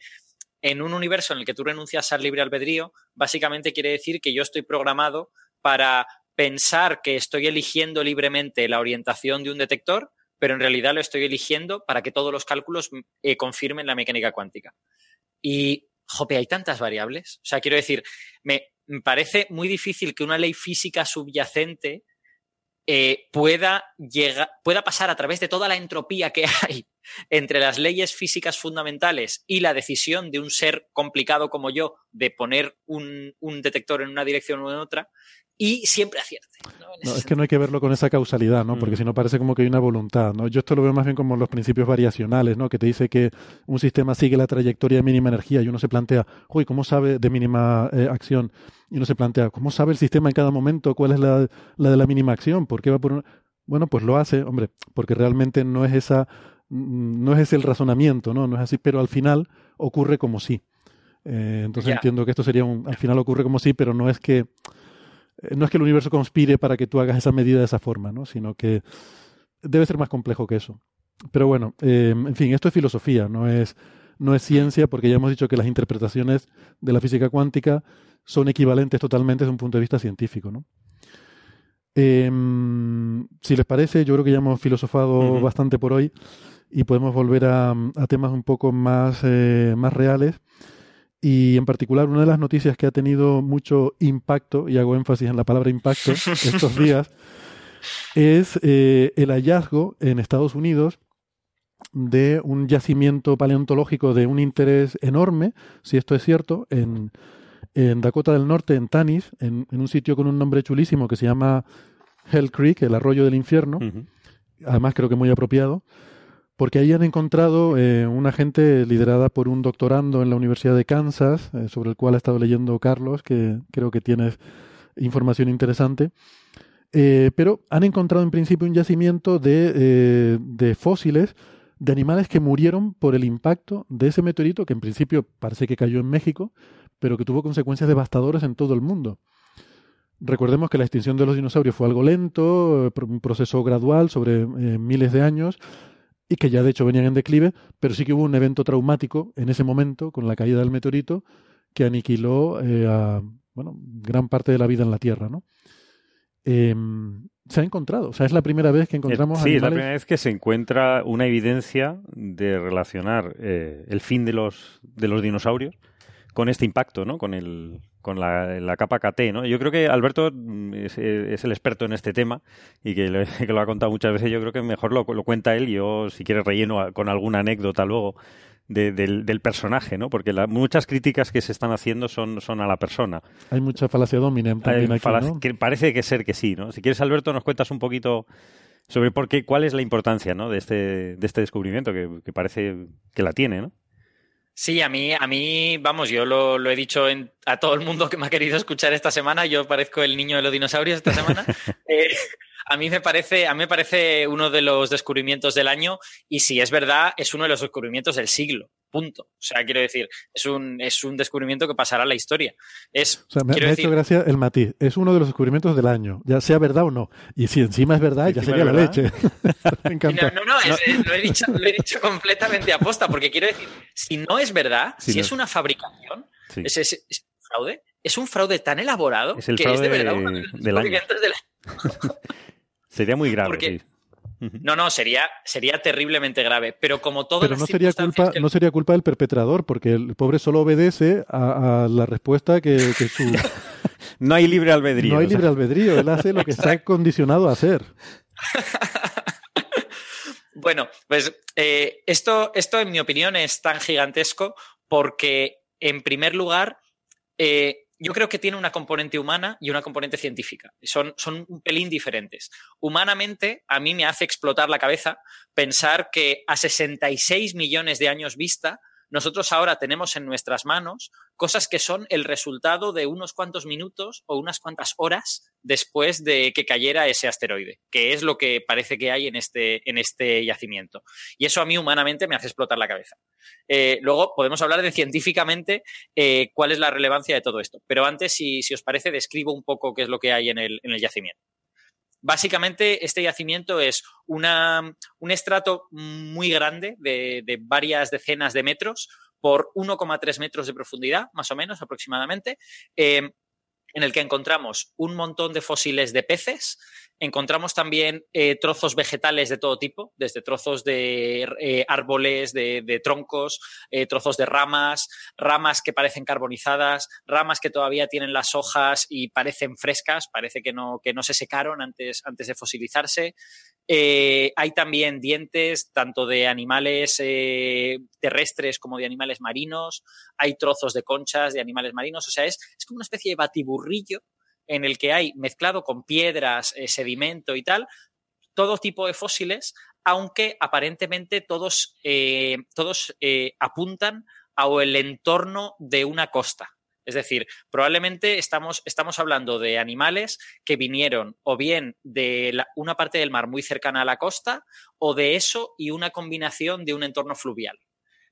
en un universo en el que tú renuncias al libre albedrío, básicamente quiere decir que yo estoy programado para pensar que estoy eligiendo libremente la orientación de un detector, pero en realidad lo estoy eligiendo para que todos los cálculos eh, confirmen la mecánica cuántica. Y, jope, hay tantas variables. O sea, quiero decir, me parece muy difícil que una ley física subyacente eh, pueda, llegar, pueda pasar a través de toda la entropía que (laughs) hay entre las leyes físicas fundamentales y la decisión de un ser complicado como yo de poner un, un detector en una dirección o en otra, y siempre acierte. ¿no? es que no hay que verlo con esa causalidad, ¿no? Porque mm. si no parece como que hay una voluntad, ¿no? Yo esto lo veo más bien como los principios variacionales, ¿no? Que te dice que un sistema sigue la trayectoria de mínima energía y uno se plantea, uy, ¿cómo sabe de mínima eh, acción? Y uno se plantea, ¿cómo sabe el sistema en cada momento cuál es la, la de la mínima acción? ¿Por qué va por Bueno, pues lo hace, hombre, porque realmente no es esa, mm, no es el razonamiento, ¿no? No es así, pero al final ocurre como sí. Eh, entonces entiendo que esto sería un, al final ocurre como sí, pero no es que eh, no es que el universo conspire para que tú hagas esa medida de esa forma, ¿no? sino que debe ser más complejo que eso. Pero bueno, eh, en fin, esto es filosofía, no es, no es ciencia, porque ya hemos dicho que las interpretaciones de la física cuántica son equivalentes totalmente desde un punto de vista científico. ¿no? Em, si les parece, yo creo que ya hemos filosofado bastante por hoy y podemos volver a, temas un poco más, eh, más reales. Y en particular, una de las noticias que ha tenido mucho impacto, y hago énfasis en la palabra impacto (laughs) estos días, es eh, el hallazgo en Estados Unidos de un yacimiento paleontológico de un interés enorme, si esto es cierto, en, en Dakota del Norte, en Tanis, en, un sitio con un nombre chulísimo que se llama Hell Creek, el arroyo del infierno, además creo que muy apropiado, porque ahí han encontrado eh, una gente liderada por un doctorando en la Universidad de Kansas, eh, sobre el cual ha estado leyendo Carlos, que creo que tienes información interesante. Eh, pero han encontrado en principio un yacimiento de, de, fósiles de animales que murieron por el impacto de ese meteorito, que en principio parece que cayó en México, pero que tuvo consecuencias devastadoras en todo el mundo. Recordemos que la extinción de los dinosaurios fue algo lento, un proceso gradual sobre miles de años, y que ya de hecho venían en declive, pero sí que hubo un evento traumático en ese momento, con la caída del meteorito, que aniquiló eh, a bueno, gran parte de la vida en la Tierra. ¿no? Em, se ha encontrado, o sea, es la primera vez que encontramos. Sí, es la primera vez que se encuentra una evidencia de relacionar eh, el fin de los, de los dinosaurios con este impacto, ¿no? Con el, con la, capa KT, ¿no? Yo creo que Alberto mm, es, el experto en este tema y (laughs) que, lo ha contado muchas veces. Yo creo que mejor lo, lo cuenta él. Yo, si quieres, relleno con alguna anécdota luego de- del, del personaje, ¿no? Porque la- muchas críticas que se están haciendo son, son a la persona. Hay mucha falacia dominem también aquí, ¿no? que parece que ser que sí, ¿no? Si quieres, Alberto, nos cuentas un poquito sobre por qué, cuál es la importancia, ¿no? De este, de este descubrimiento que, que parece que la tiene, ¿no? Sí, a mí, a mí, vamos, yo lo, lo he dicho en- a todo el mundo que me ha querido escuchar esta semana. Yo parezco el niño de los dinosaurios esta semana. (laughs) Eh, a mí me parece, a mí me parece uno de los descubrimientos del año y si es verdad, es uno de los descubrimientos del siglo. Punto. O sea, quiero decir, es un, es un descubrimiento que pasará a la historia. Es, O sea, me, quiero me ha hecho gracia el matiz. Es uno de los descubrimientos del año, ya sea verdad o no. Y si encima es verdad, ya sería la verdad. leche. (laughs) me encanta. No, no, no, es- es- lo, he dicho, lo he dicho completamente aposta, porque quiero decir, si no es verdad, Si si, no es una fabricación, Sí. es, es- es un fraude, es un fraude tan elaborado Es el que es de verdad uno de los del año. descubrimientos del año. (laughs) Sería muy grave. Porque- sí. No, no, sería, sería terriblemente grave, pero como todas Pero no sería culpa, que- no sería culpa del perpetrador, porque el pobre solo obedece a, a la respuesta que, que su (laughs) No hay libre albedrío. no hay o sea, libre albedrío. Él hace lo que está condicionado a hacer. (laughs) Bueno, pues eh, esto, esto, en mi opinión, es tan gigantesco porque, en primer lugar, eh, yo creo que tiene una componente humana y una componente científica. Son, son un pelín diferentes. Humanamente, a mí me hace explotar la cabeza pensar que a 66 millones de años vista, nosotros ahora tenemos en nuestras manos cosas que son el resultado de unos cuantos minutos o unas cuantas horas después de que cayera ese asteroide, que es lo que parece que hay en este, en este yacimiento. Y eso a mí humanamente me hace explotar la cabeza. Eh, luego podemos hablar de científicamente eh, cuál es la relevancia de todo esto. Pero antes, si, si os parece, describo un poco qué es lo que hay en el, en el yacimiento. Básicamente, este yacimiento es un estrato muy grande de, de varias decenas de metros por 1,3 metros de profundidad, más o menos aproximadamente, eh, en el que encontramos un montón de fósiles de peces, encontramos también eh, trozos vegetales de todo tipo, desde trozos de eh, árboles, de, de troncos, eh, trozos de ramas, ramas que parecen carbonizadas, ramas que todavía tienen las hojas y parecen frescas, parece que no, que no se secaron antes, antes de fosilizarse. Eh, hay también dientes tanto de animales eh, terrestres como de animales marinos. Hay trozos de conchas de animales marinos. O sea, es, es como una especie de batiburrillo en el que hay mezclado con piedras, eh, sedimento y tal, todo tipo de fósiles, aunque aparentemente todos, todos apuntan al entorno de una costa. Es decir, probablemente estamos, estamos hablando de animales que vinieron o bien de una parte del mar muy cercana a la costa o de eso y una combinación de un entorno fluvial.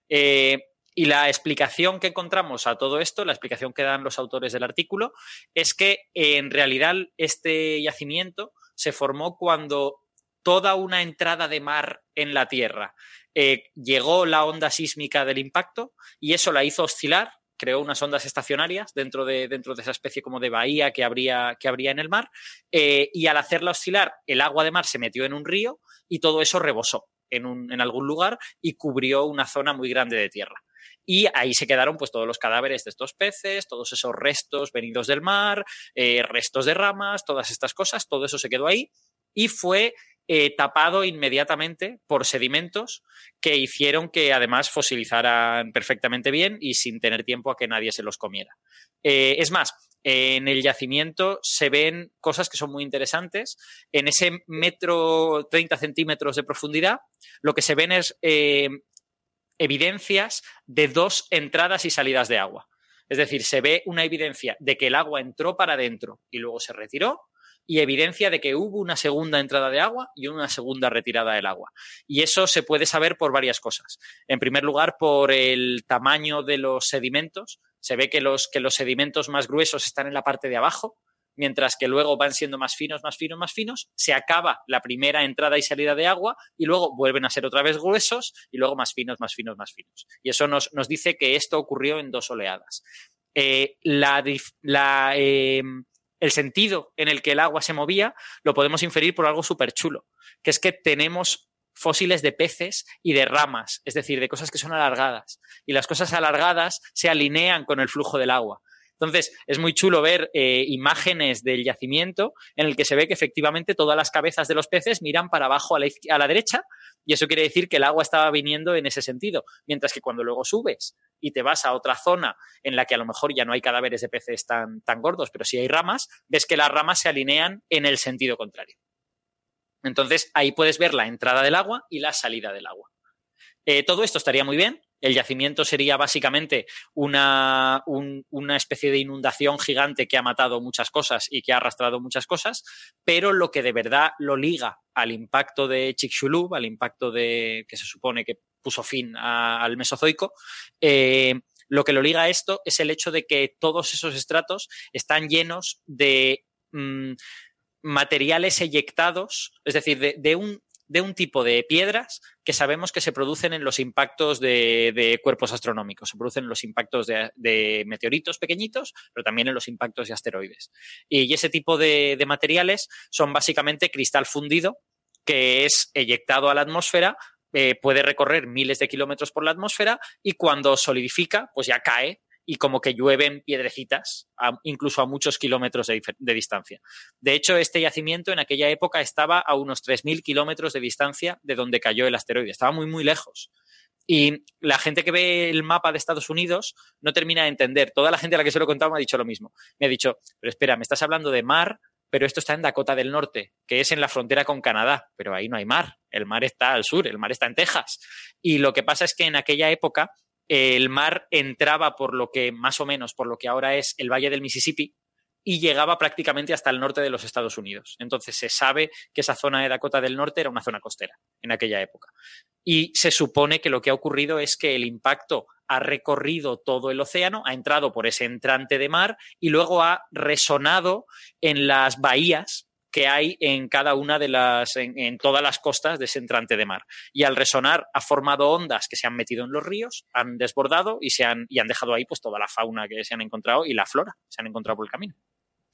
Eh, y la explicación que encontramos a todo esto, la explicación que dan los autores del artículo, es que en realidad este yacimiento se formó cuando toda una entrada de mar en la Tierra eh, llegó la onda sísmica del impacto y eso la hizo oscilar creó unas ondas estacionarias dentro de, dentro de esa especie como de bahía que habría, que habría en el mar, eh, y al hacerla oscilar, el agua de mar se metió en un río y todo eso rebosó en, un, en algún lugar y cubrió una zona muy grande de tierra. Y ahí se quedaron pues todos los cadáveres de estos peces, todos esos restos venidos del mar, eh, restos de ramas, todas estas cosas, todo eso se quedó ahí y fue eh, tapado inmediatamente por sedimentos que hicieron que además fosilizaran perfectamente bien y sin tener tiempo a que nadie se los comiera. Eh, es más, en el yacimiento se ven cosas que son muy interesantes. En ese metro 30 centímetros de profundidad, lo que se ven es eh, evidencias de dos entradas y salidas de agua. Es decir, se ve una evidencia de que el agua entró para adentro y luego se retiró, y evidencia de que hubo una segunda entrada de agua y una segunda retirada del agua. Y eso se puede saber por varias cosas. En primer lugar, por el tamaño de los sedimentos. Se ve que los, que los sedimentos más gruesos están en la parte de abajo, mientras que luego van siendo más finos, más finos, más finos. Se acaba la primera entrada y salida de agua y luego vuelven a ser otra vez gruesos y luego más finos, más finos, más finos. Y eso nos, nos dice que esto ocurrió en dos oleadas. Eh, la, eh, el sentido en el que el agua se movía lo podemos inferir por algo súper chulo, que es que tenemos fósiles de peces y de ramas, es decir, de cosas que son alargadas. Y las cosas alargadas se alinean con el flujo del agua. Entonces, es muy chulo ver eh, imágenes del yacimiento en el que se ve que efectivamente todas las cabezas de los peces miran para abajo a la, derecha y eso quiere decir que el agua estaba viniendo en ese sentido. Mientras que cuando luego subes y te vas a otra zona en la que a lo mejor ya no hay cadáveres de peces tan, tan gordos, pero sí hay ramas, ves que las ramas se alinean en el sentido contrario. Entonces, ahí puedes ver la entrada del agua y la salida del agua. Eh, todo esto estaría muy bien. El yacimiento sería básicamente una, una, especie de inundación gigante que ha matado muchas cosas y que ha arrastrado muchas cosas, pero lo que de verdad lo liga al impacto de Chicxulub, al impacto de que se supone que puso fin al Mesozoico, eh, lo que lo liga a esto es el hecho de que todos esos estratos están llenos de mm, materiales eyectados, es decir, de, un, de un tipo de piedras que sabemos que se producen en los impactos de, cuerpos astronómicos, se producen en los impactos de, meteoritos pequeñitos, pero también en los impactos de asteroides. Y ese tipo de, materiales son básicamente cristal fundido, que es eyectado a la atmósfera, eh, puede recorrer miles de kilómetros por la atmósfera y cuando solidifica, pues ya cae y como que llueven piedrecitas, incluso a muchos kilómetros de, distancia. De hecho, este yacimiento en aquella época estaba a unos 3.000 kilómetros de distancia de donde cayó el asteroide. Estaba muy, muy lejos. Y la gente que ve el mapa de Estados Unidos no termina de entender. Toda la gente a la que se lo he contado me ha dicho lo mismo. Me ha dicho, pero espera, me estás hablando de mar, pero esto está en Dakota del Norte, que es en la frontera con Canadá, pero ahí no hay mar. El mar está al sur, el mar está en Texas. Y lo que pasa es que en aquella época el mar entraba por lo que, más o menos, por lo que ahora es el Valle del Mississippi, y llegaba prácticamente hasta el norte de los Estados Unidos. Entonces se sabe que esa zona de Dakota del Norte era una zona costera en aquella época. Y se supone que lo que ha ocurrido es que el impacto ha recorrido todo el océano, ha entrado por ese entrante de mar y luego ha resonado en las bahías que hay en cada una de las, en, todas las costas de ese entrante de mar. Y al resonar ha formado ondas que se han metido en los ríos, han desbordado y, se han, y han dejado ahí pues toda la fauna que se han encontrado y la flora que se han encontrado por el camino.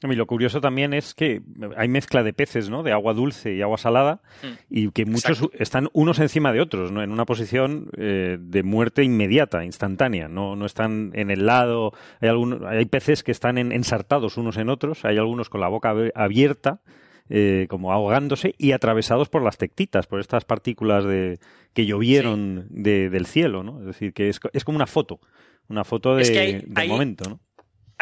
Y lo curioso también es que hay mezcla de peces, ¿no? De agua dulce y agua salada, mm. y que muchos están unos encima de otros, ¿no? En una posición eh, de muerte inmediata, instantánea. No, no están en el lado. Hay, hay peces que están ensartados unos en otros, hay algunos con la boca abierta, eh, como ahogándose y atravesados por las tectitas, por estas partículas de, que llovieron del cielo, ¿no? Es decir, que es, es como una foto, una foto de, del momento, ¿no?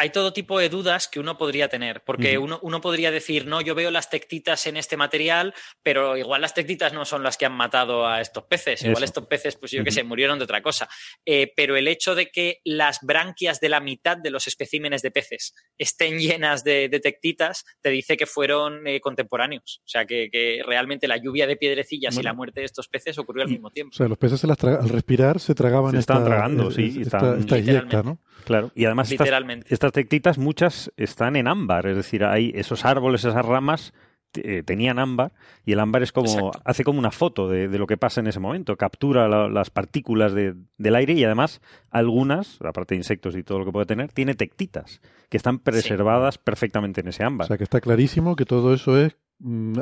Hay todo tipo de dudas que uno podría tener, porque uno, podría decir, no, yo veo las tectitas en este material, pero igual las tectitas no son las que han matado a estos peces, igual estos peces, pues yo qué sé, murieron de otra cosa. Eh, pero el hecho de que las branquias de la mitad de los especímenes de peces estén llenas de, tectitas, te dice que fueron eh, contemporáneos. O sea, que, realmente la lluvia de piedrecillas y la muerte de estos peces ocurrió al mismo tiempo. O sea, los peces al respirar se tragaban se estaban tragando, sí. Esta, esta, ¿no? Claro, y además Literalmente. Estas tectitas muchas están en ámbar, es decir, hay esos árboles, esas ramas eh, tenían ámbar y el ámbar es como hace como una foto de, lo que pasa en ese momento, captura las partículas del aire y además algunas, aparte de insectos y todo lo que puede tener, tiene tectitas que están preservadas perfectamente en ese ámbar. O sea que está clarísimo que todo eso es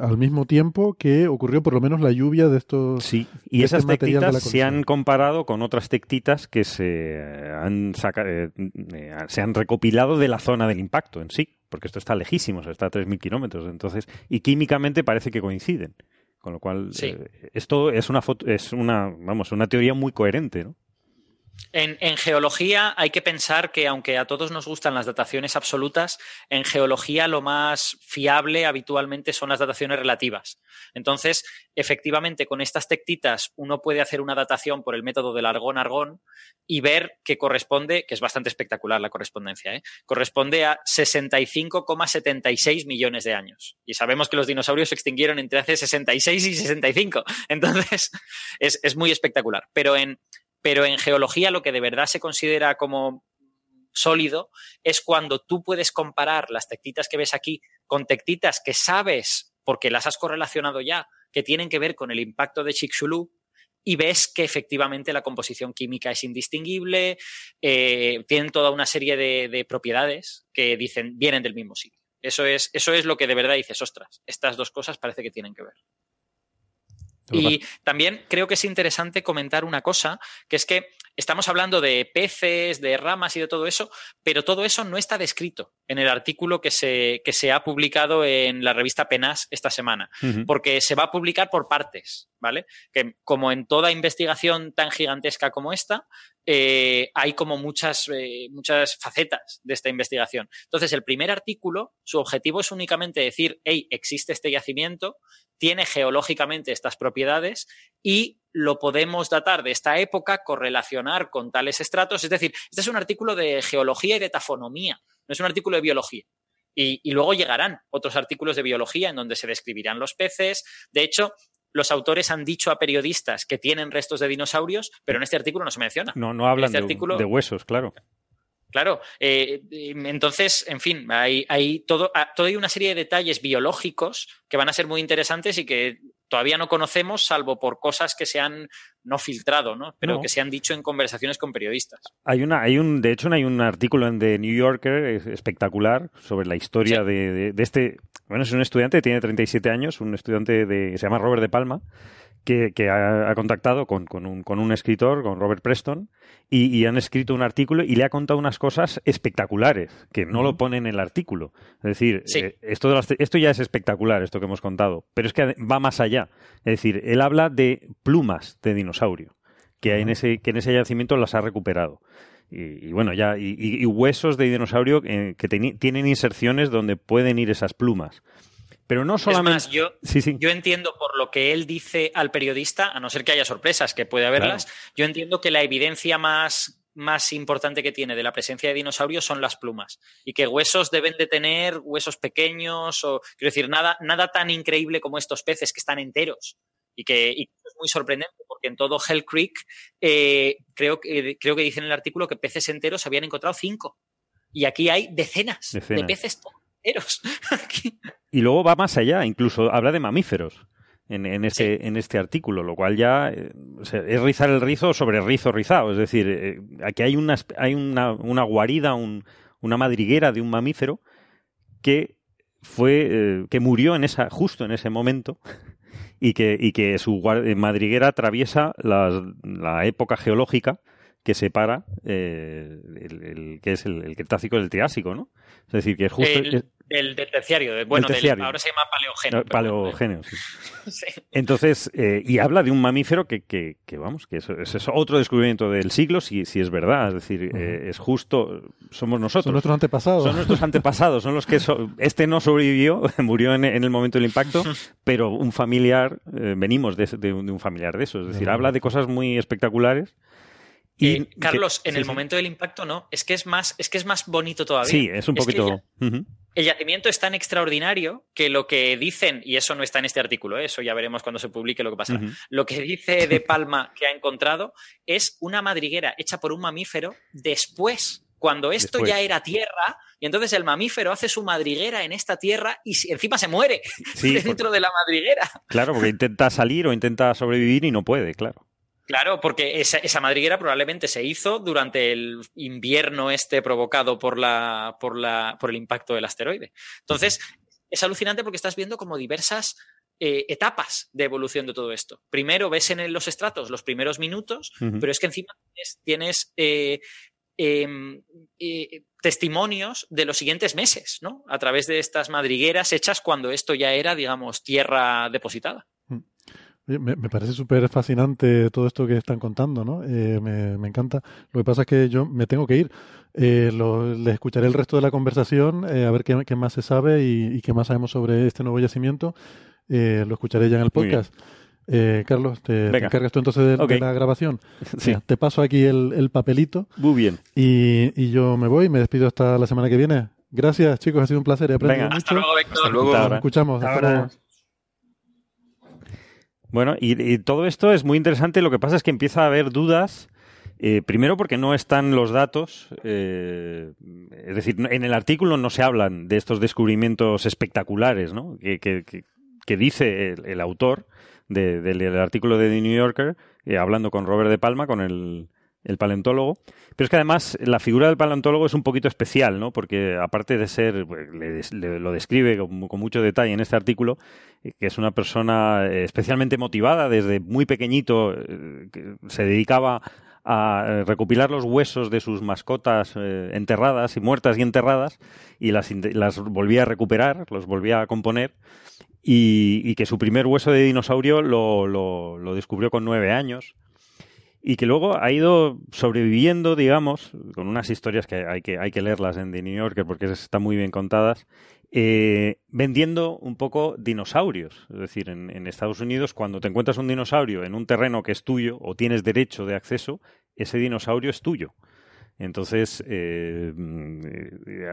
al mismo tiempo que ocurrió por lo menos la lluvia de estos. Sí, y esas tectitas se han comparado con otras tectitas que se han, eh, eh, se han recopilado de la zona del impacto en sí, porque esto está lejísimo, está a 3.000 kilómetros, entonces, y químicamente parece que coinciden. Con lo cual, eh, esto es una, es una, vamos, una teoría muy coherente, ¿no? En, geología hay que pensar que aunque a todos nos gustan las dataciones absolutas, en geología lo más fiable habitualmente son las dataciones relativas. Entonces, efectivamente, con estas tectitas uno puede hacer una datación por el método del argón-argón y ver que corresponde, que es bastante espectacular la correspondencia, ¿eh? corresponde a 65,76 millones de años. Y sabemos que los dinosaurios se extinguieron entre hace 66 y 65. (laughs) Entonces, es, es muy espectacular. Pero en pero en geología lo que de verdad se considera como sólido es cuando tú puedes comparar las tectitas que ves aquí con tectitas que sabes, porque las has correlacionado ya, que tienen que ver con el impacto de Chicxulub y ves que efectivamente la composición química es indistinguible, eh, tienen toda una serie de, propiedades que dicen vienen del mismo sitio. Eso es, eso es lo que de verdad dices, ostras, estas dos cosas parece que tienen que ver. Y también creo que es interesante comentar una cosa, que es que estamos hablando de peces, de ramas y de todo eso, pero todo eso no está descrito en el artículo que se, que se ha publicado en la revista Penas esta semana, porque se va a publicar por partes, ¿vale? Que como en toda investigación tan gigantesca como esta, eh, hay como muchas, eh, muchas facetas de esta investigación. Entonces, el primer artículo, su objetivo es únicamente decir, hey, existe este yacimiento, tiene geológicamente estas propiedades y lo podemos datar de esta época, correlacionar con tales estratos. Es decir, este es un artículo de geología y de tafonomía, no es un artículo de biología. Y, y, luego llegarán otros artículos de biología en donde se describirán los peces. De hecho, los autores han dicho a periodistas que tienen restos de dinosaurios, pero en este artículo no se menciona. No, no hablan este de, huesos, claro. Claro, eh, entonces, en fin, hay, hay todo, ah, toda una serie de detalles biológicos que van a ser muy interesantes y que todavía no conocemos, salvo por cosas que se han no filtrado, ¿no? Pero que se han dicho en conversaciones con periodistas. Hay una, hay un, de hecho, hay un artículo en The New Yorker espectacular sobre la historia de, de, este. Bueno, es un estudiante, tiene 37 años, un estudiante de, se llama Robert de Palma, que, ha, contactado con, un, con, un, escritor, con Robert Preston, y, han escrito un artículo y le ha contado unas cosas espectaculares, que no lo pone en el artículo. Es decir, eh, esto, esto ya es espectacular, esto que hemos contado, pero es que va más allá. Es decir, él habla de plumas de dinosaurio, que, en ese, que en ese yacimiento las ha recuperado. Y, bueno, ya, y, huesos de dinosaurio eh, que tienen inserciones donde pueden ir esas plumas. Pero no solamente. Es más, yo, yo entiendo por lo que él dice al periodista, a no ser que haya sorpresas, que puede haberlas, yo entiendo que la evidencia más, más importante que tiene de la presencia de dinosaurios son las plumas. Y que huesos deben de tener huesos pequeños, o quiero decir, nada, nada tan increíble como estos peces que están enteros. Y que, es muy sorprendente, porque en todo Hell Creek eh, creo, que, creo que dice en el artículo que peces enteros habían encontrado cinco. Y aquí hay decenas, de peces (laughs) Y luego va más allá, incluso habla de mamíferos. En, en, ese, en este artículo, lo cual ya eh, es rizar el rizo sobre rizo rizado. Es decir, eh, aquí hay una, hay una, una guarida, un, una madriguera de un mamífero que fue eh, que murió en esa justo en ese momento (laughs) y que, y que su madriguera atraviesa la época geológica que separa eh, el, que es el, el, Cretácico del Triásico, ¿no? Es decir, que justo... El, del terciario, bueno, ahora se llama paleogéneo. Paleogéneo, (laughs) sí. Entonces, eh, y habla de un mamífero que, que, que vamos, que eso, es otro descubrimiento del siglo, si, si es verdad, es decir, eh, es justo, somos nosotros. Son nuestros antepasados. Son nuestros antepasados, son los que... este no sobrevivió, (laughs) murió en, el momento del impacto, (laughs) pero un familiar, venimos de, de, un familiar de eso, es decir, habla de cosas muy espectaculares y Carlos, en el momento del impacto no, es que es más, es que es más bonito todavía. Sí, es un poquito. el, yacimiento es tan extraordinario que lo que dicen, y eso no está en este artículo, ¿eh? eso ya veremos cuando se publique lo que pasa. Lo que dice De (laughs) Palma que ha encontrado es una madriguera hecha por un mamífero después cuando esto ya era tierra, y entonces el mamífero hace su madriguera en esta tierra y encima se muere (laughs) dentro de la madriguera. Claro, porque intenta salir o intenta sobrevivir y no puede, claro. Claro, porque esa, madriguera probablemente se hizo durante el invierno este provocado por, la, por, la, por el impacto del asteroide. Entonces, es alucinante porque estás viendo como diversas eh, etapas de evolución de todo esto. Primero ves en los estratos los primeros minutos, pero es que encima tienes, eh, em, eh, testimonios de los siguientes meses, ¿no? A través de estas madrigueras hechas cuando esto ya era, digamos, tierra depositada. Me, parece súper fascinante todo esto que están contando, ¿no? Eh, me, encanta. Lo que pasa es que yo me tengo que ir. Eh, les escucharé el resto de la conversación, eh, a ver qué, más se sabe y, qué más sabemos sobre este nuevo yacimiento. Eh, lo escucharé ya en el podcast. Carlos, te, encargas tú entonces de, la grabación. (laughs) Sí. te paso aquí el, papelito. Muy bien. Y, yo me voy, me despido hasta la semana que viene. Gracias, chicos, ha sido un placer. He aprendido mucho. Hasta luego, Hasta luego. Nos escuchamos. Hasta bueno, y, todo esto es muy interesante. Lo que pasa es que empieza a haber dudas. Eh, primero porque no están los datos, eh, es decir, en el artículo no se hablan de estos descubrimientos espectaculares ¿no? que, que, que, dice el, autor del artículo de The New Yorker, eh, hablando con Robert de Palma, con el, el paleontólogo. Pero es que además la figura del paleontólogo es un poquito especial, ¿no? Porque aparte de ser, pues, le, le, lo describe con, mucho detalle en este artículo, eh, que es una persona eh, especialmente motivada desde muy pequeñito, eh, que se dedicaba a recopilar los huesos de sus mascotas enterradas y muertas y enterradas y las, las volvía a recuperar, los volvía a componer y, y que su primer hueso de dinosaurio lo, lo, lo descubrió con nueve años y que luego ha ido sobreviviendo, digamos, con unas historias que hay que, hay que leerlas en The New Yorker porque están muy bien contadas, eh, vendiendo un poco dinosaurios. Es decir, en, en, Estados Unidos, cuando te encuentras un dinosaurio en un terreno que es tuyo o tienes derecho de acceso, ese dinosaurio es tuyo. Entonces, eh,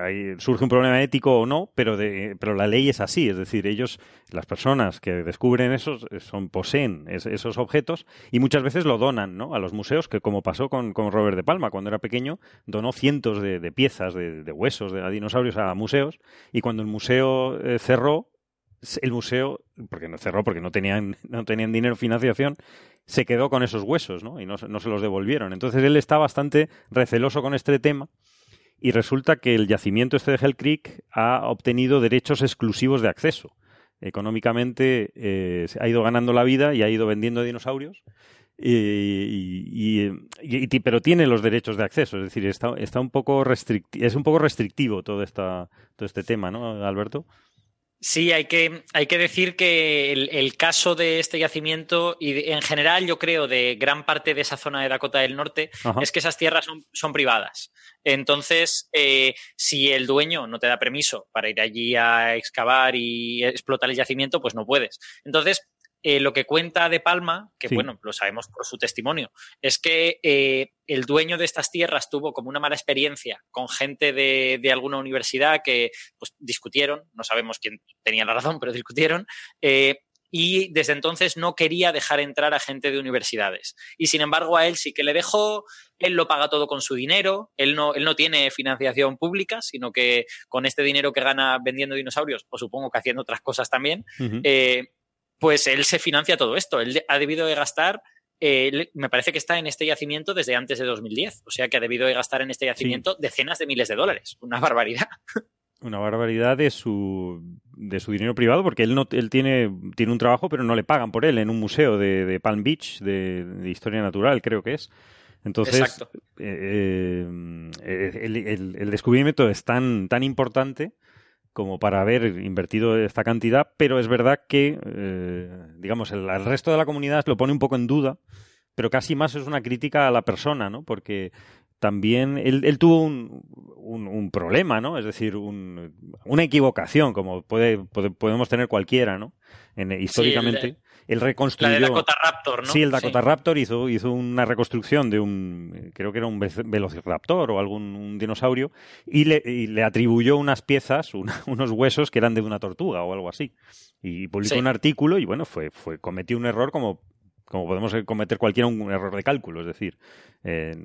ahí surge un problema ético o no, pero, de, pero la ley es así. Es decir, ellos, las personas que descubren esos, son, poseen es, esos objetos y muchas veces lo donan ¿no? a los museos, que como pasó con, con, Robert de Palma cuando era pequeño, donó cientos de, de piezas, de, de, huesos, de dinosaurios a museos y cuando el museo eh, cerró, el museo, porque no cerró, porque no tenían, no tenían dinero financiación, se quedó con esos huesos, ¿no? Y no, no, se los devolvieron. Entonces él está bastante receloso con este tema y resulta que el yacimiento este de Hell Creek ha obtenido derechos exclusivos de acceso. Económicamente eh, ha ido ganando la vida y ha ido vendiendo dinosaurios. Y, y, pero tiene los derechos de acceso, es decir, está, está un poco es un poco restrictivo todo, esta, todo este tema, ¿no, Alberto? Sí, hay que, hay que decir que el, el, caso de este yacimiento y en general yo creo de gran parte de esa zona de Dakota del Norte Ajá. es que esas tierras son, son privadas. Entonces, eh, si el dueño no te da permiso para ir allí a excavar y explotar el yacimiento, pues no puedes. Entonces, eh, lo que cuenta De Palma, que sí. bueno, lo sabemos por su testimonio, es que eh, el dueño de estas tierras tuvo como una mala experiencia con gente de, de alguna universidad que pues, discutieron, no sabemos quién tenía la razón, pero discutieron, eh, y desde entonces no quería dejar entrar a gente de universidades. Y sin embargo a él sí que le dejó, él lo paga todo con su dinero, él no, él no tiene financiación pública, sino que con este dinero que gana vendiendo dinosaurios, o supongo que haciendo otras cosas también, uh -huh. eh, pues él se financia todo esto. Él ha debido de gastar, eh, me parece que está en este yacimiento desde antes de 2010. O sea que ha debido de gastar en este yacimiento sí. decenas de miles de dólares. Una barbaridad. (laughs) Una barbaridad de su, de su dinero privado, porque él, no, él tiene, tiene un trabajo, pero no le pagan por él en un museo de, de Palm Beach, de, de, historia natural, creo que es. Entonces, eh, eh, el, el, el, descubrimiento es tan, tan importante como para haber invertido esta cantidad, pero es verdad que, eh, digamos, el, el, resto de la comunidad lo pone un poco en duda, pero casi más es una crítica a la persona, ¿no? Porque también él, él tuvo un, un, un, problema, ¿no? Es decir, un, una equivocación, como puede, puede, podemos tener cualquiera, ¿no? En, históricamente. Sí, él reconstruyó. La de Dakota Raptor, ¿no? Sí, el Dakota sí. Raptor hizo, hizo una reconstrucción de un, creo que era un velociraptor o algún un dinosaurio, y le, y le atribuyó unas piezas, una, (laughs) unos huesos que eran de una tortuga o algo así. Y publicó sí. un artículo y bueno, fue, fue, cometió un error como como podemos cometer cualquiera un error de cálculo, es decir, eh,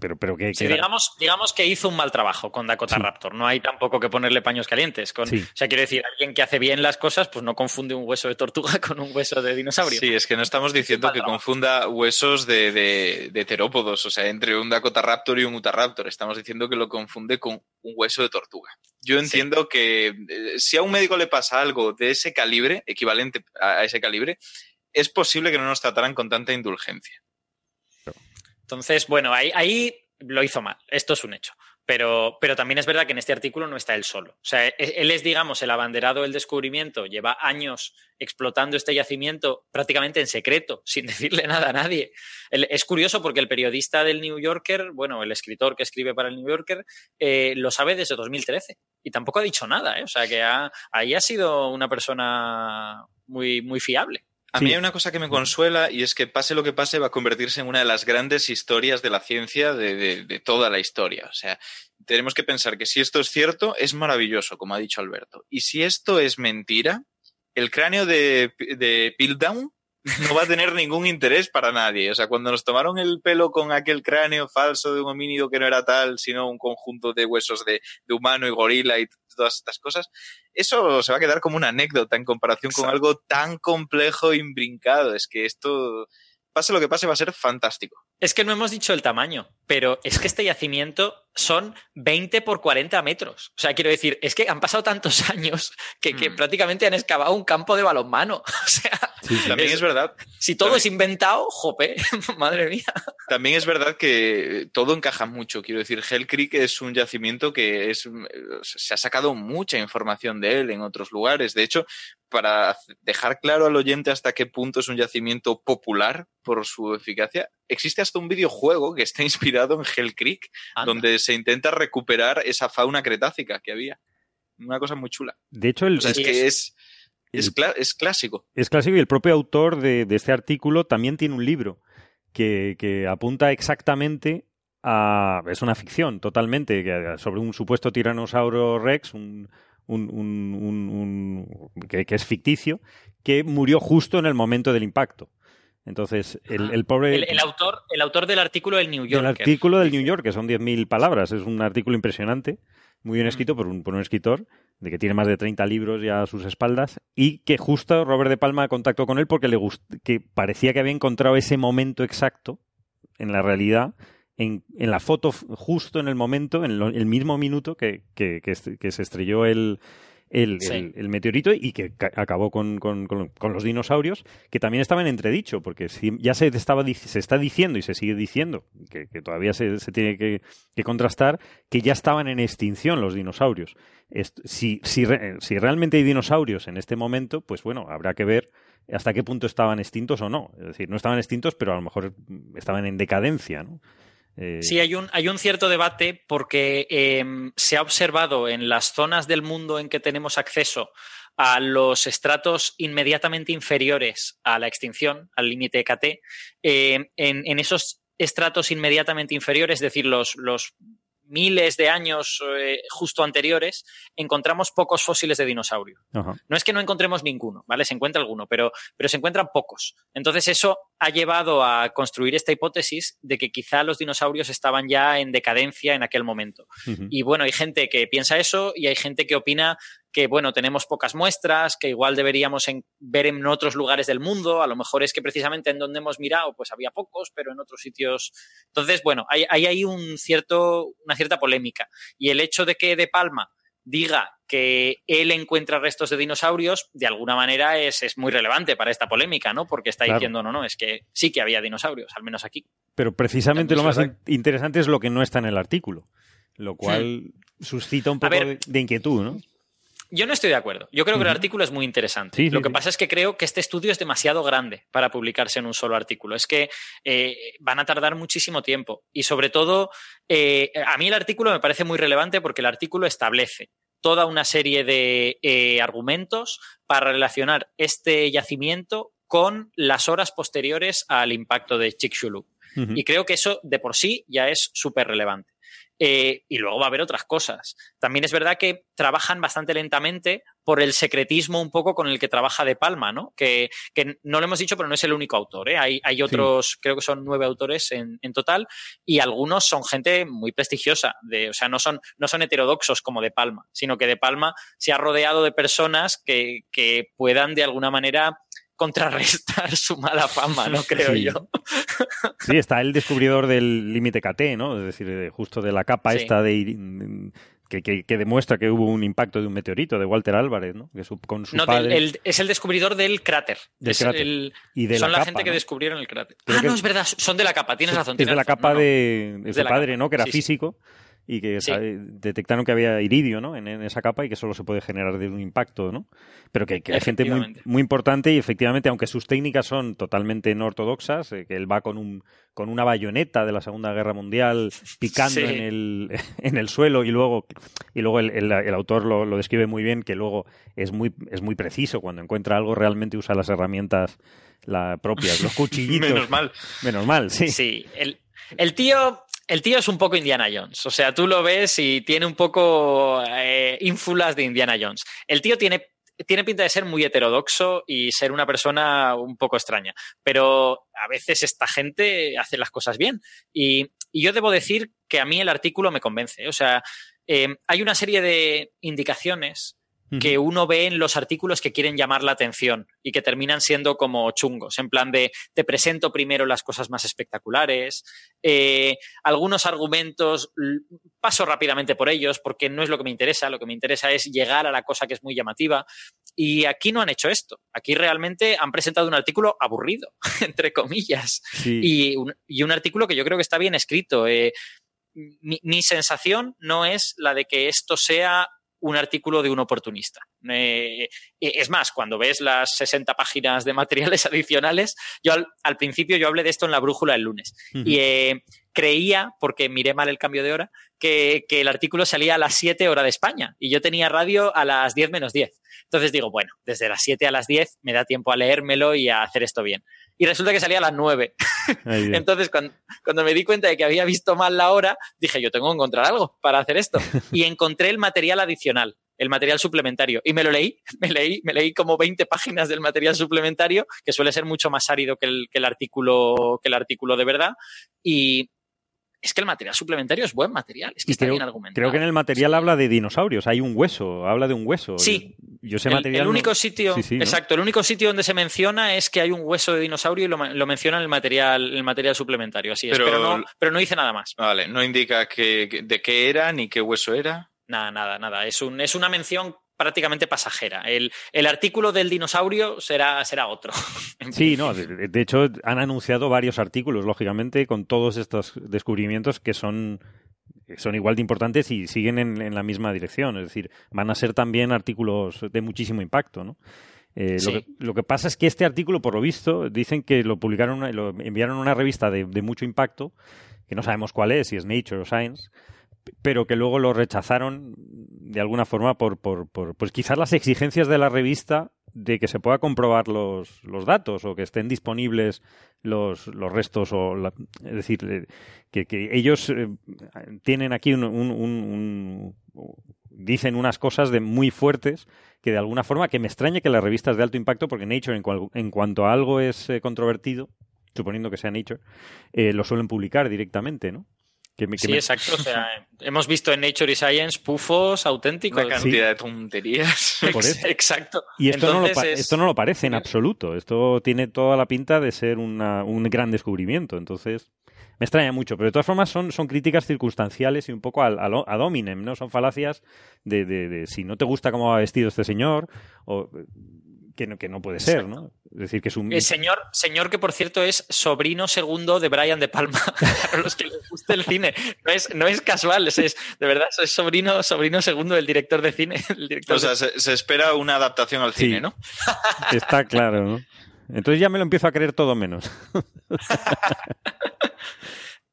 pero, pero que, sí, digamos, digamos que hizo un mal trabajo con Dakota sí. Raptor. No hay tampoco que ponerle paños calientes. Con, sí. O sea, quiero decir, alguien que hace bien las cosas, pues no confunde un hueso de tortuga (laughs) con un hueso de dinosaurio. Sí, es que no estamos diciendo que confunda huesos de, de, de, terópodos, o sea, entre un Dakota Raptor y un Utahraptor. Estamos diciendo que lo confunde con un hueso de tortuga. Yo entiendo sí. que eh, si a un médico le pasa algo de ese calibre, equivalente a ese calibre, es posible que no nos trataran con tanta indulgencia. Entonces, bueno, ahí, ahí lo hizo mal. Esto es un hecho. Pero, pero, también es verdad que en este artículo no está él solo. O sea, él es, digamos, el abanderado del descubrimiento, lleva años explotando este yacimiento prácticamente en secreto, (laughs) sin decirle nada a nadie. Es curioso porque el periodista del New Yorker, bueno, el escritor que escribe para el New Yorker, eh, lo sabe desde 2013 y tampoco ha dicho nada. ¿eh? O sea, que ha, ahí ha sido una persona muy, muy fiable. A mí hay una cosa que me consuela y es que pase lo que pase va a convertirse en una de las grandes historias de la ciencia de, de, de, toda la historia. O sea, tenemos que pensar que si esto es cierto, es maravilloso, como ha dicho Alberto. Y si esto es mentira, el cráneo de, de Piltdown no va a tener ningún interés para nadie. O sea, cuando nos tomaron el pelo con aquel cráneo falso de un homínido que no era tal, sino un conjunto de huesos de, de humano y gorila y todas estas cosas, eso se va a quedar como una anécdota en comparación Exacto. con algo tan complejo e imbrincado. Es que esto pase lo que pase, va a ser fantástico. Es que no hemos dicho el tamaño, pero es que este yacimiento son 20 por 40 metros. O sea, quiero decir, es que han pasado tantos (laughs) años que, que Mm. prácticamente han excavado un campo de balonmano. (laughs) O sea, También es verdad. si todo También- es inventado, jope, (laughs) madre mía. También es verdad que todo encaja mucho. Quiero decir, Hell Creek es un yacimiento que es, se ha sacado mucha información de él en otros lugares. De hecho, para dejar claro al oyente hasta qué punto es un yacimiento popular por su eficacia, existe hasta un videojuego que está inspirado en Hell Creek, Anda. donde se intenta recuperar esa fauna cretácica que había. Una cosa muy chula. De hecho, el, O sea, es que es- es, clásico. es clásico y el propio autor de, de este artículo también tiene un libro que, que apunta exactamente a... Es una ficción totalmente, sobre un supuesto tiranosaurio rex, un, un- un- un- un- que, que es ficticio, que murió justo en el momento del impacto. Entonces, el, el pobre... El, el autor, el autor del artículo del New El Yorker. artículo del New York, que son 10.000 palabras, es un artículo impresionante, muy bien Mm. escrito por un, por un escritor, de que tiene más de 30 libros ya a sus espaldas, y que justo Robert De Palma contactó con él porque le gust que parecía que había encontrado ese momento exacto en la realidad, en, en la foto justo en el momento, en lo- el mismo minuto que, que- que se estrelló el, el, Sí. el- el meteorito y que ca- acabó con, con- con- con los dinosaurios, que también estaban en entredicho, porque si- ya se, estaba, se está diciendo y se sigue diciendo, que, que todavía se, se tiene que, que contrastar, que ya estaban en extinción los dinosaurios. Est- si, si, re- si realmente hay dinosaurios en este momento, pues bueno, habrá que ver hasta qué punto estaban extintos o no. Es decir, no estaban extintos, pero a lo mejor estaban en decadencia, ¿no? Eh, Sí, hay un, hay un cierto debate porque em, se ha observado en las zonas del mundo en que tenemos acceso a los estratos inmediatamente inferiores a la extinción, al límite EKT, em, en, en esos estratos inmediatamente inferiores, es decir, los, los miles de años eh, justo anteriores, encontramos pocos fósiles de dinosaurio. ajá. No es que no encontremos ninguno, ¿vale? Se encuentra alguno, pero, pero se encuentran pocos. Entonces eso ha llevado a construir esta hipótesis de que quizá los dinosaurios estaban ya en decadencia en aquel momento. Y bueno, hay gente que piensa eso y hay gente que opina que, bueno, tenemos pocas muestras, que igual deberíamos en- ver en otros lugares del mundo. A lo mejor es que precisamente en donde hemos mirado, pues había pocos, pero en otros sitios. Entonces, bueno, hay, hay ahí un cierto, una cierta polémica. Y el hecho de que De Palma diga que él encuentra restos de dinosaurios, de alguna manera es, es muy relevante para esta polémica, ¿no? Porque está Claro. diciendo, no, no, es que sí que había dinosaurios, al menos aquí. Pero precisamente lo más in- interesante es lo que no está en el artículo, lo cual suscita un Hmm. Poco ver. de, de inquietud, ¿no? Yo no estoy de acuerdo. Yo creo que el artículo es muy interesante. Sí, sí, Lo que sí. pasa es que creo que este estudio es demasiado grande para publicarse en un solo artículo. Es que eh, van a tardar muchísimo tiempo. Y sobre todo, eh, a mí el artículo me parece muy relevante porque el artículo establece toda una serie de eh, argumentos para relacionar este yacimiento con las horas posteriores al impacto de Chicxulub. Y creo que eso de por sí ya es súper relevante. Eh, y luego va a haber otras cosas. También es verdad que trabajan bastante lentamente por el secretismo un poco con el que trabaja De Palma, ¿no? Que, que no lo hemos dicho, pero no es el único autor. ¿eh? Hay, hay otros, creo que son nueve autores en, en total, y algunos son gente muy prestigiosa. De, o sea, no son, no son heterodoxos como De Palma, sino que De Palma se ha rodeado de personas que, que puedan de alguna manera contrarrestar (laughs) su mala fama, ¿no? Creo Sí. yo. Sí, está el descubridor del límite KT, ¿no? Es decir, de- justo de la capa Sí. esta de ir- que, que- que demuestra que hubo un impacto de un meteorito de Walter Álvarez, ¿no? Que su- con su No, del- padre el- es el descubridor del cráter. Del Es cráter. el- y de son la, la, capa, gente que descubrieron el cráter. Creo ah, no, es verdad, son de la capa, tienes razón. Es de la razón. capa de, de su de padre, capa. ¿no? Que era Sí, sí. Y que Sí. detectaron que había iridio, ¿no? En, en esa capa y que solo se puede generar de un impacto, ¿no? Pero que, que hay gente muy, muy importante y efectivamente, aunque sus técnicas son totalmente no ortodoxas, eh, que él va con un con una bayoneta de la Segunda Guerra Mundial picando Sí. en, el, (laughs) en el suelo y luego y luego el, el- el autor lo, lo describe muy bien que luego es muy es muy preciso cuando encuentra algo realmente usa las herramientas la propias los (laughs) cuchillitos Menos mal. menos mal sí Sí, el, el tío. El tío es un poco Indiana Jones. O sea, tú lo ves y tiene un poco eh, ínfulas de Indiana Jones. El tío tiene, tiene pinta de ser muy heterodoxo y ser una persona un poco extraña. Pero a veces esta gente hace las cosas bien. Y, yo debo decir que a mí el artículo me convence. O sea, eh, hay una serie de indicaciones que uno ve en los artículos que quieren llamar la atención y que terminan siendo como chungos, en plan de te presento primero las cosas más espectaculares, eh, algunos argumentos paso rápidamente por ellos porque no es lo que me interesa, lo que me interesa es llegar a la cosa que es muy llamativa. Y aquí no han hecho esto, aquí realmente han presentado un artículo aburrido, (laughs) entre comillas, y, un, y, un, artículo que yo creo que está bien escrito. Eh, mi, mi, sensación no es la de que esto sea un artículo de un oportunista. Eh, es más, cuando ves las 60 páginas de materiales (laughs) adicionales, yo al, principio yo hablé de esto en la brújula el lunes y eh, creía, porque miré mal el cambio de hora, que, que, el artículo salía a las 7 hora de España y yo tenía radio a las 10 menos 10. Entonces digo, bueno, desde las 7 a las 10 me da tiempo a leérmelo y a hacer esto bien y resulta que salía a las 9. Entonces, cuando, cuando, me di cuenta de que había visto mal la hora, dije, yo tengo que encontrar algo para hacer esto. Y encontré el material adicional, el material suplementario. Y me lo leí, (laughs) me leí, me leí como 20 páginas del material suplementario, que suele ser mucho más árido que el, que el, artículo, que el artículo de verdad. Y, es que el material suplementario es buen material, es que está creo, bien argumentado. Creo que en el material habla de dinosaurios, hay un hueso, habla de un hueso. Sí. Yo sé el, material. El único no... sitio, sí, sí, exacto, el único sitio donde se menciona es que hay un hueso de dinosaurio y lo, lo menciona en el material, el material suplementario, así es. Pero, pero, no, pero no dice nada más. Vale, no indica que, de qué era ni qué hueso era. Nada, nada, nada. Es, un, es una mención prácticamente pasajera. El, el, artículo del dinosaurio será, será otro. (laughs) Sí, no, de, de, hecho han anunciado varios artículos, lógicamente, con todos estos descubrimientos que son, son igual de importantes y siguen en, en la misma dirección. Es decir, van a ser también artículos de muchísimo impacto, ¿no? Eh, Sí. lo, que, lo, que, pasa es que este artículo, por lo visto, dicen que lo publicaron, lo enviaron a una revista de, de mucho impacto, que no sabemos cuál es, si es Nature o Science, pero que luego lo rechazaron de alguna forma por, por, pues quizás las exigencias de la revista de que se pueda comprobar los, los datos o que estén disponibles los, los restos o la, es decir que, que ellos eh, tienen aquí un, dicen unas cosas de muy fuertes que de alguna forma que me extraña que las revistas de alto impacto porque Nature en, cual, en cuanto a algo es eh, controvertido suponiendo que sea Nature eh, lo suelen publicar directamente no que me, que sí, me... exacto. O sea, (laughs) hemos visto en Nature y Science pufos auténticos. Una cantidad sí. de tonterías. (laughs) Por eso. (laughs) Exacto. Y esto, Entonces, no lo, es... esto no lo parece en absoluto. Esto tiene toda la pinta de ser una, un gran descubrimiento. Entonces, me extraña mucho. Pero de todas formas, son, son críticas circunstanciales y un poco al, al, ad hominem, ¿no? Son falacias de, de, de, si no te gusta cómo va vestido este señor, o que no, que no puede ser, ¿no? Es decir, que es un... El señor, señor que por cierto es sobrino segundo de Brian De Palma, (laughs) para los que les guste el cine. No es, no es casual, es, es, de verdad, es sobrino, sobrino segundo del director de cine. El director o sea, de... se, se, espera una adaptación al sí, cine, ¿no? (laughs) Está claro, ¿no? Entonces ya me lo empiezo a creer todo menos. (laughs)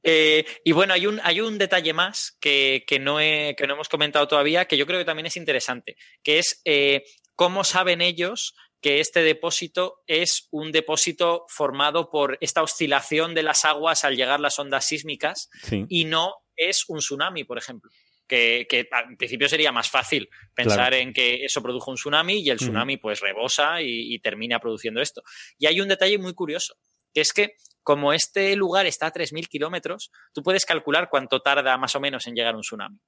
Eh, y bueno, hay un, hay un detalle más que, que, no he, que no hemos comentado todavía, que yo creo que también es interesante, que es eh, cómo saben ellos que este depósito es un depósito formado por esta oscilación de las aguas al llegar las ondas sísmicas sí. y no es un tsunami, por ejemplo. Que, que, al principio sería más fácil pensar claro. en que eso produjo un tsunami y el tsunami pues rebosa y, y, termina produciendo esto. Y hay un detalle muy curioso, que es que como este lugar está a 3.000 kilómetros, tú puedes calcular cuánto tarda más o menos en llegar un tsunami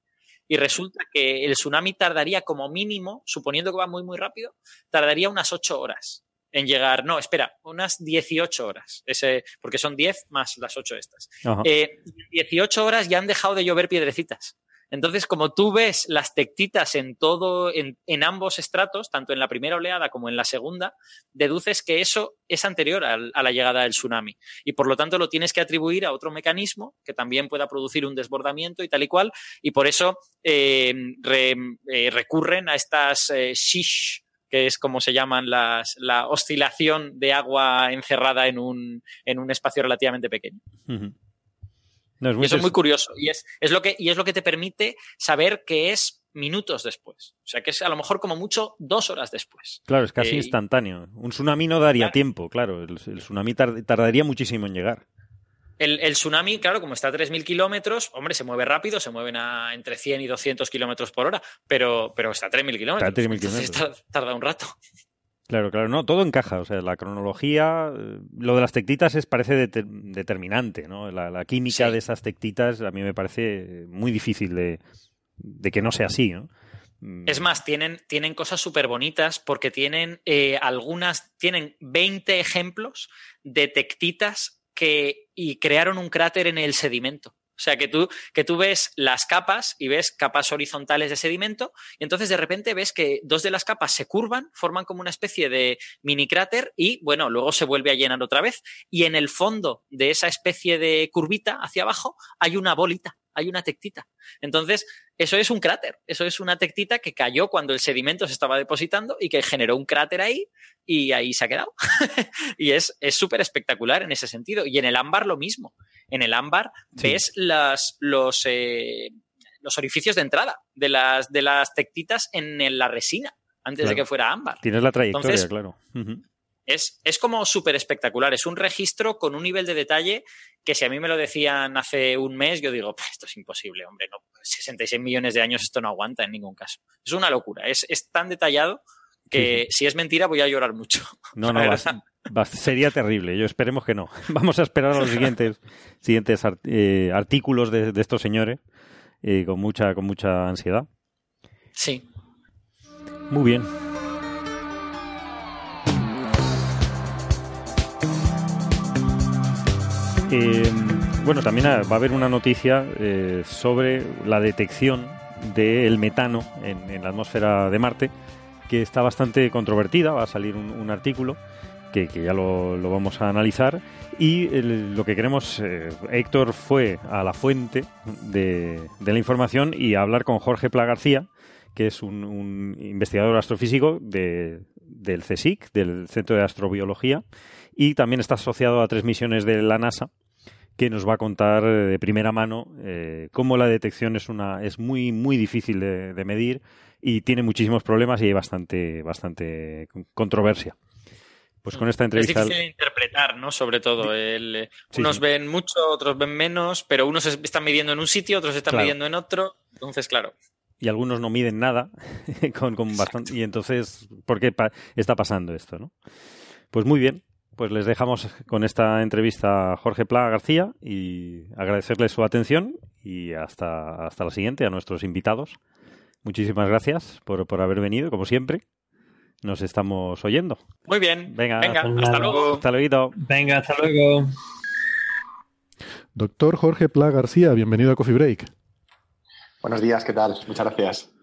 y resulta que el tsunami tardaría como mínimo, suponiendo que va muy, muy rápido, tardaría unas 8 horas en llegar, no, espera, unas 18 horas, ese, porque son 10 más las 8 estas. Eh, 18 horas ya han dejado de llover piedrecitas. Entonces, como tú ves las tectitas en todo, en, ambos estratos, tanto en la primera oleada como en la segunda, deduces que eso es anterior a, la llegada del tsunami. Y por lo tanto lo tienes que atribuir a otro mecanismo que también pueda producir un desbordamiento y tal y cual. Y por eso eh, eh, recurren a estas eh, shish, que es como se llaman las, la oscilación de agua encerrada en un, espacio relativamente pequeño. No, es y eso es muy curioso. Y es, es, lo que, y es lo que te permite saber que es minutos después. O sea, que es a lo mejor como mucho dos horas después. Claro, es casi eh, instantáneo. Un tsunami no daría claro. tiempo, claro. El, el tsunami tard, tardaría muchísimo en llegar. El, el, tsunami, claro, como está a 3.000 kilómetros, hombre, se mueve rápido, se mueven a entre 100 y 200 kilómetros por hora, pero, pero está a 3.000 kilómetros. Está a 3.000 kilómetros. Tarda, tarda un rato. Claro, claro, no, todo encaja. O sea, la cronología, eh, lo de las tectitas es parece de, determinante, ¿no? La, la química sí. de esas tectitas a mí me parece muy difícil de, de, que no sea así, ¿no? Mm, Es más, tienen, tienen cosas súper bonitas porque tienen eh, algunas, tienen 20 ejemplos de tectitas que y crearon un cráter en el sedimento. O sea, que tú, que tú ves las capas y ves capas horizontales de sedimento y entonces de repente ves que dos de las capas se curvan, forman como una especie de mini cráter y, bueno, luego se vuelve a llenar otra vez. Y en el fondo de esa especie de curvita hacia abajo hay una bolita, hay una tectita. Entonces, eso es un cráter, eso es una tectita que cayó cuando el sedimento se estaba depositando y que generó un cráter ahí y ahí se ha quedado. (laughs) y es súper espectacular en ese sentido. Y en el ámbar lo mismo. En el ámbar Sí. ves las, los, eh, los orificios de entrada de las, de las tectitas en la resina, antes de que fuera ámbar. Tienes la trayectoria, Entonces, claro. Es, es como súper espectacular. Es un registro con un nivel de detalle que si a mí me lo decían hace un mes, yo digo, "Pah, esto es imposible, hombre. No, 66 millones de años esto no aguanta en ningún caso. Es una locura. Es, es tan detallado que si es mentira voy a llorar mucho. (laughs) No, no, (laughs) sería terrible. Yo esperemos que no. (laughs) Vamos a esperar a los siguientes, siguientes art- eh, artículos de, de estos señores eh, con mucha, con mucha ansiedad. Sí. Muy bien. Bueno, también va a haber una noticia eh, sobre la detección del metano en, en la atmósfera de Marte, que está bastante controvertida. Va a salir un, artículo que, ya lo, vamos a analizar. Y lo que queremos, eh, Héctor fue a la fuente de, de la información y a hablar con Jorge Pla García, que es un, un investigador astrofísico de- del CSIC, del Centro de Astrobiología, y también está asociado a tres misiones de la NASA, que nos va a contar eh, de primera mano eh, cómo la detección es una es muy muy difícil de, de medir y tiene muchísimos problemas y hay bastante bastante con- controversia. Pues con esta Es entrevista difícil de interpretar, ¿no? Sobre todo. El, eh, Sí, unos sí. ven mucho, otros ven menos, pero unos es- están midiendo en un sitio, otros están Claro. midiendo en otro. Entonces, claro. y algunos no miden nada (laughs) con, con bastante y entonces ¿por qué pa- está pasando esto, no? Pues muy bien, pues les dejamos con esta entrevista a Jorge Pla García y agradecerles su atención y hasta, hasta la siguiente a nuestros invitados. Muchísimas gracias por, por haber venido, como siempre. Nos estamos oyendo. Muy bien. Venga, Venga, hasta nada. luego. Hasta luego. Venga, hasta luego. Doctor Jorge Pla García, bienvenido a Coffee Break. Buenos días, ¿qué tal? Muchas gracias.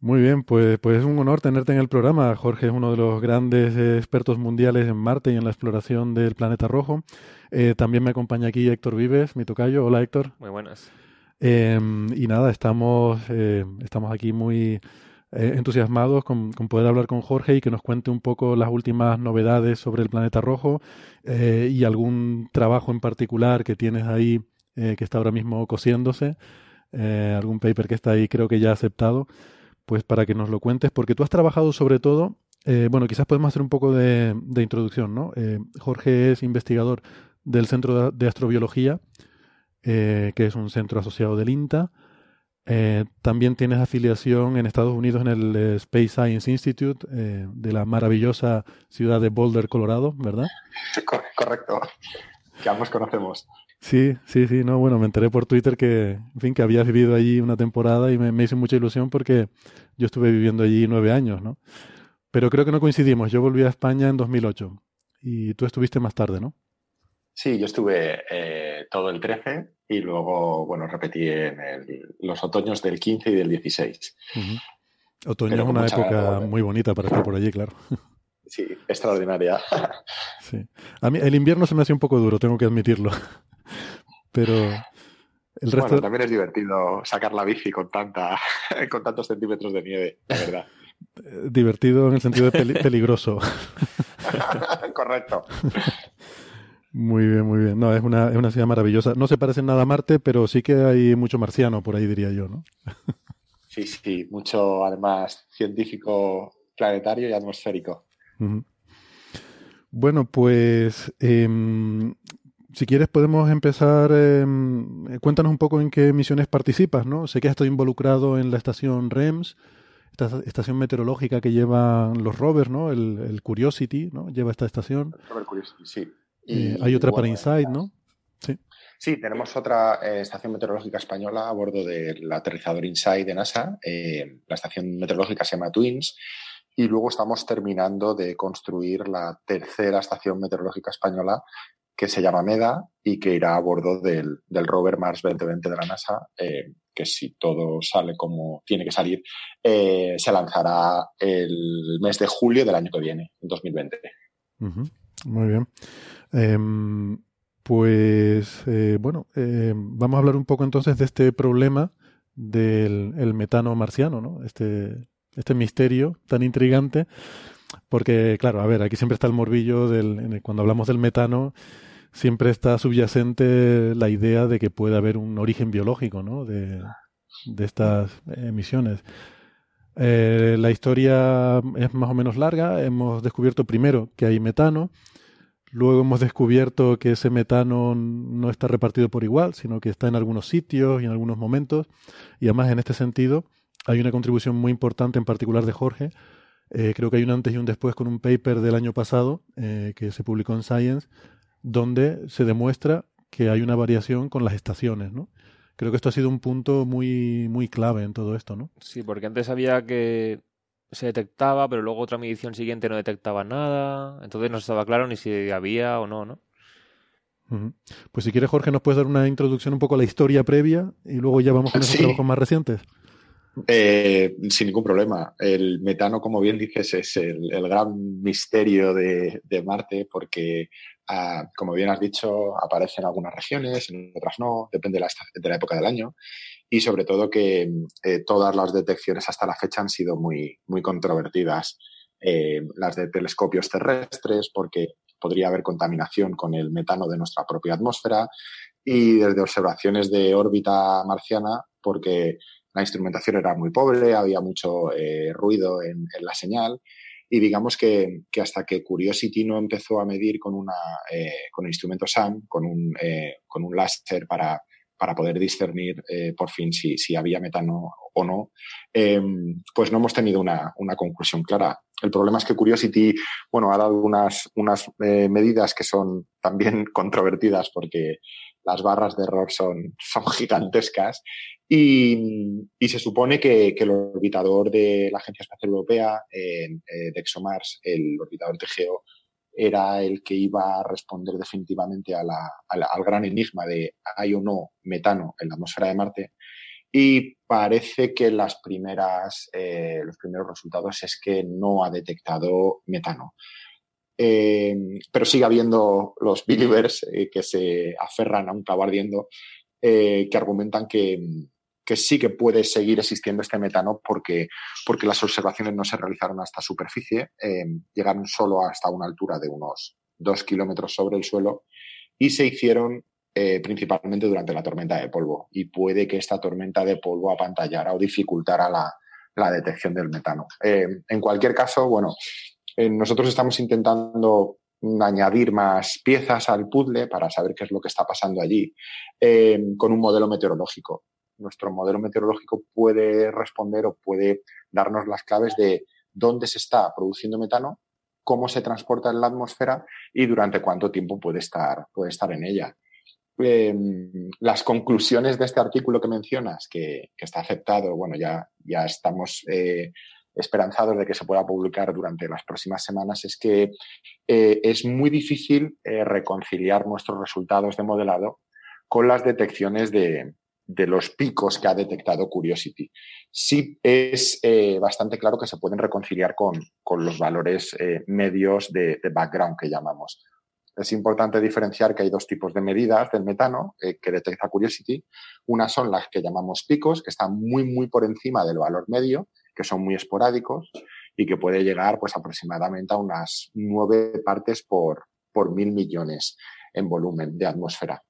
Muy bien, pues, pues es un honor tenerte en el programa. Jorge es uno de los grandes eh, expertos mundiales en Marte y en la exploración del planeta rojo. Eh, también me acompaña aquí Héctor Vives, mi tocayo. Hola Héctor. Muy buenas. Eh, y nada, estamos, eh, estamos aquí muy eh, entusiasmados con, con poder hablar con Jorge y que nos cuente un poco las últimas novedades sobre el planeta rojo y algún trabajo en particular que tienes ahí eh, que está ahora mismo cosiéndose, algún paper que está ahí creo que ya aceptado, pues para que nos lo cuentes, porque tú has trabajado sobre todo, eh, bueno, quizás podemos hacer un poco de, introducción, ¿no? Eh, Jorge es investigador del Centro de- Astrobiología eh, que es un centro asociado del INTA. También tienes afiliación en Estados Unidos en el Space Science Institute de la maravillosa ciudad de Boulder, Colorado, ¿verdad? (laughs) Cor- correcto. Que ambos conocemos. Sí, sí, sí, no, bueno, me enteré por Twitter que, en fin, que habías vivido allí una temporada y me, me hizo mucha ilusión porque yo estuve viviendo allí nueve años, ¿no? Pero creo que no coincidimos. Yo volví a España en 2008 y tú estuviste más tarde, ¿no? Sí, yo estuve eh, todo el 13 y luego, bueno, repetí en el- los otoños del 15 y del 16. Ujú. Otoño Pero es una época volver. muy bonita para estar por allí, claro. Sí, extraordinaria. Sí. A mí el invierno se me hace un poco duro, tengo que admitirlo. Pero el resto... Bueno, también es divertido sacar la bici con, tanta, (laughs) con tantos centímetros de nieve, la verdad. eh, divertido en el sentido de peli- (laughs) peligroso. (laughs) Correcto. Muy bien, muy bien. No, es una, es una ciudad maravillosa. No se parece en nada a Marte, pero sí que hay mucho marciano por ahí, diría yo, ¿no? Sí, sí, mucho además científico planetario y atmosférico. Bueno, pues em, si quieres podemos empezar. em, eh, cuéntanos un poco en qué misiones participas, ¿no? Sé que has estado involucrado en la estación REMS, esta estación meteorológica que llevan los rovers, ¿no? El, el Curiosity, ¿no? Lleva esta estación. Robert Curiosity, sí. Eh, Y, hay otra para Insight, ¿no? Sí. Sí, tenemos otra eh, estación meteorológica española a bordo del aterrizador InSight de NASA. Eh, la estación meteorológica se llama Twins. Y luego estamos terminando de construir la tercera estación meteorológica española que se llama MEDA y que irá a bordo del, rover Mars 2020 de la NASA, eh, que si todo sale como tiene que salir, se lanzará el mes de julio del año que viene, en 2020. Muy bien. Em, pues eh, bueno, eh, vamos a hablar un poco entonces de este problema del metano marciano, ¿no? Este, este misterio tan intrigante, porque claro, a ver, aquí siempre está el morbillo del, cuando hablamos del metano, siempre está subyacente la idea de que puede haber un origen biológico, ¿no? De, estas emisiones. Eh, la historia es más o menos larga. Hemos descubierto primero que hay metano, Luego hemos descubierto que ese metano no está repartido por igual, sino que está en algunos sitios y en algunos momentos. Y además, en este sentido, hay una contribución muy importante, en particular de Jorge. Eh, creo que hay un antes y un después con un paper del año pasado eh, que se publicó en Science, donde se demuestra que hay una variación con las estaciones, ¿no? Creo que esto ha sido un punto muy, muy clave en todo esto, ¿no? Sí, porque antes había que se detectaba, pero luego otra medición siguiente no detectaba nada. Entonces no estaba claro ni si había o no, ¿no? Pues si quieres, Jorge, nos puedes dar una introducción un poco a la historia previa y luego ya vamos con esos trabajos más recientes. Eh, sin ningún problema. El metano, como bien dices, es el, gran misterio de, Marte porque, como bien has dicho, aparece en algunas regiones, en otras no, depende de la, época del año. Y sobre todo que eh, todas las detecciones hasta la fecha han sido muy, muy controvertidas. Eh, las de telescopios terrestres, porque podría haber contaminación con el metano de nuestra propia atmósfera, y desde observaciones de órbita marciana, porque la instrumentación era muy pobre, había mucho eh, ruido en, la señal, y digamos que, que, hasta que Curiosity no empezó a medir con, una, con un instrumento SAM, con un, con un láser para para poder discernir eh, por fin si, si, había metano o no, em, pues no hemos tenido una, una, conclusión clara. El problema es que Curiosity, bueno, ha dado unas, unas eh, medidas que son también (laughs) controvertidas porque las barras de error son, gigantescas y, se supone que, el orbitador de la Agencia Espacial Europea, eh, de ExoMars, el orbitador TGO, era el que iba a responder definitivamente al gran enigma de hay o no metano en la atmósfera de Marte. Y parece que eh, los primeros resultados es que no ha detectado metano. Eh, pero sigue habiendo los believers eh, que se aferran a un cabo ardiendo, que argumentan que, que sí que puede seguir existiendo este metano porque, porque las observaciones no se realizaron hasta superficie, eh, llegaron solo hasta una altura de unos dos kilómetros sobre el suelo y se hicieron eh, principalmente durante la tormenta de polvo. Y puede que esta tormenta de polvo apantallara o dificultara la, la detección del metano. Eh, en cualquier caso, bueno, nosotros estamos intentando añadir más piezas al puzzle para saber qué es lo que está pasando allí con un modelo meteorológico nuestro modelo meteorológico puede responder o puede darnos las claves de dónde se está produciendo metano, cómo se transporta en la atmósfera y durante cuánto tiempo puede estar, puede estar en ella. Em, las conclusiones de este artículo que mencionas, que, está aceptado, bueno, ya, ya estamos eh, esperanzados de que se pueda publicar durante las próximas semanas, es que eh, es muy difícil eh, reconciliar nuestros resultados de modelado con las detecciones de, de los picos que ha detectado Curiosity. Sí es eh, bastante claro que se pueden reconciliar con, los valores medios de, background que llamamos. Es importante diferenciar que hay dos tipos de medidas del metano que detecta Curiosity. Una son las que llamamos picos, que están muy, muy por encima del valor medio, que son muy esporádicos y que puede llegar pues aproximadamente a unas nueve partes por, por mil millones en volumen de atmósfera.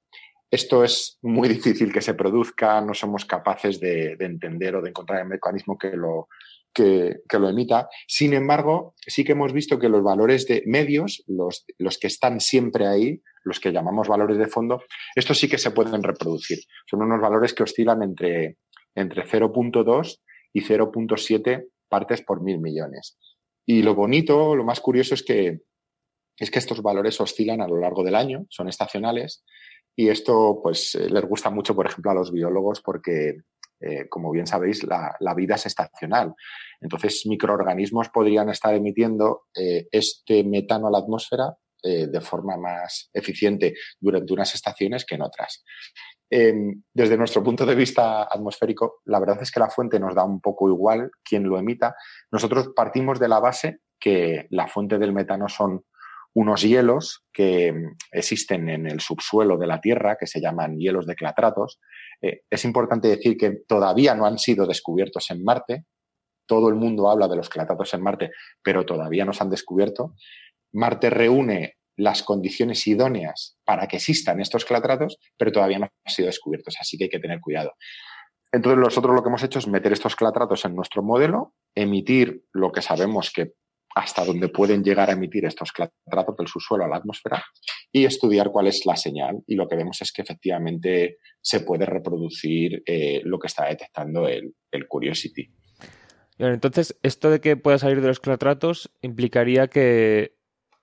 Esto es muy (laughs) difícil que se produzca, no somos capaces de, entender o de encontrar el mecanismo que lo, que, lo emita. Sin embargo, sí que hemos visto que los valores de medios, los, los que están siempre ahí, los que llamamos valores de fondo, estos sí que se pueden reproducir. Son unos valores que oscilan entre, entre 0.2 y 0.7 partes por mil millones. Y lo bonito, lo más curioso es que, es que estos valores oscilan a lo largo del año, son estacionales, Y esto, pues, eh, les gusta mucho, por ejemplo, a los biólogos porque, eh, como bien sabéis, la, la, vida es estacional. Entonces, microorganismos podrían estar emitiendo eh, este metano a la atmósfera de forma más eficiente durante unas estaciones que en otras. Eh, desde nuestro punto de vista atmosférico, la verdad es que la fuente nos da un poco igual quién lo emita. Nosotros partimos de la base que la fuente del metano son unos hielos que existen en el subsuelo de la Tierra, que se llaman hielos de clatratos. Eh, es importante decir que todavía no han sido descubiertos en Marte. Todo el mundo habla de los clatratos en Marte, pero todavía no se han descubierto. Marte reúne las condiciones idóneas para que existan estos clatratos, pero todavía no han sido descubiertos, así que hay que tener cuidado. Entonces nosotros lo que hemos hecho es meter estos clatratos en nuestro modelo, emitir lo que sabemos que hasta dónde pueden llegar a emitir estos clatratos del subsuelo a la atmósfera y estudiar cuál es la señal. Y lo que vemos es que efectivamente se puede reproducir eh, lo que está detectando el, el Curiosity. Entonces, esto de que pueda salir de los clatratos implicaría que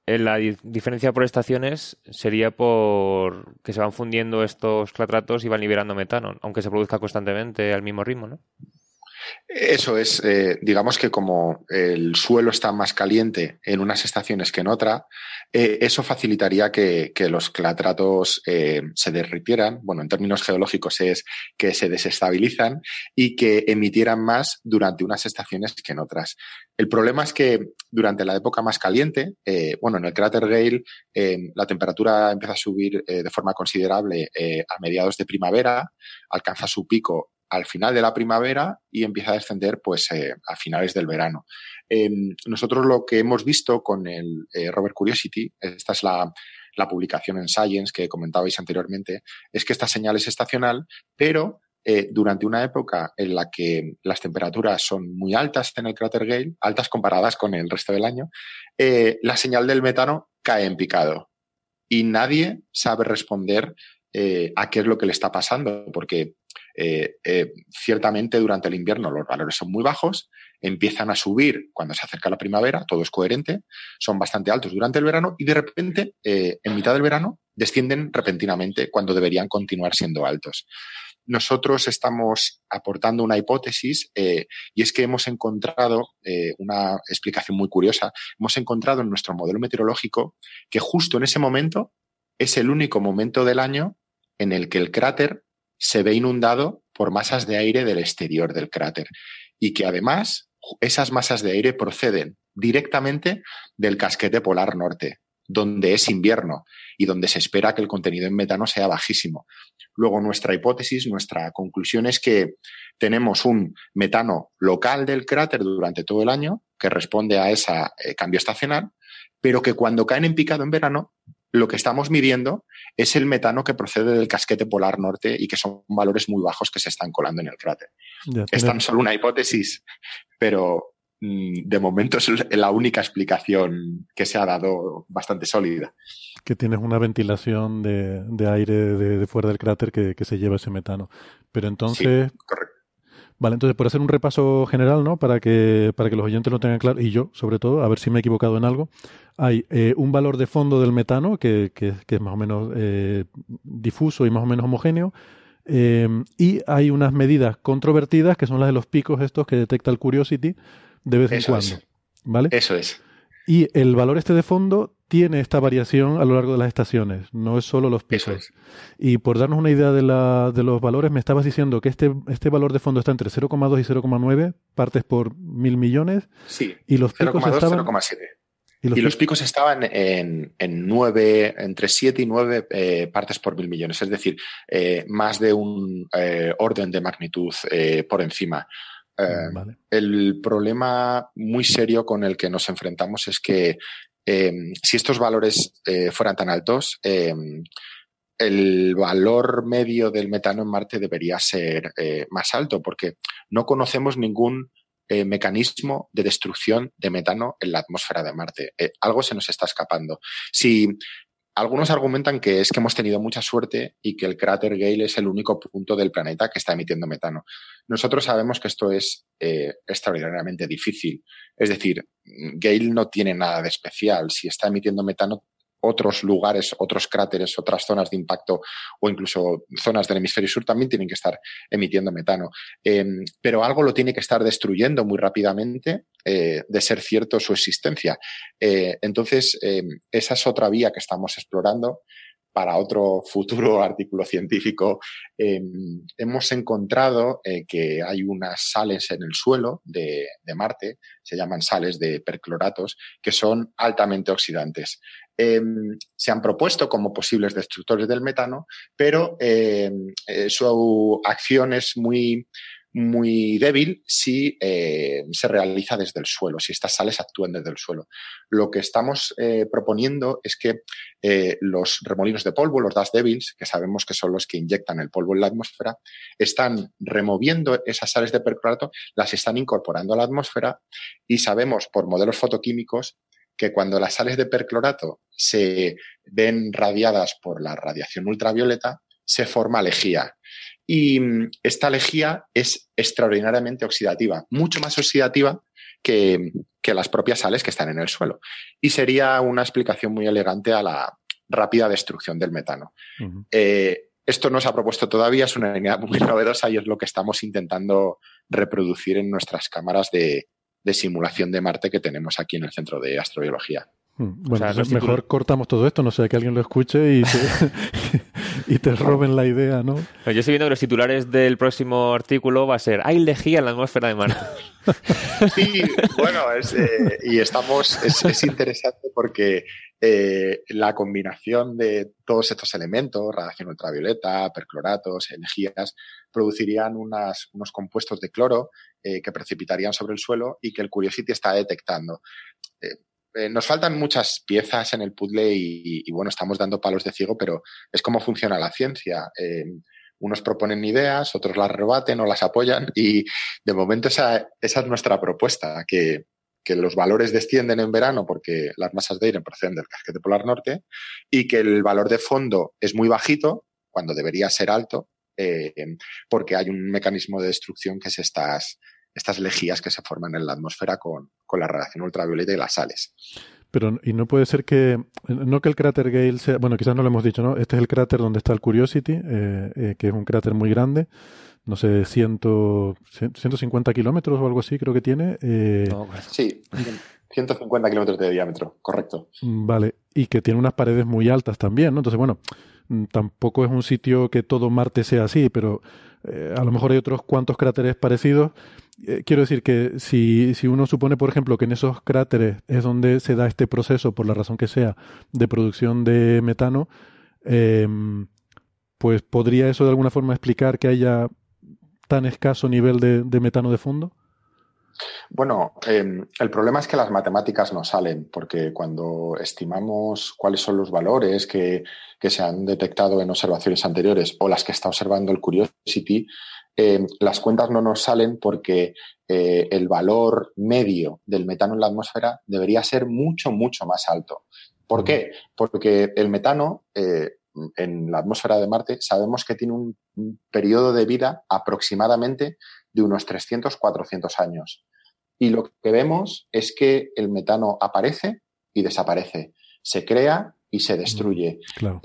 la diferencia por estaciones sería por que se van fundiendo estos clatratos y van liberando metano, aunque se produzca constantemente al mismo ritmo, ¿no? Eso es, eh, digamos que como el suelo está más caliente en unas estaciones que en otra, eh, eso facilitaría que, los clatratos eh, se derritieran, bueno, en términos geológicos es que se desestabilizan y que emitieran más durante unas estaciones que en otras. El problema es que durante la época más caliente, bueno, en el cráter Gale la temperatura empieza a subir de forma considerable a mediados de primavera, alcanza su pico al final de la primavera y empieza a descender pues eh, a finales del verano. Eh, nosotros lo que hemos visto con el eh, Rover Curiosity, esta es la, la, publicación en Science que comentabais anteriormente, es que esta señal es estacional, pero eh, durante una época en la que las temperaturas son muy altas en el cráter Gale, altas comparadas con el resto del año, la señal del metano cae en picado y nadie sabe responder a qué es lo que le está pasando, porque eh, eh, ciertamente durante el invierno los valores son muy bajos, empiezan a subir cuando se acerca la primavera, todo es coherente, son bastante altos durante el verano y de repente, eh, en mitad del verano, descienden repentinamente cuando deberían continuar siendo altos. Nosotros estamos aportando una hipótesis eh, y es que hemos encontrado eh, una explicación muy curiosa. Hemos encontrado en nuestro modelo meteorológico que justo en ese momento es el único momento del año en el que el cráter se ve inundado por masas de aire del exterior del cráter y que además esas masas de aire proceden directamente del casquete polar norte, donde es invierno y donde se espera que el contenido en metano sea bajísimo. Luego, nuestra hipótesis, nuestra conclusión es que tenemos un metano local del cráter durante todo el año que responde a ese eh, cambio estacional, pero que cuando caen en picado en verano lo que estamos midiendo es el metano que procede del casquete polar norte y que son valores muy bajos que se están colando en el cráter. es tan solo una hipótesis, pero mm, de momento es la única explicación que se ha dado bastante sólida. Que tienes una ventilación de, de aire de, de, fuera del cráter que, que, se lleva ese metano. Pero entonces... Sí, correcto. Vale, entonces por hacer un repaso general, ¿no? Para que, para que los oyentes lo tengan claro, y yo sobre todo, a ver si me he equivocado en algo, hay eh, un valor de fondo del metano que, que, que es más o menos eh, difuso y más o menos homogéneo, eh, y hay unas medidas controvertidas que son las de los picos estos que detecta el Curiosity de vez Eso en cuando. Es. ¿Vale? Eso es. Y el valor este de fondo tiene esta variación a lo largo de las estaciones, no es solo los picos. Es. Y por darnos una idea de, la, de, los valores, me estabas diciendo que este, este valor de fondo está entre 0,2 y 0,9 partes por mil millones. Sí, y los 0,2, picos estaban... 0,7. Y, los, y los, picos estaban en, en 9, entre 7 y 9 eh, partes por mil millones, es decir, eh, más de un eh, orden de magnitud por encima. Vale. El problema muy serio con el que nos enfrentamos es que eh, si estos valores eh, fueran tan altos, eh, el valor medio del metano en Marte debería ser eh, más alto porque no conocemos ningún eh, mecanismo de destrucción de metano en la atmósfera de Marte. Algo se nos está escapando. Si algunos argumentan que es que hemos tenido mucha suerte y que el cráter Gale es el único punto del planeta que está emitiendo metano. Nosotros sabemos que esto es eh, extraordinariamente difícil. Es decir, Gale no tiene nada de especial. Si está emitiendo metano, otros lugares, otros cráteres, otras zonas de impacto o incluso zonas del hemisferio sur también tienen que estar emitiendo metano. Em, pero algo lo tiene que estar destruyendo muy rápidamente eh, de ser cierto su existencia. Eh, entonces, em, esa es otra vía que estamos explorando para otro futuro (laughs) artículo científico, em, hemos encontrado eh, que hay unas sales en el suelo de, Marte, se llaman sales de percloratos, que son altamente oxidantes. Em, se han propuesto como posibles destructores del metano, pero em, eh, su acción es muy muy débil si eh, se realiza desde el suelo, si estas sales actúan desde el suelo. Lo que estamos eh, proponiendo es que eh, los remolinos de polvo, los dust devils, que sabemos que son los que inyectan el polvo en la atmósfera, están removiendo esas sales de perclorato, las están incorporando a la atmósfera y sabemos por modelos fotoquímicos que cuando las sales de perclorato se ven radiadas por la radiación ultravioleta, se forma lejía. Y mm, esta lejía es extraordinariamente oxidativa, mucho más oxidativa que, las propias sales que están en el suelo. Y sería una explicación muy elegante a la rápida destrucción del metano. Eh, esto no se ha propuesto todavía, es una línea muy (laughs) novedosa y es lo que estamos intentando reproducir en nuestras cámaras de, de simulación de Marte que tenemos aquí en el Centro de Astrobiología. Hmm. Bueno, pues mejor cortamos todo esto, no sé, que alguien lo escuche y (laughs) te, (laughs) (laughs) y te roben la idea, ¿no? Yo estoy viendo que los titulares del próximo artículo va a ser Hay lejía en la atmósfera de Marte. (laughs) Sí, bueno, es, eh, y estamos, es, interesante porque eh, la combinación de todos estos elementos, radiación ultravioleta, percloratos, energías, producirían unas, unos compuestos de cloro eh, que precipitarían sobre el suelo y que el Curiosity está detectando. Eh, nos faltan muchas piezas en el puzzle y, bueno, estamos dando palos de ciego, pero es como funciona la ciencia. Eh, unos proponen ideas, otros las rebaten o las apoyan y de momento esa, esa es nuestra propuesta, que, los valores descienden en verano porque las masas de aire proceden del casquete polar norte y que el valor de fondo es muy bajito cuando debería ser alto eh, porque hay un mecanismo de destrucción que es estas, estas lejías que se forman en la atmósfera con, la radiación ultravioleta y las sales. Pero, y no puede ser que, no que el cráter Gale sea, bueno, quizás no lo hemos dicho, ¿no? Este es el cráter donde está el Curiosity, eh, eh, que es un cráter muy grande, no sé, ciento, 150 kilómetros o algo así creo que tiene. Eh, sí, 150 kilómetros de diámetro, correcto. Vale, y que tiene unas paredes muy altas también, ¿no? Entonces, bueno, tampoco es un sitio que todo Marte sea así, pero a lo mejor hay otros cuantos cráteres parecidos eh, quiero decir que si, si uno supone, por ejemplo, que en esos cráteres es donde se da este proceso, por la razón que sea, de producción de metano, em, pues podría eso de alguna forma explicar que haya tan escaso nivel de, metano de fondo. Bueno, em, el problema es que las matemáticas no salen, porque cuando estimamos cuáles son los valores que, que, se han detectado en observaciones anteriores o las que está observando el Curiosity, eh, las cuentas no nos salen porque eh, el valor medio del metano en la atmósfera debería ser mucho, mucho más alto. ¿Por qué? Porque el metano eh, en la atmósfera de Marte sabemos que tiene un, periodo de vida aproximadamente de unos 300, 400 años. Y lo que vemos es que el metano aparece y desaparece, se crea y se destruye. Claro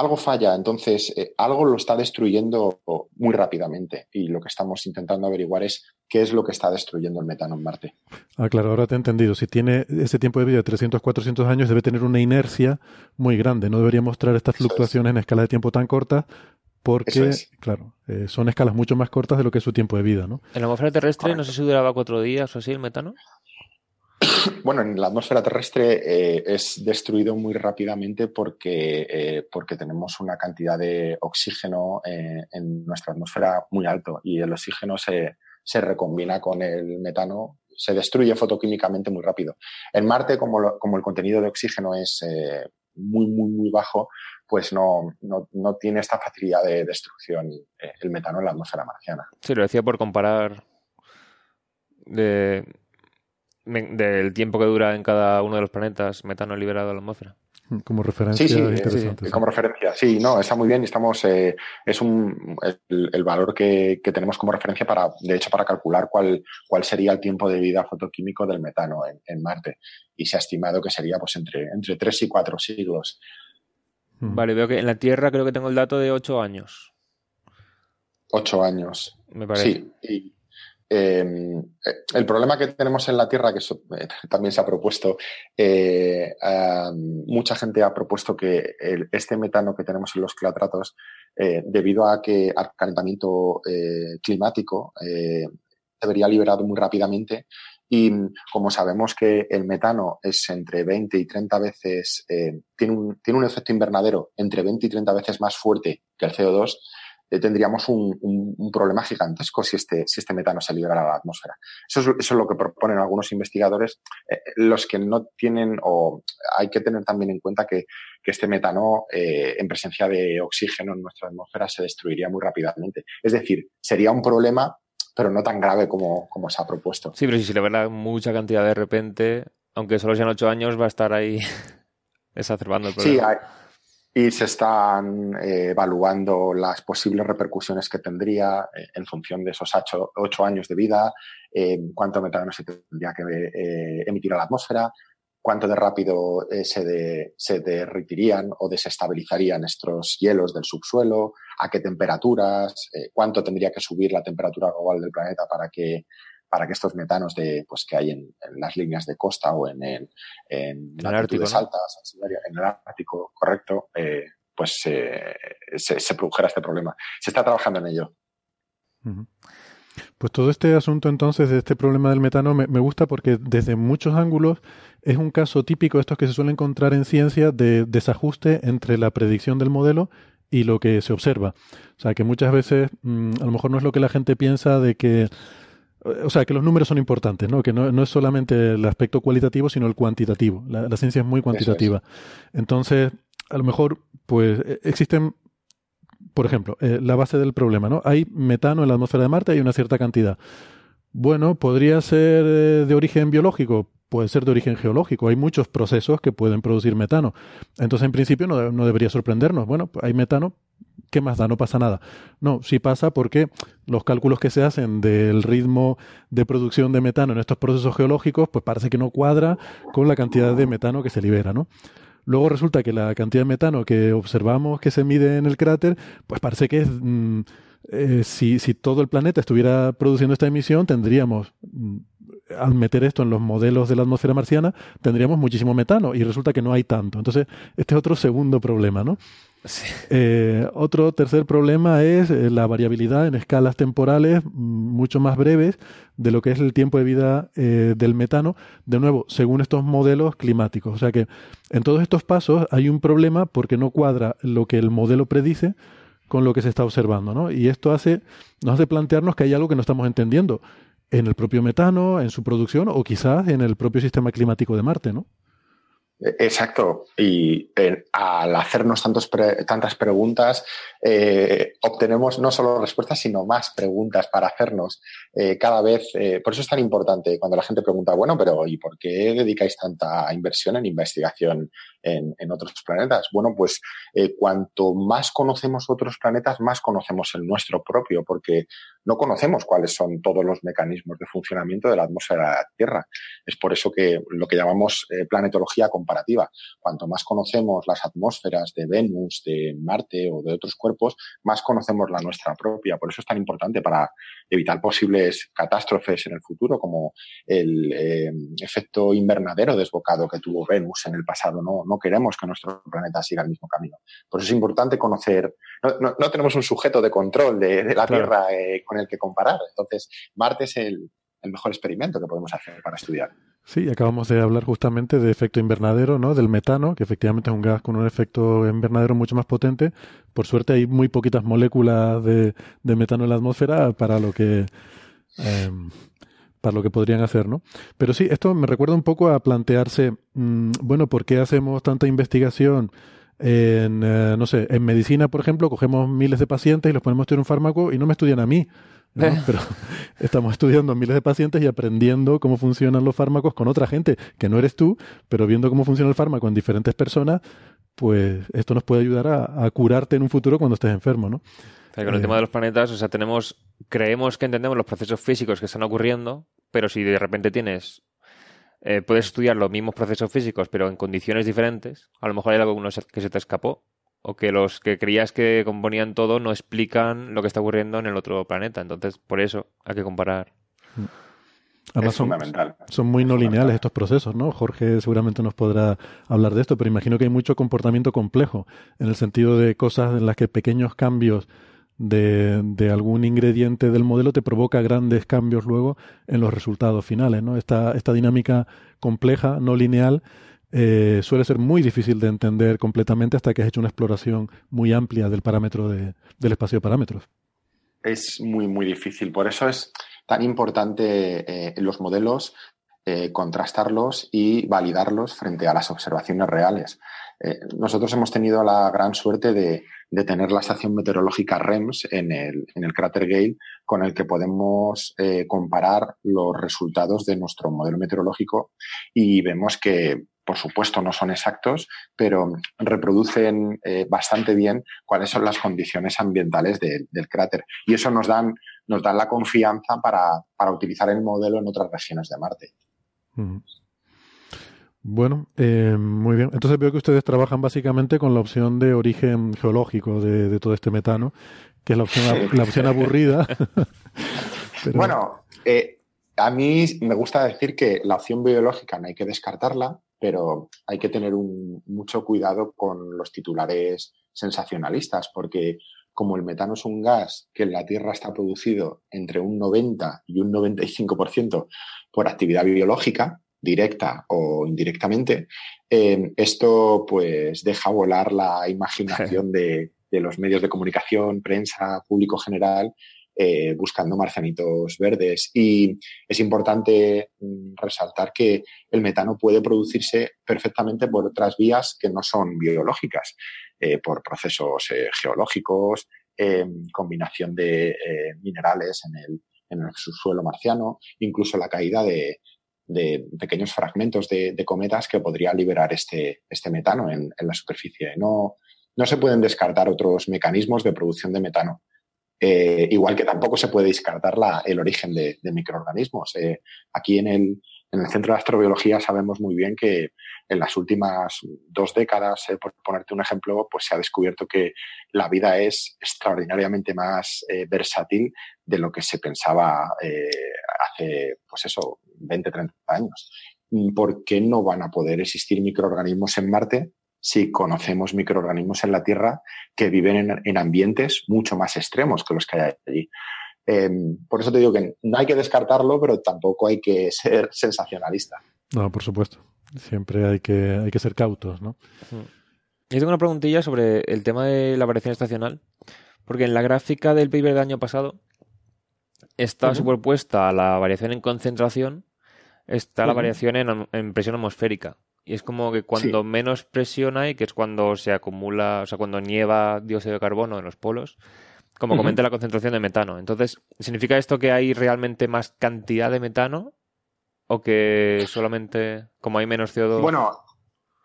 algo falla, entonces eh, algo lo está destruyendo muy rápidamente y lo que estamos intentando averiguar es qué es lo que está destruyendo el metano en Marte. Ah, claro, ahora te he entendido. Si tiene ese tiempo de vida de 300, 400 años, debe tener una inercia muy grande. No debería mostrar estas fluctuaciones en escala de tiempo tan corta porque, claro, eh, son escalas mucho más cortas de lo que es su tiempo de vida, ¿no? ¿En la atmósfera terrestre no sé si duraba cuatro días o así el metano? (coughs) Bueno, en la atmósfera terrestre eh, es destruido muy rápidamente porque, eh, porque tenemos una cantidad de oxígeno eh, en nuestra atmósfera muy alto y el oxígeno se, se, recombina con el metano, se destruye fotoquímicamente muy rápido. En Marte, como, como el contenido de oxígeno es muy, muy, muy bajo, pues no, no, no, tiene esta facilidad de destrucción el metano en la atmósfera marciana. Sí, lo decía por comparar de del tiempo que dura en cada uno de los planetas metano liberado a la atmósfera. Como referencia Sí, sí, interesante. eh, sí. como referencia. Sí, no, está muy bien y estamos, eh, es un, el, el valor que, que tenemos como referencia para, de hecho, para calcular cuál, cuál sería el tiempo de vida fotoquímico del metano en, en Marte. Y se ha estimado que sería pues entre, entre 3 y 4 siglos. Vale, veo que en la Tierra creo que tengo el dato de 8 años. 8 años. Me parece. Sí, y eh, el problema que tenemos en la Tierra, que eso, eh, también se ha propuesto, eh, mucha gente ha propuesto que el- este metano que tenemos en los clatratos, debido a que al calentamiento climático, eh, debería liberado muy rápidamente. Y mm, como sabemos que el metano es entre 20 y 30 veces, eh, tiene, un, tiene un efecto invernadero entre 20 y 30 veces más fuerte que el CO2, eh, tendríamos un, un- problema gigantesco si este, si este metano se liberara a la atmósfera. Eso es, eso es lo que proponen algunos investigadores, eh, los que no tienen, o hay que tener también en cuenta que, que este metano, en presencia de oxígeno en nuestra atmósfera, se destruiría muy rápidamente. Es decir, sería un problema, pero no tan grave como, como se ha propuesto. Sí, pero si se le ve la mucha cantidad de repente, aunque solo sean 8 años, va a estar ahí (laughs) exacerbando el Sí, problema. hay- y se están eh, evaluando las posibles repercusiones que tendría eh, en función de esos ocho, ocho años de vida, eh, cuánto metano se tendría que eh, emitir a la atmósfera, cuánto de rápido eh, se, de- se derritirían o desestabilizarían estos hielos del subsuelo, a qué temperaturas, eh, cuánto tendría que subir la temperatura global del planeta para que para que estos metanos de, pues, que hay en, en las líneas de costa o en, en, en el Ártico, altas, en el Ártico, correcto, eh, pues se, se produjera este problema. Se está trabajando en ello. Pues todo este asunto entonces de este problema del metano me, me gusta porque desde muchos ángulos es un caso típico estos que se suele encontrar en ciencia de desajuste entre la predicción del modelo y lo que se observa. O sea que muchas veces mm, a lo mejor no es lo que la gente piensa de que o sea, que los números son importantes, ¿no? Que no, no es solamente el aspecto cualitativo, sino el cuantitativo. La, la ciencia es muy cuantitativa. Entonces, a lo mejor, pues, eh, existen, por ejemplo, eh, la base del problema, ¿no? Hay metano en la atmósfera de Marte, hay una cierta cantidad. Bueno, podría ser eh, de origen biológico, puede ser de origen geológico. Hay muchos procesos que pueden producir metano. Entonces, en principio, no, no debería sorprendernos. Bueno, hay metano, ¿qué más da? No pasa nada. No, sí pasa porque los cálculos que se hacen del ritmo de producción de metano en estos procesos geológicos, pues parece que no cuadra con la cantidad de metano que se libera, ¿no? Luego resulta que la cantidad de metano que observamos que se mide en el cráter, pues parece que es, mm, eh, si, si todo el planeta estuviera produciendo esta emisión, tendríamos, mm, al meter esto en los modelos de la atmósfera marciana, tendríamos muchísimo metano y resulta que no hay tanto. Entonces, este es otro segundo problema, ¿no? Eh, otro tercer problema es eh, la variabilidad en escalas temporales mm, mucho más breves de lo que es el tiempo de vida eh, del metano, de nuevo, según estos modelos climáticos. O sea que en todos estos pasos hay un problema porque no cuadra lo que el modelo predice con lo que se está observando, ¿no? Y esto hace, nos hace plantearnos que hay algo que no estamos entendiendo en el propio metano, en su producción o quizás en el propio sistema climático de Marte, ¿no? Eh, Exacto. Y al hacernos tantas preguntas, eh, obtenemos no solo respuestas, sino más preguntas para hacernos eh, cada vez. eh, por eso es tan importante cuando la gente pregunta, bueno, pero ¿y por qué dedicáis tanta inversión en investigación en, en otros planetas? Bueno, pues eh, cuanto más conocemos otros planetas, más conocemos el nuestro propio, porque no conocemos cuáles son todos los mecanismos de funcionamiento de la atmósfera de la Tierra. Es por eso que lo que llamamos eh, planetología comparativa. Cuanto más conocemos las atmósferas de Venus, de Marte o de otros cuerpos, más conocemos la nuestra propia. Por eso es tan importante para evitar posibles catástrofes en el futuro, como el eh, efecto invernadero desbocado que tuvo Venus en el pasado. No, no queremos que nuestro planeta siga el mismo camino. Por eso es importante conocer. No, no- no tenemos un sujeto de control de, de la Claro. Tierra eh, con el que comparar. Entonces, Marte es el, el mejor experimento que podemos hacer para estudiar. Sí, acabamos de hablar justamente de efecto invernadero, ¿no? Del metano, que efectivamente es un gas con un efecto invernadero mucho más potente. Por suerte hay muy poquitas moléculas de, de metano en la atmósfera para lo que eh, para lo que podrían hacer, ¿no? Pero sí, esto me recuerda un poco a plantearse, mm, bueno, ¿por qué hacemos tanta investigación en, eh, no sé, en medicina, por ejemplo, cogemos miles de pacientes y los ponemos a estudiar un fármaco y no me estudian a mí? Pero (laughs) estamos estudiando a miles de pacientes y aprendiendo cómo funcionan los fármacos con otra gente, que no eres tú, pero viendo cómo funciona el fármaco en diferentes personas, pues esto nos puede ayudar a, a curarte en un futuro cuando estés enfermo, ¿no? con el Eh, tema de los planetas, o sea, tenemos, creemos que entendemos los procesos físicos que están ocurriendo, pero si de repente tienes, eh, puedes estudiar los mismos procesos físicos, pero en condiciones diferentes, a lo mejor hay algo que se- te escapó, o que los que creías que componían todo no explican lo que está ocurriendo en el otro planeta. Entonces, por eso hay que comparar. Además Es son, fundamental. son muy no lineales estos procesos, ¿no? Jorge seguramente nos podrá hablar de esto, pero imagino que hay mucho comportamiento complejo, en el sentido de cosas en las que pequeños cambios de, de algún ingrediente del modelo te provoca grandes cambios luego en los resultados finales, ¿no? Esta, esta dinámica compleja, no lineal, eh, suele ser muy difícil de entender completamente hasta que has hecho una exploración muy amplia del parámetro de- del espacio de parámetros. Es muy, muy difícil. Por eso es tan importante eh, los modelos eh, contrastarlos y validarlos frente a las observaciones reales. Eh, nosotros hemos tenido la gran suerte de, tener la estación meteorológica REMS en el, en el cráter Gale, con el que podemos eh, comparar los resultados de nuestro modelo meteorológico y vemos que, por supuesto, no son exactos, pero reproducen eh, bastante bien cuáles son las condiciones ambientales de- del cráter. Y eso nos dan, nos dan la confianza para, para utilizar el modelo en otras regiones de Marte. Bueno, eh, muy bien. Entonces veo que ustedes trabajan básicamente con la opción de origen geológico de, de todo este metano, que es la opción, la opción aburrida. (laughs) Pero- Bueno, eh, a mí me gusta decir que la opción biológica no hay que descartarla, pero hay que tener un- mucho cuidado con los titulares sensacionalistas, porque como el metano es un gas que en la Tierra está producido entre un 90 y un 95% por actividad biológica, directa o indirectamente, eh, esto pues deja volar la imaginación (laughs) de, de los medios de comunicación, prensa, público general, eh, buscando marcianitos verdes. Y es importante mm, resaltar que el metano puede producirse perfectamente por otras vías que no son biológicas, eh, por procesos geológicos, combinación de minerales en el, en el subsuelo marciano, incluso la caída de, de pequeños fragmentos de, cometas que podría liberar este, este metano en, en la superficie. No, no se pueden descartar otros mecanismos de producción de metano. Eh, igual que tampoco se puede descartar el origen de, microorganismos. Eh, aquí en el, en el Centro de Astrobiología sabemos muy bien que en las últimas dos décadas, eh, por ponerte un ejemplo, pues se ha descubierto que la vida es extraordinariamente más versátil de lo que se pensaba hace, pues eso, 20, 30 años. ¿Por qué no van a poder existir microorganismos en Marte si conocemos microorganismos en la Tierra que viven en, en ambientes mucho más extremos que los que hay allí? Eh, por eso te digo que no hay que descartarlo, pero tampoco hay que (laughs) ser sensacionalista. No, por supuesto. Siempre hay que, hay que ser cautos, ¿no? Yo tengo una preguntilla sobre el tema de la variación estacional, porque en la gráfica del paper del año pasado está superpuesta a la variación en concentración, está la variación en, en presión atmosférica. Y es como que cuando menos presión hay, que es cuando se acumula, o sea, cuando nieva dióxido de carbono en los polos, como Ujú. comenta la concentración de metano. Entonces, ¿significa esto que hay realmente más cantidad de metano? ¿O que solamente, como hay menos CO2? Bueno,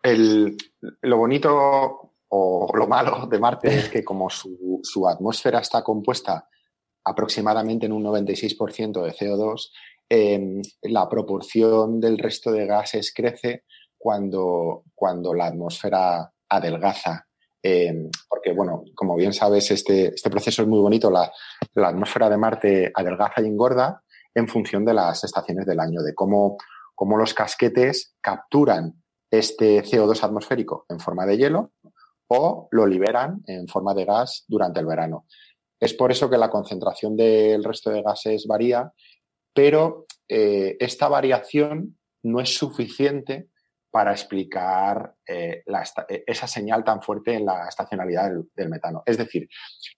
el- lo bonito o lo malo de Marte (laughs) es que como su, su atmósfera está compuesta aproximadamente en un 96% de CO2, eh, la proporción del resto de gases crece cuando, cuando la atmósfera adelgaza. Eh, porque, bueno, como bien sabes, este, este proceso es muy bonito. La, la atmósfera de Marte adelgaza y engorda en función de las estaciones del año, de cómo, cómo los casquetes capturan este CO2 atmosférico en forma de hielo o lo liberan en forma de gas durante el verano. Es por eso que la concentración del resto de gases varía, pero eh, esta variación no es suficiente para explicar eh, eh, esa señal tan fuerte en la estacionalidad del, metano. Es decir,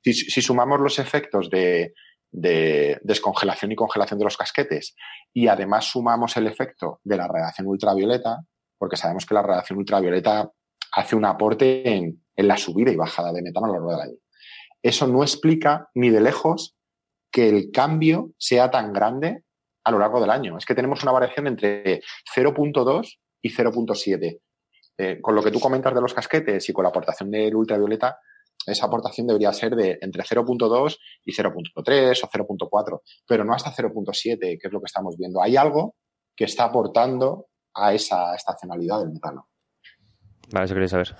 si, sumamos los efectos de, de descongelación y congelación de los casquetes y además sumamos el efecto de la radiación ultravioleta, porque sabemos que la radiación ultravioleta hace un aporte en, en la subida y bajada de metano a lo largo del año. Eso no explica ni de lejos que el cambio sea tan grande a lo largo del año. Es que tenemos una variación entre 0.2 y 0.7. Eh, con lo que tú comentas de los casquetes y con la aportación del ultravioleta, esa aportación debería ser de entre 0.2 y 0.3 o 0.4, pero no hasta 0.7, que es lo que estamos viendo. Hay algo que está aportando a esa estacionalidad del metano. Vale, eso quería saber.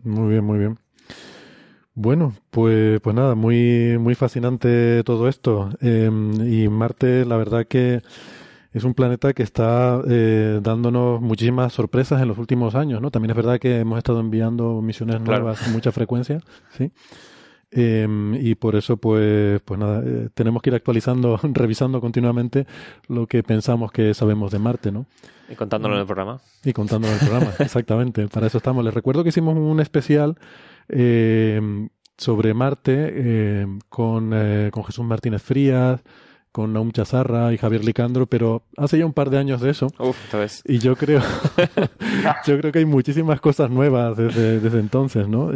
Muy bien, muy bien. Bueno, pues, pues nada, muy, muy fascinante todo esto. Em, y Marte, la verdad que es un planeta que está eh, dándonos muchísimas sorpresas en los últimos años, ¿no? También es verdad que hemos estado enviando misiones nuevas con mucha frecuencia, ¿sí? Em, y por eso, pues, pues nada, eh, tenemos que ir actualizando, (laughs) revisando continuamente lo que pensamos que sabemos de Marte, ¿no? Y contándolo en el programa. Y contándolo en el programa, (laughs) exactamente. Para eso estamos. Les recuerdo que hicimos un especial eh, sobre Marte eh, con, eh, con Jesús Martínez Frías, con Naum Chazarra y Javier Licandro, pero hace ya un par de años de eso. Uf, entonces. Y yo creo, (laughs) yo creo que hay muchísimas cosas nuevas desde, desde entonces, ¿no?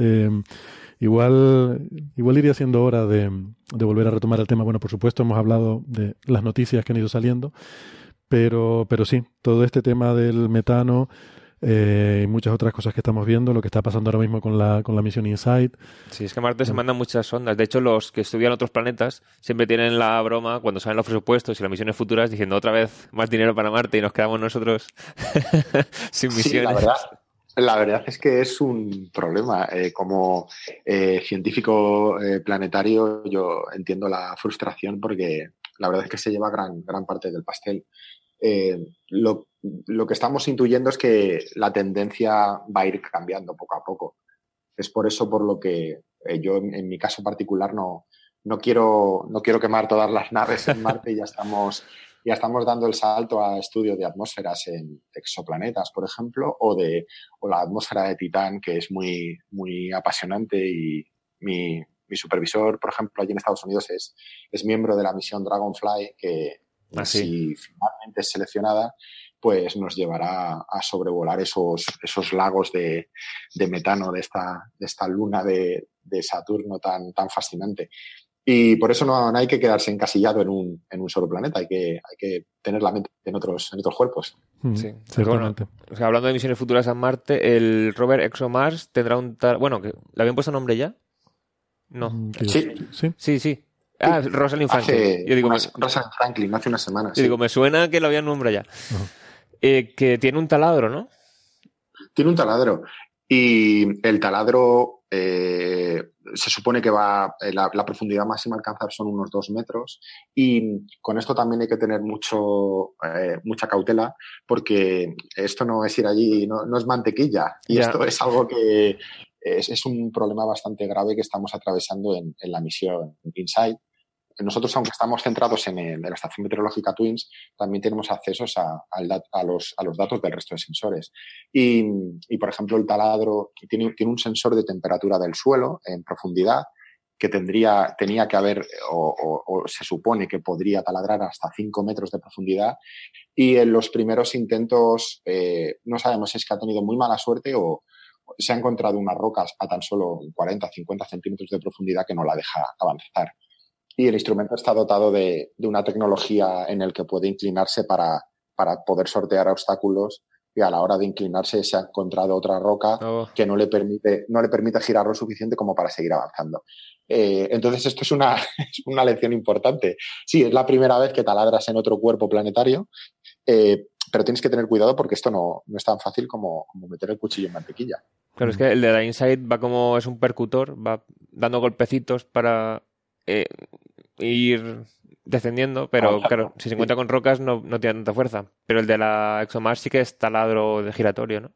Igual, igual iría siendo hora de, de, volver a retomar el tema. Bueno, por supuesto, hemos hablado de las noticias que han ido saliendo, pero, pero sí, todo este tema del metano, eh, y muchas otras cosas que estamos viendo, lo que está pasando ahora mismo con la, con la misión InSight. Sí, es que Marte se mandan muchas sondas. De hecho, los que estudian otros planetas siempre tienen la broma cuando salen los presupuestos y las misiones futuras diciendo otra vez más dinero para Marte y nos quedamos nosotros (laughs) sin misiones. Sí, la verdad. La verdad es que es un problema. Eh, como eh, científico eh, planetario, yo entiendo la frustración porque la verdad es que se lleva gran, gran parte del pastel. Eh, lo, lo, que estamos intuyendo es que la tendencia va a ir cambiando poco a poco. Es por eso por lo que eh, yo, en, en, mi caso particular, no, no, quiero, no quiero quemar todas las naves en Marte y ya estamos, ya estamos dando el salto a estudio de atmósferas en exoplanetas, por ejemplo, o, de, o la atmósfera de Titán, que es muy, muy apasionante y mi, mi supervisor, por ejemplo, allí en Estados Unidos es, es miembro de la misión Dragonfly, que Ah, si finalmente es seleccionada, pues nos llevará a sobrevolar esos, esos lagos de, de metano de esta, de esta luna de, de, Saturno tan, tan fascinante. Y por eso no, no, hay que quedarse encasillado en un, en un solo planeta, hay que, hay que tener la mente en otros, en otros cuerpos. Sí, bueno, o sea, hablando de misiones futuras a Marte, el rover ExoMars tendrá un tal... Bueno, ¿le habían puesto nombre ya? No. Sí. Sí. Sí, sí. Ah, Rosalind Franklin. Hace yo digo, unas, Rosalind Franklin, hace unas semanas. Yo sí. digo, me suena que lo habían nombrado ya. Uh -huh. eh, que tiene un taladro, ¿no? Tiene un taladro. Y el taladro eh, se supone que va, eh, la, la, profundidad máxima a alcanzar son unos dos metros. Y con esto también hay que tener mucho, eh, mucha cautela, porque esto no es ir allí, no, no es mantequilla. Y esto es algo que es, es, un problema bastante grave que estamos atravesando en, en la misión Insight nosotros, aunque estamos centrados en, la estación meteorológica Twins, también tenemos accesos a, los, a los, datos del resto de sensores. Y, por ejemplo, el taladro tiene, un sensor de temperatura del suelo en profundidad que tendría, tenía que haber, o se supone que podría taladrar hasta 5 metros de profundidad. Y en los primeros intentos, eh, no sabemos si es que ha tenido muy mala suerte o, se ha encontrado unas rocas a tan solo 40, 50 centímetros de profundidad que no la deja avanzar y el instrumento está dotado de, de una tecnología en el que puede inclinarse para, para, poder sortear obstáculos y a la hora de inclinarse se ha encontrado otra roca oh. que no le permite no le permite girar lo suficiente como para seguir avanzando. Eh, entonces esto es una, (laughs) es una lección importante. Sí, es la primera vez que taladras en otro cuerpo planetario, eh, pero tienes que tener cuidado porque esto no, no es tan fácil como, como, meter el cuchillo en mantequilla. Claro, es que el de la Insight va como es un percutor, va dando golpecitos para eh, ir descendiendo, pero oh, claro, si se encuentra con rocas no, no, tiene tanta fuerza. Pero el de la ExoMars sí que es taladro de giratorio, ¿no?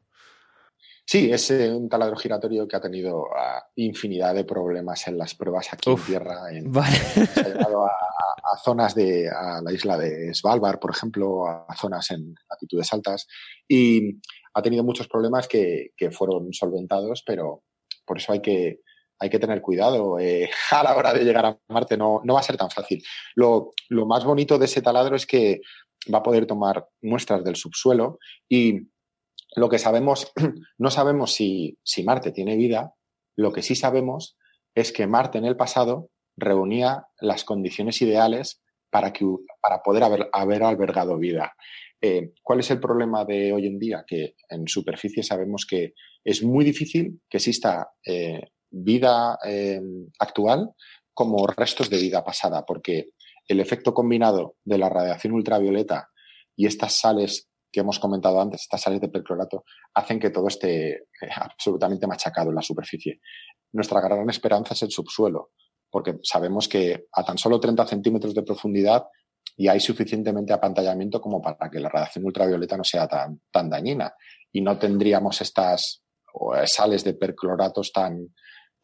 Sí, es eh, un taladro giratorio que ha tenido uh, infinidad de problemas en las pruebas aquí Uf, en tierra. En, vale. Se ha llevado a, a, zonas de a la isla de Svalbard, por ejemplo, a zonas en latitudes altas, y ha tenido muchos problemas que, que fueron solventados, pero por eso hay que hay que tener cuidado. Eh, (laughs) a la hora de llegar a Marte no, no va a ser tan fácil. Lo, lo, más bonito de ese taladro es que va a poder tomar muestras del subsuelo y lo que sabemos, (clears throat) no sabemos si, si Marte tiene vida, lo que sí sabemos es que Marte en el pasado reunía las condiciones ideales para, que, para poder haber, haber albergado vida. Eh, ¿Cuál es el problema de hoy en día? Que en superficie sabemos que es muy difícil que exista eh, vida eh, actual como restos de vida pasada, porque el efecto combinado de la radiación ultravioleta y estas sales que hemos comentado antes, estas sales de perclorato, hacen que todo esté absolutamente machacado en la superficie. Nuestra gran esperanza es el subsuelo, porque sabemos que a tan solo 30 centímetros de profundidad y hay suficientemente apantallamiento como para que la radiación ultravioleta no sea tan, tan dañina y no tendríamos estas sales de percloratos tan,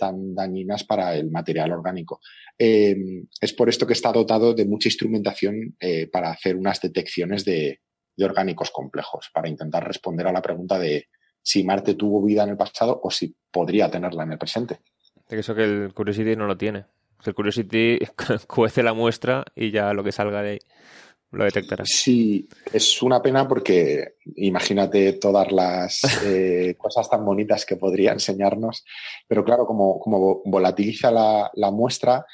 tan dañinas para el material orgánico. Eh, es por esto que está dotado de mucha instrumentación eh, para hacer unas detecciones de, de, orgánicos complejos, para intentar responder a la pregunta de si Marte tuvo vida en el pasado o si podría tenerla en el presente. Eso que el Curiosity no lo tiene. El Curiosity (laughs) cuece la muestra y ya lo que salga de ahí lo detectará. Sí, es una pena porque imagínate todas las (laughs) eh, cosas tan bonitas que podría enseñarnos, pero claro, como, como volatiliza la, la, muestra,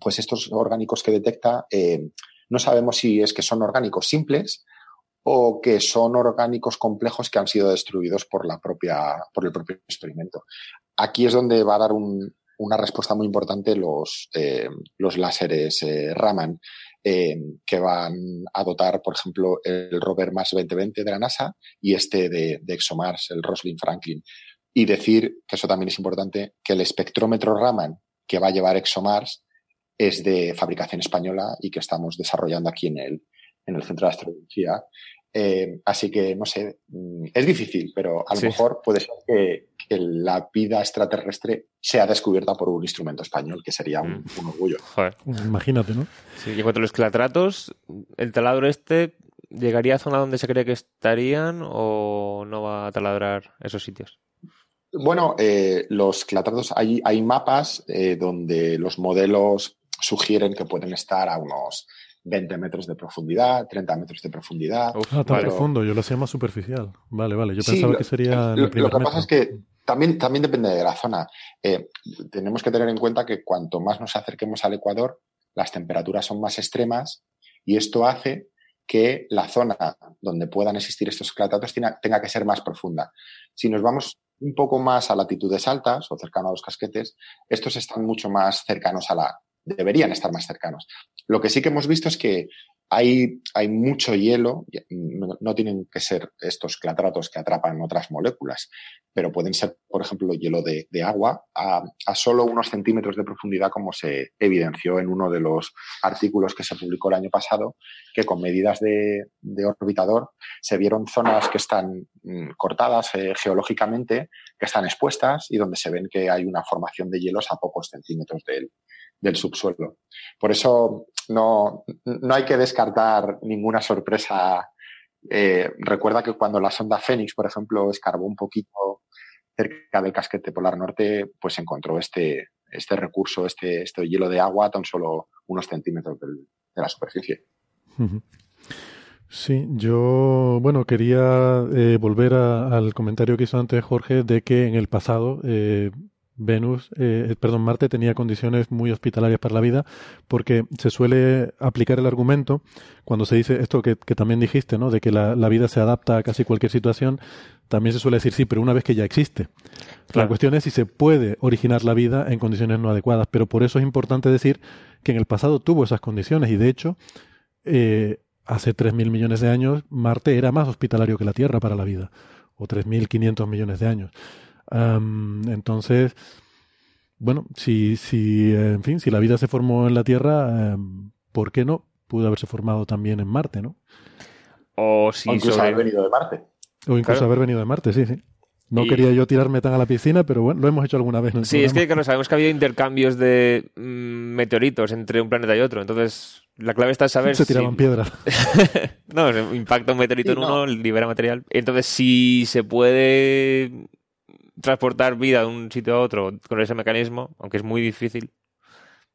pues estos orgánicos que detecta, eh, no sabemos si es que son orgánicos simples o que son orgánicos complejos que han sido destruidos por, la propia, por el propio experimento. Aquí es donde va a dar un, una respuesta muy importante los, eh, los láseres eh, Raman, eh, que van a dotar, por ejemplo, el rover Mars 2020 de la NASA y este de, ExoMars, el Rosalind Franklin. Y decir, que eso también es importante, que el espectrómetro Raman que va a llevar ExoMars es de fabricación española y que estamos desarrollando aquí en el, en el Centro de Astrobiología. Eh, así que, no sé, mm, es difícil, pero a lo sí. mejor puede ser que, que, la vida extraterrestre sea descubierta por un instrumento español, que sería un, mm. un orgullo. Joder. Imagínate, ¿no? Sí, y en cuanto a los clatratos, ¿el taladro este llegaría a zona donde se cree que estarían o no va a taladrar esos sitios? Bueno, eh, los clatratos, hay, hay mapas eh, donde los modelos sugieren que pueden estar a unos 20 metros de profundidad, 30 metros de profundidad. Uf, ah, tan pero... profundo, yo lo hacía más superficial. Vale, vale, yo pensaba lo, que sería. Lo, lo que metro. pasa es que también, también depende de la zona. Eh, tenemos que tener en cuenta que cuanto más nos acerquemos al Ecuador, las temperaturas son más extremas y esto hace que la zona donde puedan existir estos clatratos tenga, tenga que ser más profunda. Si nos vamos un poco más a latitudes altas o cercano a los casquetes, estos están mucho más cercanos a la, deberían estar más cercanos. Lo que sí que hemos visto es que hay, mucho hielo, no, tienen que ser estos clatratos que atrapan otras moléculas, pero pueden ser, por ejemplo, hielo de, de agua a, a, solo unos centímetros de profundidad, como se evidenció en uno de los artículos que se publicó el año pasado, que con medidas de, orbitador se vieron zonas que están mm, cortadas eh, geológicamente, que están expuestas y donde se ven que hay una formación de hielos a pocos centímetros del, subsuelo. Por eso no, no hay que descartar ninguna sorpresa. Eh, recuerda que cuando la sonda Fénix, por ejemplo, escarbó un poquito cerca del casquete polar norte, pues encontró este, este recurso, este, este hielo de agua tan solo unos centímetros de la superficie. Sí, yo, bueno, quería eh, volver a, al comentario que hizo antes Jorge de que en el pasado eh, Venus, eh, perdón, Marte tenía condiciones muy hospitalarias para la vida, porque se suele aplicar el argumento cuando se dice esto que, que también dijiste, ¿no? De que la, la, vida se adapta a casi cualquier situación, también se suele decir sí, pero una vez que ya existe. Claro. La cuestión es si se puede originar la vida en condiciones no adecuadas, pero por eso es importante decir que en el pasado tuvo esas condiciones y de hecho, eh, hace 3.000 millones de años, Marte era más hospitalario que la Tierra para la vida, o 3.500 millones de años. Um, entonces, bueno, si, si, en fin, si la vida se formó en la Tierra, um, ¿por qué no? Pudo haberse formado también en Marte, ¿no? O, si o incluso sobre... haber venido de Marte. O incluso claro. haber venido de Marte, sí, sí. No y... quería yo tirarme tan a la piscina, pero bueno, lo hemos hecho alguna vez. En el sí, programa. es que claro, sabemos que ha habido intercambios de mm, meteoritos entre un planeta y otro. Entonces, la clave está en saber. Se tiraban si... piedras. (laughs) no, impacta un meteorito sí, en uno, no. libera material. Entonces, si se puede transportar vida de un sitio a otro con ese mecanismo, aunque es muy difícil,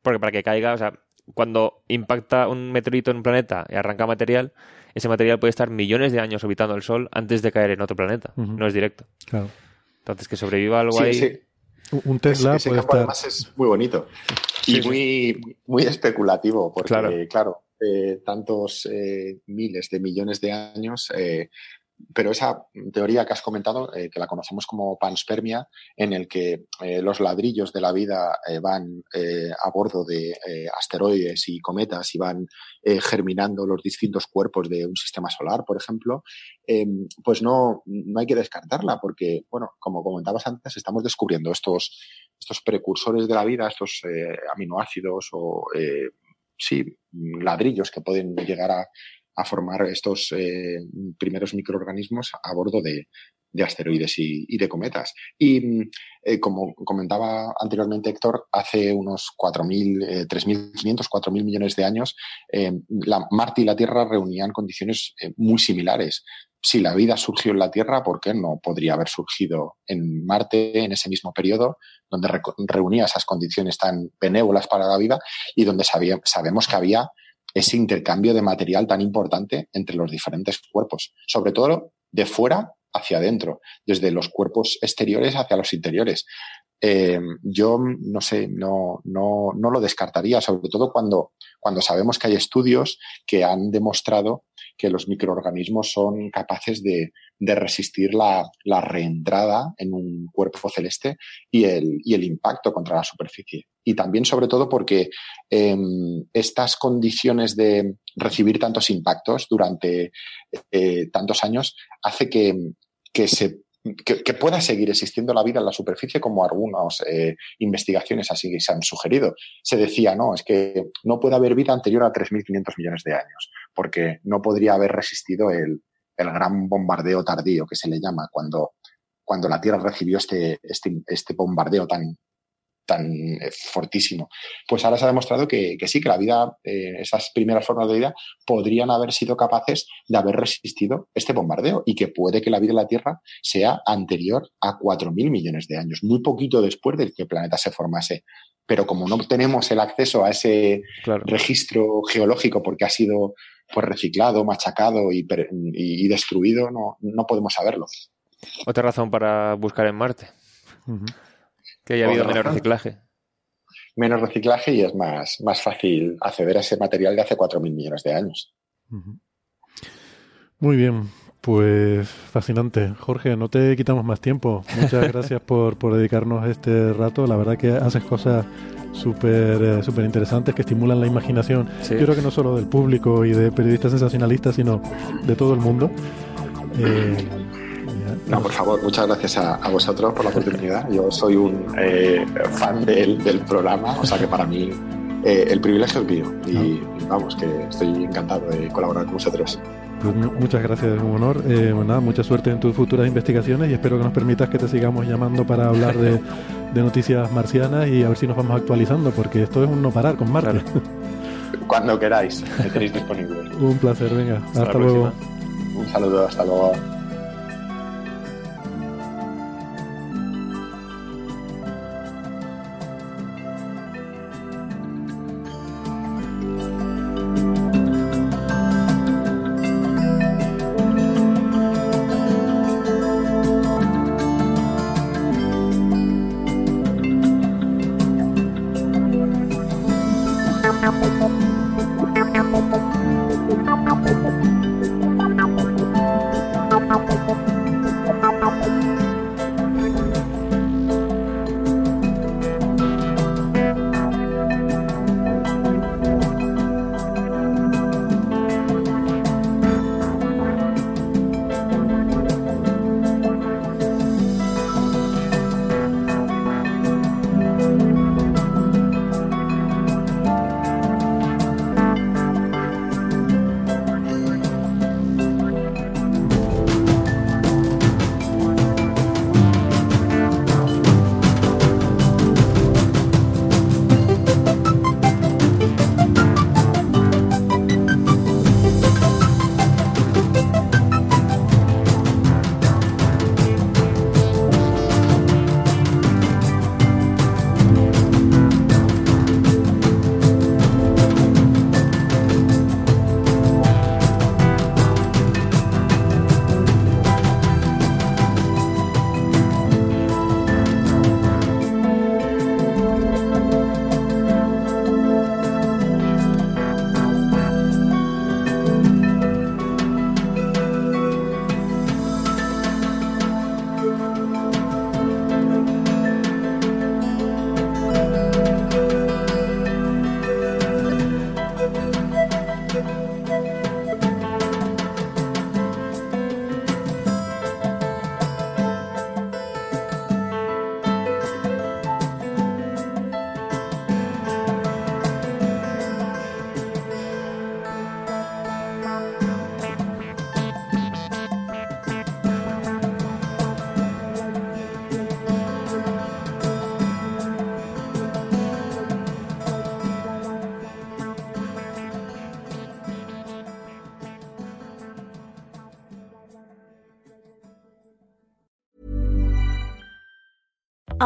porque para que caiga, o sea, cuando impacta un meteorito en un planeta y arranca material, ese material puede estar millones de años orbitando el Sol antes de caer en otro planeta, uh -huh. no es directo. Claro. Entonces, que sobreviva algo sí, ahí. Sí. Un Tesla ese, puede campo estar... además es muy bonito y Sí, sí. muy, muy especulativo, porque Claro. claro, eh, tantos eh, miles de millones de años, eh, pero esa teoría que has comentado, eh, que la conocemos como panspermia, en el que eh, los ladrillos de la vida eh, van eh, a bordo de asteroides y cometas y van germinando los distintos cuerpos de un sistema solar, por ejemplo, eh, pues no, no hay que descartarla, porque, bueno, como comentabas antes, estamos descubriendo estos, estos precursores de la vida, estos aminoácidos o sí, ladrillos que pueden llegar a, a formar estos eh, primeros microorganismos a bordo de, de asteroides y, de cometas. Y eh, como comentaba anteriormente Héctor, hace unos 4.000, eh, 3.500, 4.000 millones de años, eh, la, Marte y la Tierra reunían condiciones muy similares. Si la vida surgió en la Tierra, ¿por qué no podría haber surgido en Marte en ese mismo periodo, donde reunía esas condiciones tan benévolas para la vida y donde sabemos que había ese intercambio de material tan importante entre los diferentes cuerpos, sobre todo de fuera hacia adentro, desde los cuerpos exteriores hacia los interiores. Eh, yo no sé, no, no, no lo descartaría, sobre todo cuando, cuando sabemos que hay estudios que han demostrado que los microorganismos son capaces de, de resistir la, la reentrada en un cuerpo celeste y el, y el impacto contra la superficie. Y también, sobre todo, porque eh, estas condiciones de recibir tantos impactos durante eh, tantos años hace que, que se que, que, pueda seguir existiendo la vida en la superficie como algunas eh, investigaciones así se han sugerido. Se decía, no, es que no puede haber vida anterior a 3.500 millones de años, porque no podría haber resistido el, el gran bombardeo tardío que se le llama cuando, cuando la Tierra recibió este, este, este bombardeo tan, tan eh, fortísimo. Pues ahora se ha demostrado que, que sí, que la vida, eh, esas primeras formas de vida, podrían haber sido capaces de haber resistido este bombardeo y que puede que la vida en la Tierra sea anterior a 4.000 millones de años, muy poquito después de que el planeta se formase. Pero como no tenemos el acceso a ese claro. registro geológico porque ha sido pues, reciclado, machacado y, y, y destruido, no, no podemos saberlo. Otra razón para buscar en Marte. Uh -huh. Que haya habido menos reciclaje. Menos reciclaje y es más, más fácil acceder a ese material de hace 4.000 millones de años. Uh -huh. Muy bien, pues fascinante. Jorge, no te quitamos más tiempo. Muchas (laughs) gracias por, por dedicarnos este rato. La verdad que haces cosas súper eh, super interesantes que estimulan la imaginación. Sí. Yo creo que no solo del público y de periodistas sensacionalistas, sino de todo el mundo. Eh, no, por favor, muchas gracias a, a, vosotros por la oportunidad. Yo soy un eh, fan del, del, programa, o sea que para mí eh, el privilegio es mío y, vamos, que estoy encantado de colaborar con vosotros. Pues muchas gracias, es un honor. Eh, bueno, nada, mucha suerte en tus futuras investigaciones y espero que nos permitas que te sigamos llamando para hablar de, (laughs) de noticias marcianas y a ver si nos vamos actualizando, porque esto es un no parar con Marte. Claro. Cuando queráis, me tenéis (laughs) disponible. un placer, venga, hasta, hasta luego. Un saludo, hasta luego.